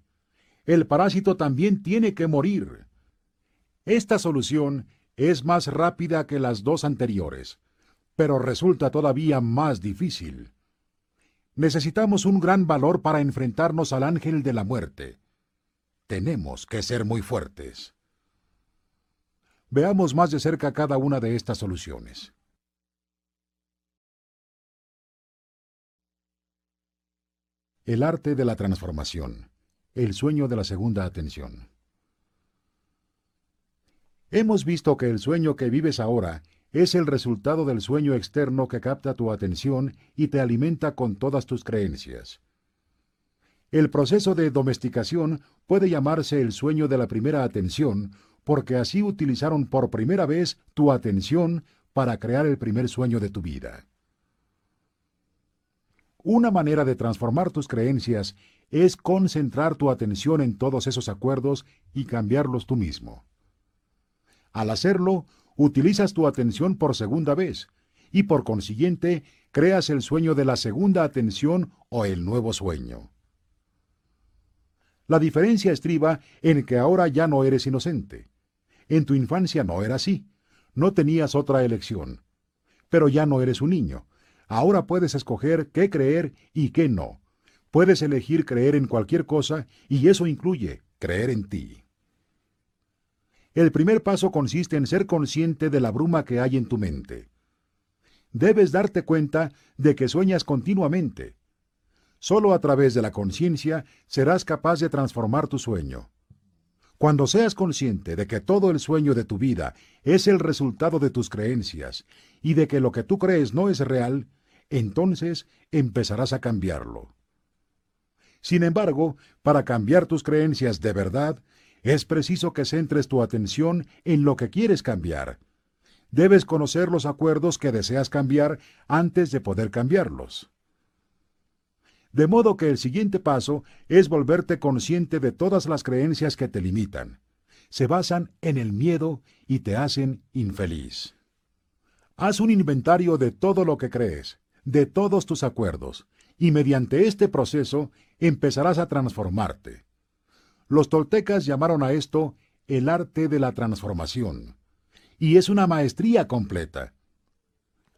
el parásito también tiene que morir. Esta solución es más rápida que las dos anteriores pero resulta todavía más difícil. Necesitamos un gran valor para enfrentarnos al ángel de la muerte. Tenemos que ser muy fuertes. Veamos más de cerca cada una de estas soluciones. El arte de la transformación. El sueño de la segunda atención. Hemos visto que el sueño que vives ahora es el resultado del sueño externo que capta tu atención y te alimenta con todas tus creencias. El proceso de domesticación puede llamarse el sueño de la primera atención, porque así utilizaron por primera vez tu atención para crear el primer sueño de tu vida. Una manera de transformar tus creencias es concentrar tu atención en todos esos acuerdos y cambiarlos tú mismo. Al hacerlo, utilizas tu atención por segunda vez y por consiguiente creas el sueño de la segunda atención o el nuevo sueño. La diferencia estriba en que ahora ya no eres inocente. En tu infancia no era así. No tenías otra elección. Pero ya no eres un niño. Ahora puedes escoger qué creer y qué no. Puedes elegir creer en cualquier cosa y eso incluye creer en ti. El primer paso consiste en ser consciente de la bruma que hay en tu mente. Debes darte cuenta de que sueñas continuamente. Solo a través de la conciencia serás capaz de transformar tu sueño. Cuando seas consciente de que todo el sueño de tu vida es el resultado de tus creencias y de que lo que tú crees no es real, entonces empezarás a cambiarlo. Sin embargo, para cambiar tus creencias de verdad, es preciso que centres tu atención en lo que quieres cambiar. Debes conocer los acuerdos que deseas cambiar antes de poder cambiarlos. De modo que el siguiente paso es volverte consciente de todas las creencias que te limitan. Se basan en el miedo y te hacen infeliz. Haz un inventario de todo lo que crees, de todos tus acuerdos, y mediante este proceso empezarás a transformarte. Los toltecas llamaron a esto el arte de la transformación, y es una maestría completa.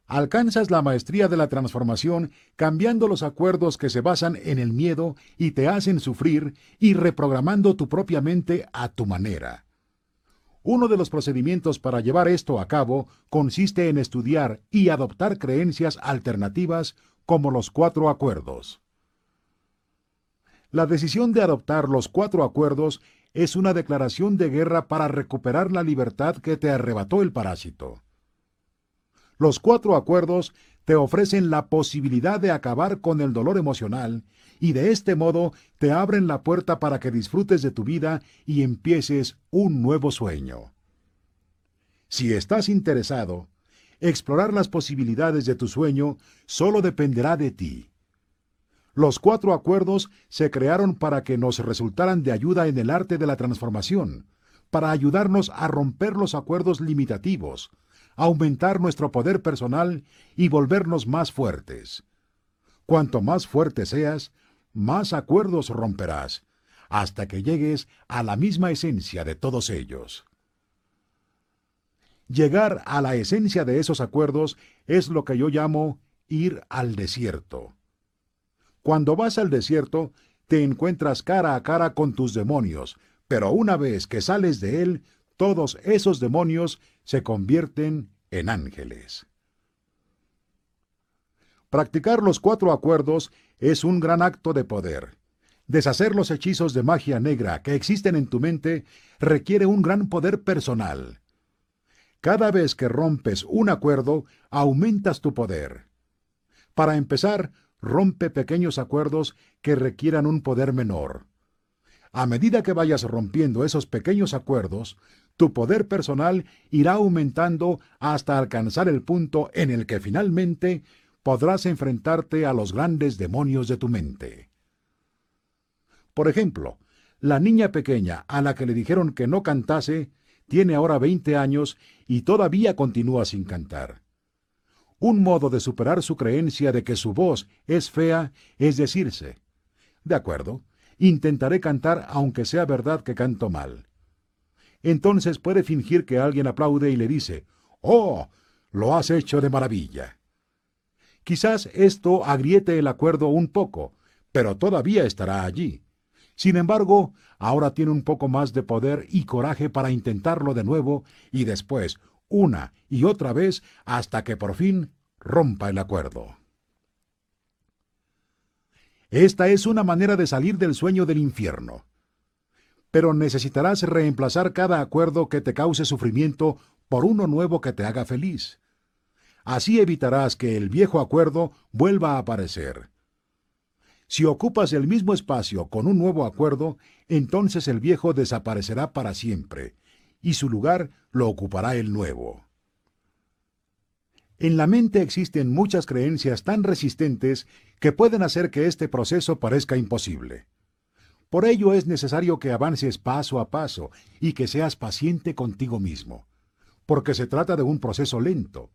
Alcanzas la maestría de la transformación cambiando los acuerdos que se basan en el miedo y te hacen sufrir y reprogramando tu propia mente a tu manera. Uno de los procedimientos para llevar esto a cabo consiste en estudiar y adoptar creencias alternativas como los cuatro acuerdos. La decisión de adoptar los cuatro acuerdos es una declaración de guerra para recuperar la libertad que te arrebató el parásito. Los cuatro acuerdos te ofrecen la posibilidad de acabar con el dolor emocional y de este modo te abren la puerta para que disfrutes de tu vida y empieces un nuevo sueño. Si estás interesado, explorar las posibilidades de tu sueño solo dependerá de ti. Los cuatro acuerdos se crearon para que nos resultaran de ayuda en el arte de la transformación, para ayudarnos a romper los acuerdos limitativos, aumentar nuestro poder personal y volvernos más fuertes. Cuanto más fuerte seas, más acuerdos romperás, hasta que llegues a la misma esencia de todos ellos. Llegar a la esencia de esos acuerdos es lo que yo llamo ir al desierto. Cuando vas al desierto, te encuentras cara a cara con tus demonios, pero una vez que sales de él, todos esos demonios se convierten en ángeles. Practicar los cuatro acuerdos es un gran acto de poder. Deshacer los hechizos de magia negra que existen en tu mente requiere un gran poder personal. Cada vez que rompes un acuerdo, aumentas tu poder. Para empezar, rompe pequeños acuerdos que requieran un poder menor. A medida que vayas rompiendo esos pequeños acuerdos, tu poder personal irá aumentando hasta alcanzar el punto en el que finalmente podrás enfrentarte a los grandes demonios de tu mente. Por ejemplo, la niña pequeña a la que le dijeron que no cantase tiene ahora 20 años y todavía continúa sin cantar. Un modo de superar su creencia de que su voz es fea es decirse, de acuerdo, intentaré cantar aunque sea verdad que canto mal. Entonces puede fingir que alguien aplaude y le dice, Oh, lo has hecho de maravilla. Quizás esto agriete el acuerdo un poco, pero todavía estará allí. Sin embargo, ahora tiene un poco más de poder y coraje para intentarlo de nuevo y después, una y otra vez hasta que por fin rompa el acuerdo. Esta es una manera de salir del sueño del infierno. Pero necesitarás reemplazar cada acuerdo que te cause sufrimiento por uno nuevo que te haga feliz. Así evitarás que el viejo acuerdo vuelva a aparecer. Si ocupas el mismo espacio con un nuevo acuerdo, entonces el viejo desaparecerá para siempre, y su lugar lo ocupará el nuevo. En la mente existen muchas creencias tan resistentes que pueden hacer que este proceso parezca imposible. Por ello es necesario que avances paso a paso y que seas paciente contigo mismo, porque se trata de un proceso lento.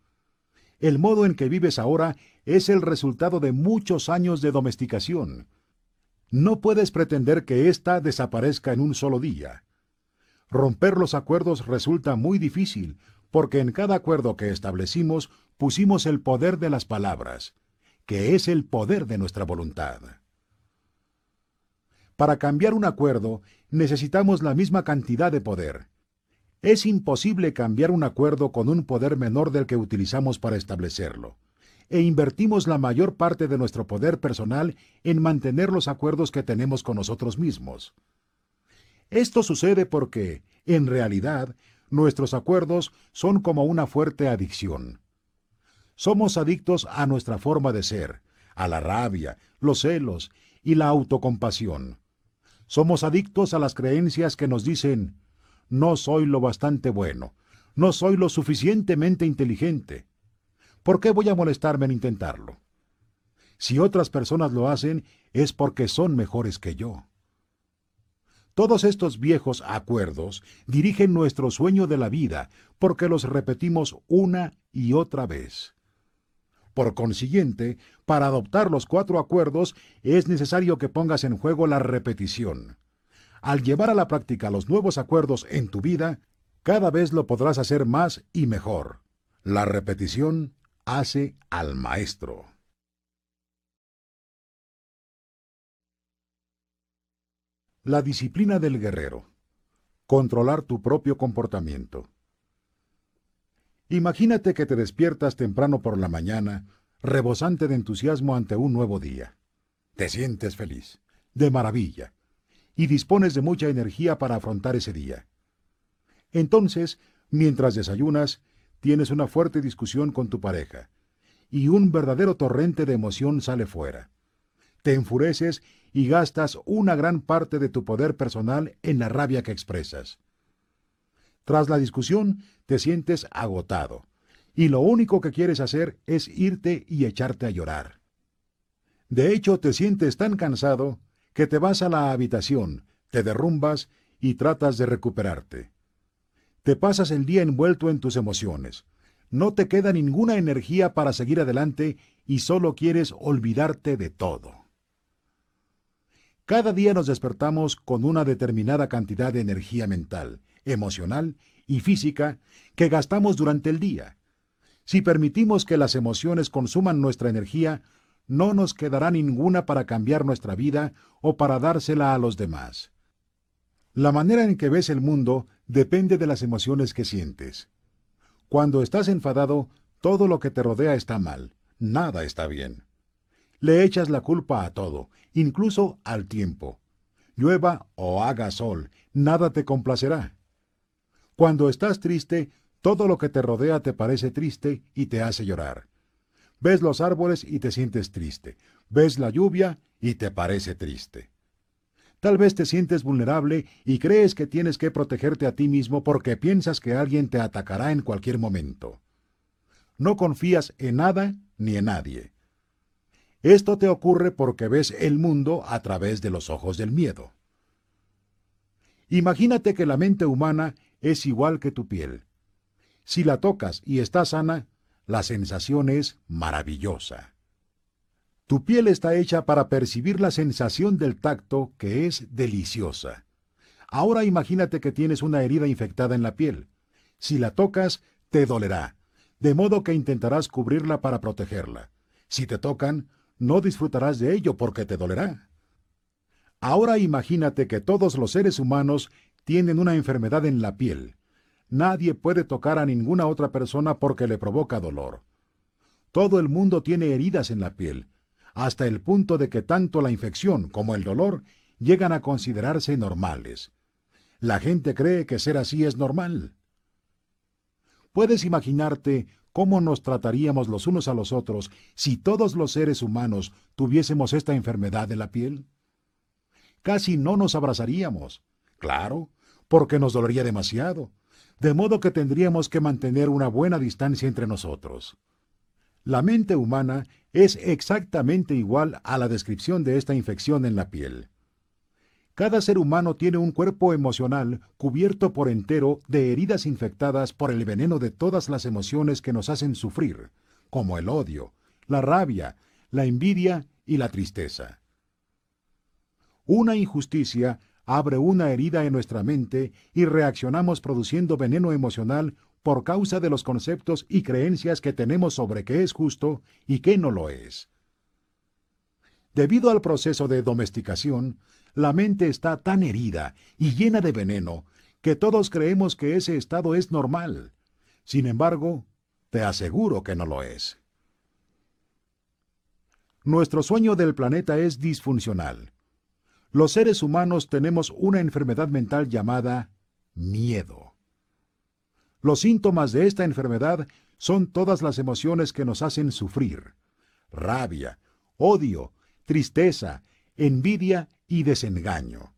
El modo en que vives ahora es el resultado de muchos años de domesticación. No puedes pretender que ésta desaparezca en un solo día. Romper los acuerdos resulta muy difícil, porque en cada acuerdo que establecimos pusimos el poder de las palabras, que es el poder de nuestra voluntad. Para cambiar un acuerdo necesitamos la misma cantidad de poder. Es imposible cambiar un acuerdo con un poder menor del que utilizamos para establecerlo, e invertimos la mayor parte de nuestro poder personal en mantener los acuerdos que tenemos con nosotros mismos. Esto sucede porque, en realidad, nuestros acuerdos son como una fuerte adicción. Somos adictos a nuestra forma de ser, a la rabia, los celos y la autocompasión. Somos adictos a las creencias que nos dicen, no soy lo bastante bueno, no soy lo suficientemente inteligente. ¿Por qué voy a molestarme en intentarlo? Si otras personas lo hacen, es porque son mejores que yo. Todos estos viejos acuerdos dirigen nuestro sueño de la vida porque los repetimos una y otra vez. Por consiguiente, para adoptar los cuatro acuerdos es necesario que pongas en juego la repetición. Al llevar a la práctica los nuevos acuerdos en tu vida, cada vez lo podrás hacer más y mejor. La repetición hace al maestro. La disciplina del guerrero. Controlar tu propio comportamiento. Imagínate que te despiertas temprano por la mañana, rebosante de entusiasmo ante un nuevo día. Te sientes feliz, de maravilla, y dispones de mucha energía para afrontar ese día. Entonces, mientras desayunas, tienes una fuerte discusión con tu pareja, y un verdadero torrente de emoción sale fuera. Te enfureces y gastas una gran parte de tu poder personal en la rabia que expresas. Tras la discusión, te sientes agotado, y lo único que quieres hacer es irte y echarte a llorar. De hecho, te sientes tan cansado que te vas a la habitación, te derrumbas y tratas de recuperarte. Te pasas el día envuelto en tus emociones. No te queda ninguna energía para seguir adelante y solo quieres olvidarte de todo. Cada día nos despertamos con una determinada cantidad de energía mental, emocional y física que gastamos durante el día. Si permitimos que las emociones consuman nuestra energía, no nos quedará ninguna para cambiar nuestra vida o para dársela a los demás. La manera en que ves el mundo depende de las emociones que sientes. Cuando estás enfadado, todo lo que te rodea está mal, nada está bien. Le echas la culpa a todo, incluso al tiempo. Llueva o haga sol, nada te complacerá. Cuando estás triste, todo lo que te rodea te parece triste y te hace llorar. Ves los árboles y te sientes triste. Ves la lluvia y te parece triste. Tal vez te sientes vulnerable y crees que tienes que protegerte a ti mismo porque piensas que alguien te atacará en cualquier momento. No confías en nada ni en nadie. Esto te ocurre porque ves el mundo a través de los ojos del miedo. Imagínate que la mente humana es igual que tu piel. Si la tocas y está sana, la sensación es maravillosa. Tu piel está hecha para percibir la sensación del tacto que es deliciosa. Ahora imagínate que tienes una herida infectada en la piel. Si la tocas, te dolerá, de modo que intentarás cubrirla para protegerla. Si te tocan, no disfrutarás de ello porque te dolerá. Ahora imagínate que todos los seres humanos tienen una enfermedad en la piel. Nadie puede tocar a ninguna otra persona porque le provoca dolor. Todo el mundo tiene heridas en la piel, hasta el punto de que tanto la infección como el dolor llegan a considerarse normales. La gente cree que ser así es normal. Puedes imaginarte cómo nos trataríamos los unos a los otros si todos los seres humanos tuviésemos esta enfermedad de la piel? Casi no nos abrazaríamos. Claro, porque nos dolería demasiado, de modo que tendríamos que mantener una buena distancia entre nosotros. La mente humana es exactamente igual a la descripción de esta infección en la piel. Cada ser humano tiene un cuerpo emocional cubierto por entero de heridas infectadas por el veneno de todas las emociones que nos hacen sufrir, como el odio, la rabia, la envidia y la tristeza. Una injusticia abre una herida en nuestra mente y reaccionamos produciendo veneno emocional por causa de los conceptos y creencias que tenemos sobre qué es justo y qué no lo es. Debido al proceso de domesticación, la mente está tan herida y llena de veneno que todos creemos que ese estado es normal. Sin embargo, te aseguro que no lo es. Nuestro sueño del planeta es disfuncional. Los seres humanos tenemos una enfermedad mental llamada miedo. Los síntomas de esta enfermedad son todas las emociones que nos hacen sufrir. Rabia, odio, tristeza, envidia y desengaño.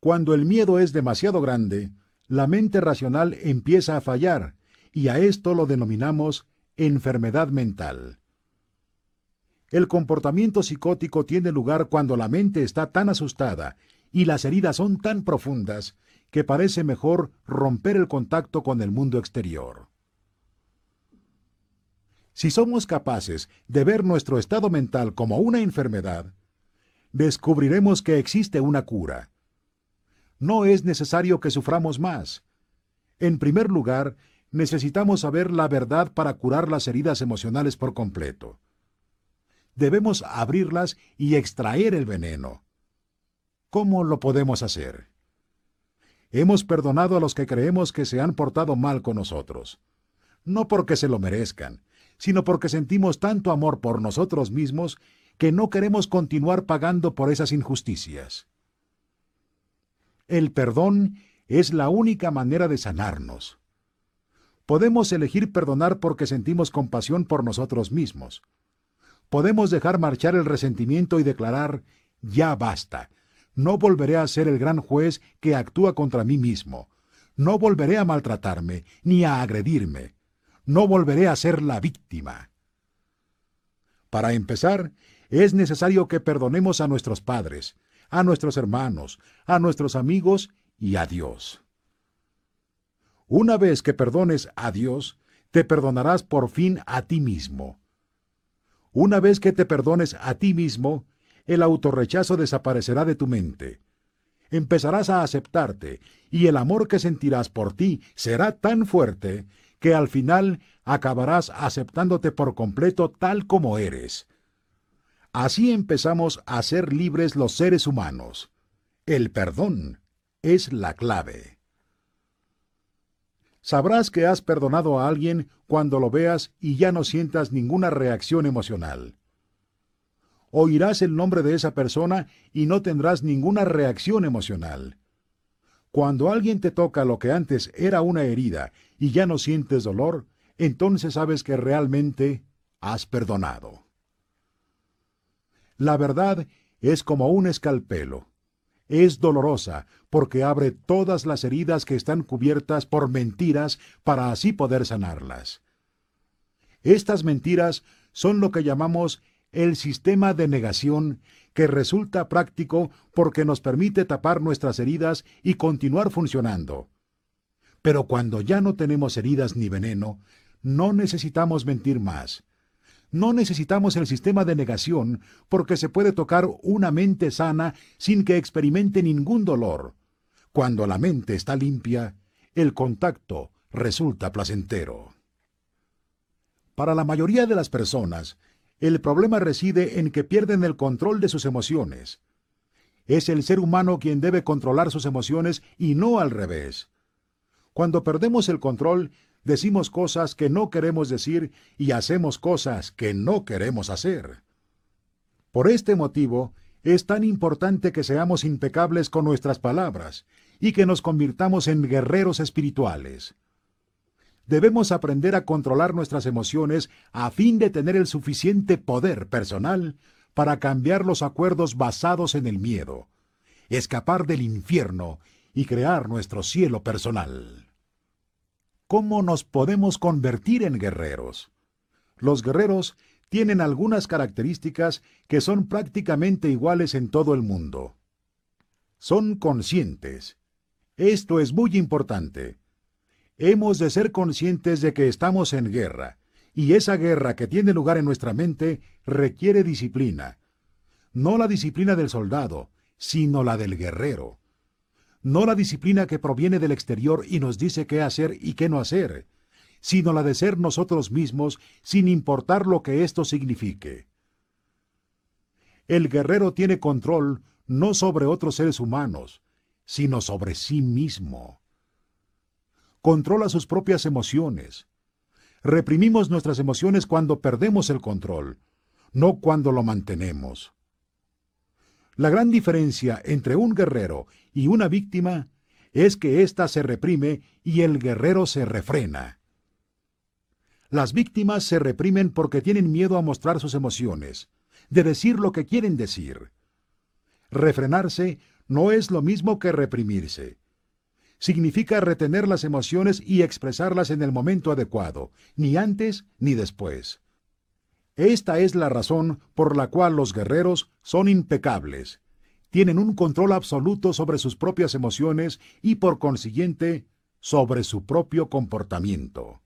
Cuando el miedo es demasiado grande, la mente racional empieza a fallar, y a esto lo denominamos enfermedad mental. El comportamiento psicótico tiene lugar cuando la mente está tan asustada y las heridas son tan profundas que parece mejor romper el contacto con el mundo exterior. Si somos capaces de ver nuestro estado mental como una enfermedad, descubriremos que existe una cura. No es necesario que suframos más. En primer lugar, necesitamos saber la verdad para curar las heridas emocionales por completo debemos abrirlas y extraer el veneno. ¿Cómo lo podemos hacer? Hemos perdonado a los que creemos que se han portado mal con nosotros, no porque se lo merezcan, sino porque sentimos tanto amor por nosotros mismos que no queremos continuar pagando por esas injusticias. El perdón es la única manera de sanarnos. Podemos elegir perdonar porque sentimos compasión por nosotros mismos, podemos dejar marchar el resentimiento y declarar, ya basta, no volveré a ser el gran juez que actúa contra mí mismo, no volveré a maltratarme ni a agredirme, no volveré a ser la víctima. Para empezar, es necesario que perdonemos a nuestros padres, a nuestros hermanos, a nuestros amigos y a Dios. Una vez que perdones a Dios, te perdonarás por fin a ti mismo. Una vez que te perdones a ti mismo, el autorrechazo desaparecerá de tu mente. Empezarás a aceptarte y el amor que sentirás por ti será tan fuerte que al final acabarás aceptándote por completo tal como eres. Así empezamos a ser libres los seres humanos. El perdón es la clave. Sabrás que has perdonado a alguien cuando lo veas y ya no sientas ninguna reacción emocional. Oirás el nombre de esa persona y no tendrás ninguna reacción emocional. Cuando alguien te toca lo que antes era una herida y ya no sientes dolor, entonces sabes que realmente has perdonado. La verdad es como un escalpelo es dolorosa porque abre todas las heridas que están cubiertas por mentiras para así poder sanarlas. Estas mentiras son lo que llamamos el sistema de negación que resulta práctico porque nos permite tapar nuestras heridas y continuar funcionando. Pero cuando ya no tenemos heridas ni veneno, no necesitamos mentir más. No necesitamos el sistema de negación porque se puede tocar una mente sana sin que experimente ningún dolor. Cuando la mente está limpia, el contacto resulta placentero. Para la mayoría de las personas, el problema reside en que pierden el control de sus emociones. Es el ser humano quien debe controlar sus emociones y no al revés. Cuando perdemos el control, decimos cosas que no queremos decir y hacemos cosas que no queremos hacer. Por este motivo, es tan importante que seamos impecables con nuestras palabras y que nos convirtamos en guerreros espirituales. debemos aprender a controlar nuestras emociones a fin de tener el suficiente poder personal para cambiar los acuerdos basados en el miedo, escapar del infierno y crear nuestro cielo personal. ¿Cómo nos podemos convertir en guerreros? Los guerreros tienen algunas características que son prácticamente iguales en todo el mundo. Son conscientes. Esto es muy importante. Hemos de ser conscientes de que estamos en guerra, y esa guerra que tiene lugar en nuestra mente requiere disciplina. No la disciplina del soldado, sino la del guerrero. No la disciplina que proviene del exterior y nos dice qué hacer y qué no hacer, sino la de ser nosotros mismos sin importar lo que esto signifique. El guerrero tiene control no sobre otros seres humanos, sino sobre sí mismo controla sus propias emociones. Reprimimos nuestras emociones cuando perdemos el control, no cuando lo mantenemos. La gran diferencia entre un guerrero y una víctima es que ésta se reprime y el guerrero se refrena. Las víctimas se reprimen porque tienen miedo a mostrar sus emociones, de decir lo que quieren decir. Refrenarse no es lo mismo que reprimirse significa retener las emociones y expresarlas en el momento adecuado, ni antes ni después. Esta es la razón por la cual los guerreros son impecables. Tienen un control absoluto sobre sus propias emociones y por consiguiente sobre su propio comportamiento.